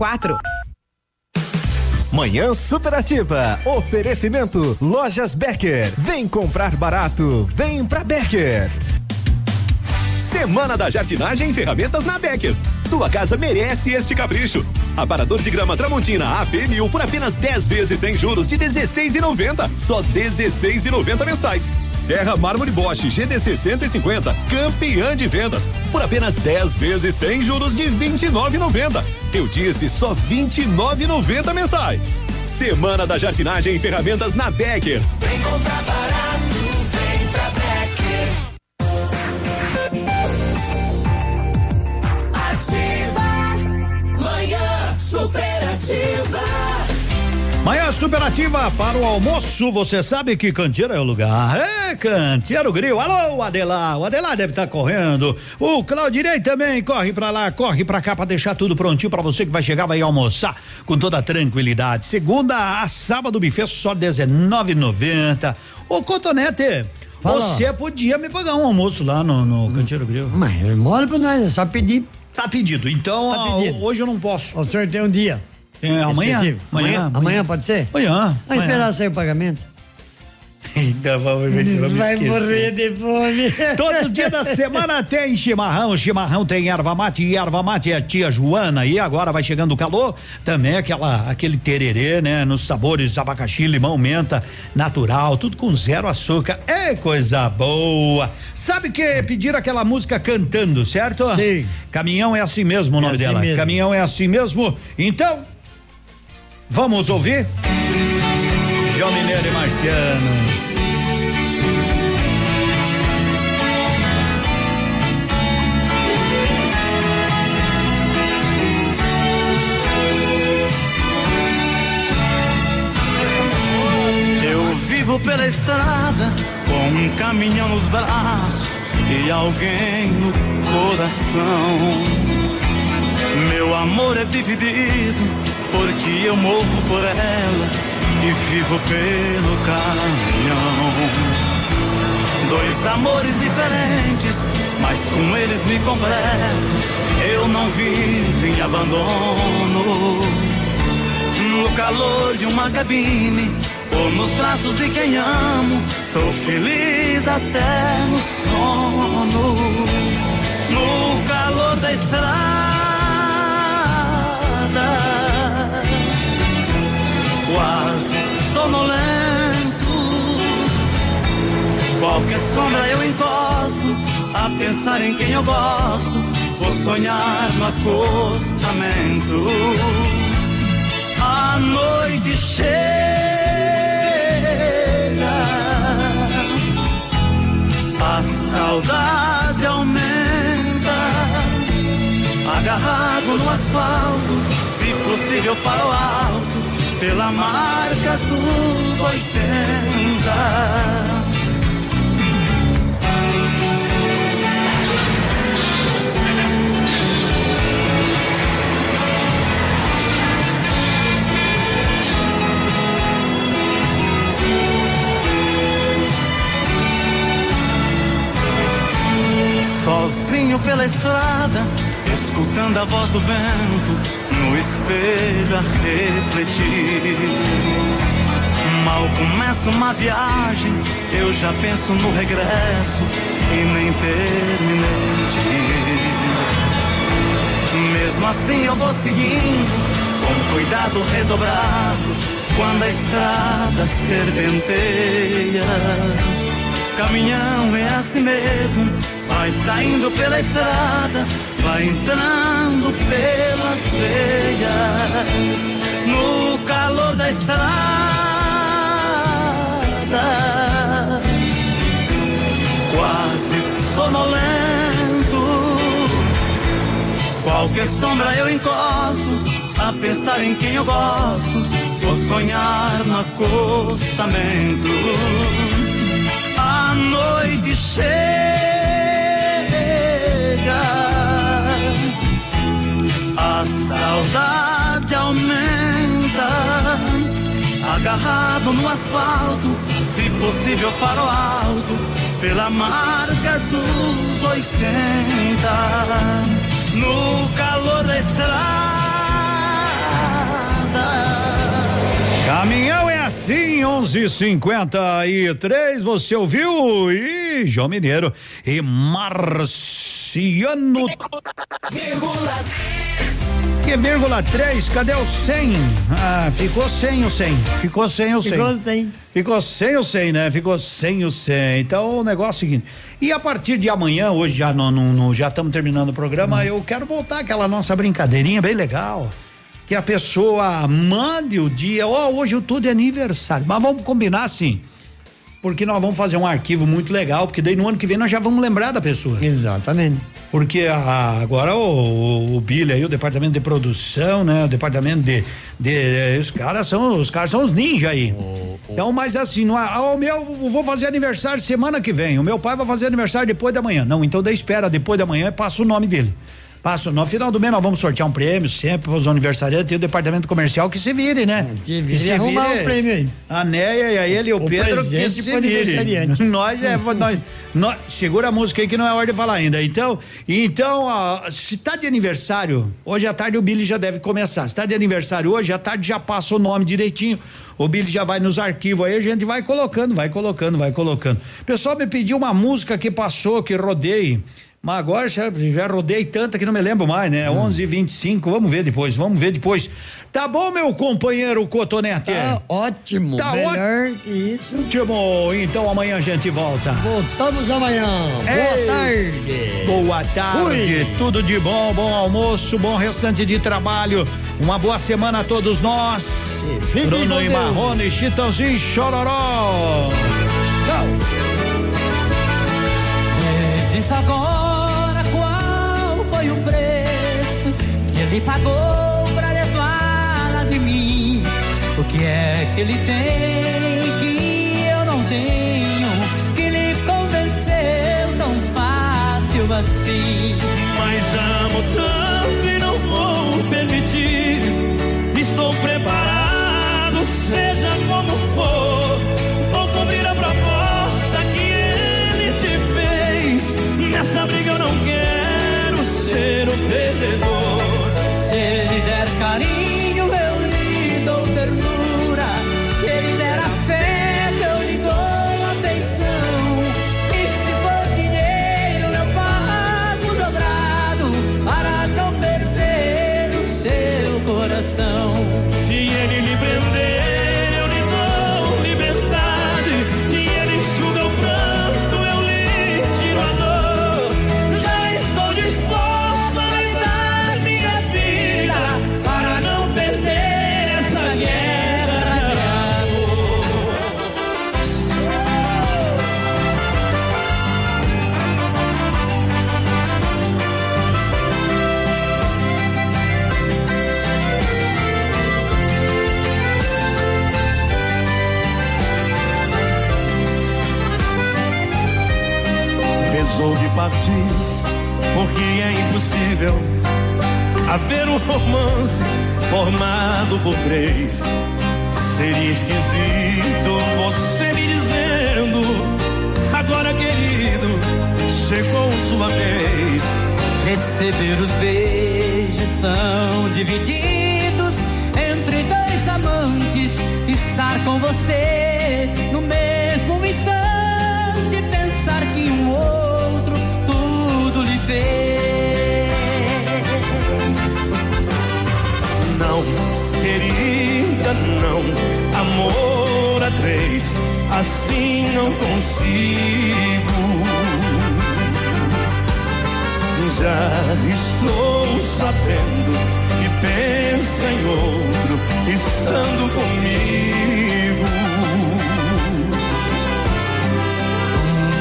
Manhã Superativa. Oferecimento Lojas Becker. Vem comprar barato. Vem pra Becker. Semana da Jardinagem em Ferramentas na Becker. Sua casa merece este capricho. Aparador de grama Tramontina AP mil por apenas 10 vezes sem juros de 16,90. Só 16,90 mensais. Serra Mármore Bosch GDC 150, campeã de vendas, por apenas 10 vezes sem juros de 29,90. Eu disse só 29,90 mensais. Semana da Jardinagem em Ferramentas na Becker. Vem comprar barato, vem pra Becker. Superativa. Manhã superativa para o almoço. Você sabe que Canteiro é o lugar. É, Canteiro Grill. Alô, Adelar. O Adelar deve estar correndo. O Claudirei também corre para lá, corre para cá para deixar tudo prontinho para você que vai chegar, vai almoçar com toda tranquilidade. Segunda a sábado, buffet só R$19,90. Ô, Cotonete. Fala. Você podia me pagar um almoço lá no, no Canteiro Grill. Mas mole pra nós, é só pedir. Tá pedido. Então, Tá pedido. hoje eu não posso. O senhor tem um dia. É, amanhã? Amanhã, Amanhã, amanhã. pode ser? Amanhã. Vai amanhã. esperar sair o pagamento. Então vamos ver se vamos Vai esquecer. morrer de fome. Todo dia da semana tem chimarrão, chimarrão tem erva mate e erva mate é a tia Joana e agora vai chegando o calor, também aquela aquele tererê, né, nos sabores abacaxi, limão, menta, natural, tudo com zero açúcar. É coisa boa. Sabe que pedir aquela música cantando, certo? Sim. Caminhão é assim mesmo o É nome assim dela. mesmo. Caminhão é assim mesmo. Então, vamos ouvir? João Mineiro e Marciano. Eu vivo pela estrada com um caminhão nos braços e alguém no coração. Meu amor é dividido porque eu morro por ela e vivo pelo caminhão. Dois amores diferentes, mas com eles me completo. Eu não vivo em abandono. No calor de uma cabine ou nos braços de quem amo, sou feliz até no sono. No calor da estrada, quase sonolento. Qualquer sombra eu encosto a pensar em quem eu gosto, vou sonhar no acostamento. A noite chega, a saudade aumenta. Agarrado no asfalto, se possível para o alto, pela marca dos 80. Sozinho pela estrada escutando a voz do vento no espelho a refletir. Mal começa uma viagem, eu já penso no regresso e nem terminei de ir. Mesmo assim eu vou seguindo, com cuidado redobrado, quando a estrada serpenteia. Caminhão é assim mesmo, vai saindo pela estrada, vai entrando pelas veias, no calor da estrada. Quase sonolento, qualquer sombra eu encosto, a pensar em quem eu gosto, vou sonhar no acostamento. A noite chega, a saudade aumenta agarrado no asfalto, se possível para o alto, pela marca dos 80. No calor da estrada. Caminhão é assim, 11:53. Você ouviu? E João Mineiro e Marciano. 7,3, cadê o 100? Ah, ficou 100 o 100. Ficou 100 o 100. Ficou 100 Ficou sem o 100, né? Ficou 100 o 100. Então o negócio é o seguinte. E a partir de amanhã, hoje já não, já estamos terminando o programa, hum. eu quero voltar aquela nossa brincadeirinha bem legal. Que a pessoa mande o dia, ó, oh, hoje o tudo é aniversário. Mas vamos combinar assim porque nós vamos fazer um arquivo muito legal, porque daí no ano que vem nós já vamos lembrar da pessoa. Exatamente. Porque a- agora o, o Billy aí, o departamento de produção, né, o departamento de, de eh, os caras são, os caras são os ninja aí. Então, mas assim, não é, ah, o meu, eu vou fazer aniversário semana que vem, o meu pai vai fazer aniversário depois da manhã. Não, então daí espera depois da manhã e passa o nome dele. Passa, no final do mês nós vamos sortear um prêmio sempre para os aniversariantes e o departamento comercial que se vire, né? Se vire e arrumar um prêmio aí. A Neia e a ele e o, O Pedro que se vire. Nós é, nós, nós- segura a música aí que não é hora de falar ainda. Então, então, ó, se tá de aniversário, hoje à tarde o Billy já deve começar. Se tá de aniversário hoje à tarde já passa o nome direitinho. O Billy já vai nos arquivos aí, a gente vai colocando, vai colocando, vai colocando. O pessoal me pediu uma música que passou, que rodei. Mas agora já, já rodei tanta que não me lembro mais, né? 11 e 25 vamos ver depois, vamos ver depois. Tá bom, meu companheiro Cotonete? Tá ótimo. Tá melhor que isso. Ótimo. Então amanhã a gente volta. Voltamos amanhã. Boa Ei. tarde. Boa tarde, Fui. tudo de bom, bom almoço, bom restante de trabalho. Uma boa semana a todos nós. fiquem Bruno e. Marrone, Chitãozinho e Chororó. Tchau. Ele pagou pra levá-la de mim. O que é que ele tem que eu não tenho? Que lhe convenceu tão fácil assim? Mas amo tanto e não vou permitir. Estou preparado, seja como for. Vou cumprir a proposta que ele te fez. Nessa briga eu não quero ser o perdedor. Impossível haver um romance formado por três. Seria esquisito você me dizendo, agora querido, chegou sua vez. Receber os beijos tão divididos entre dois amantes, estar com você no mesmo instante, pensar que um outro tudo lhe fez. Não. Amor a três, assim não consigo. Já estou sabendo que pensa em outro, estando comigo.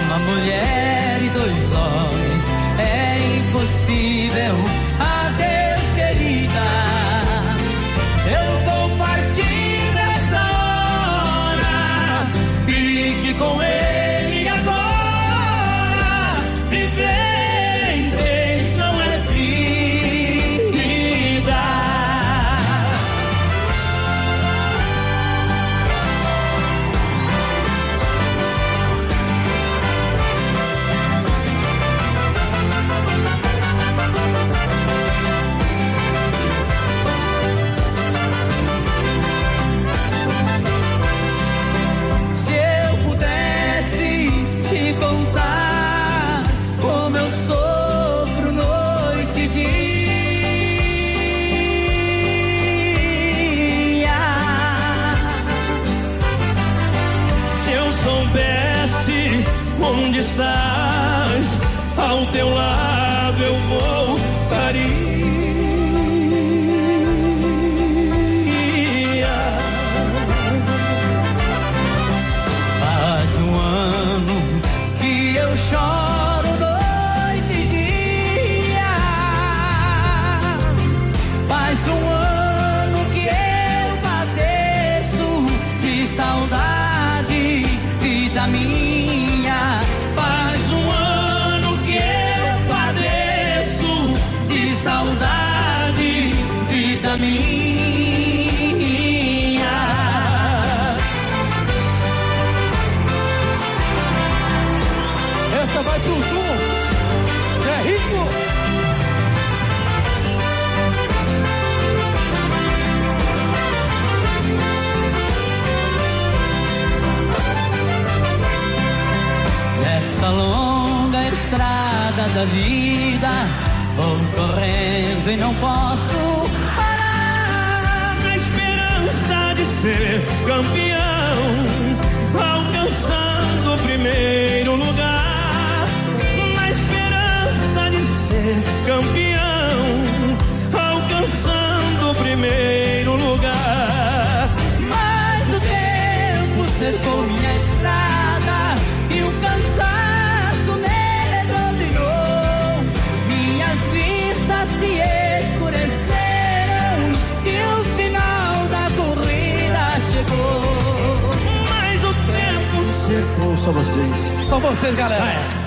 Uma mulher e dois homens é impossível. Da vida, vou correndo e não posso parar. Na esperança de ser campeão, alcançando o primeiro lugar. Na esperança de ser campeão, alcançando o primeiro lugar. Mas o tempo cercou só vocês. Só vocês, galera. Bonito.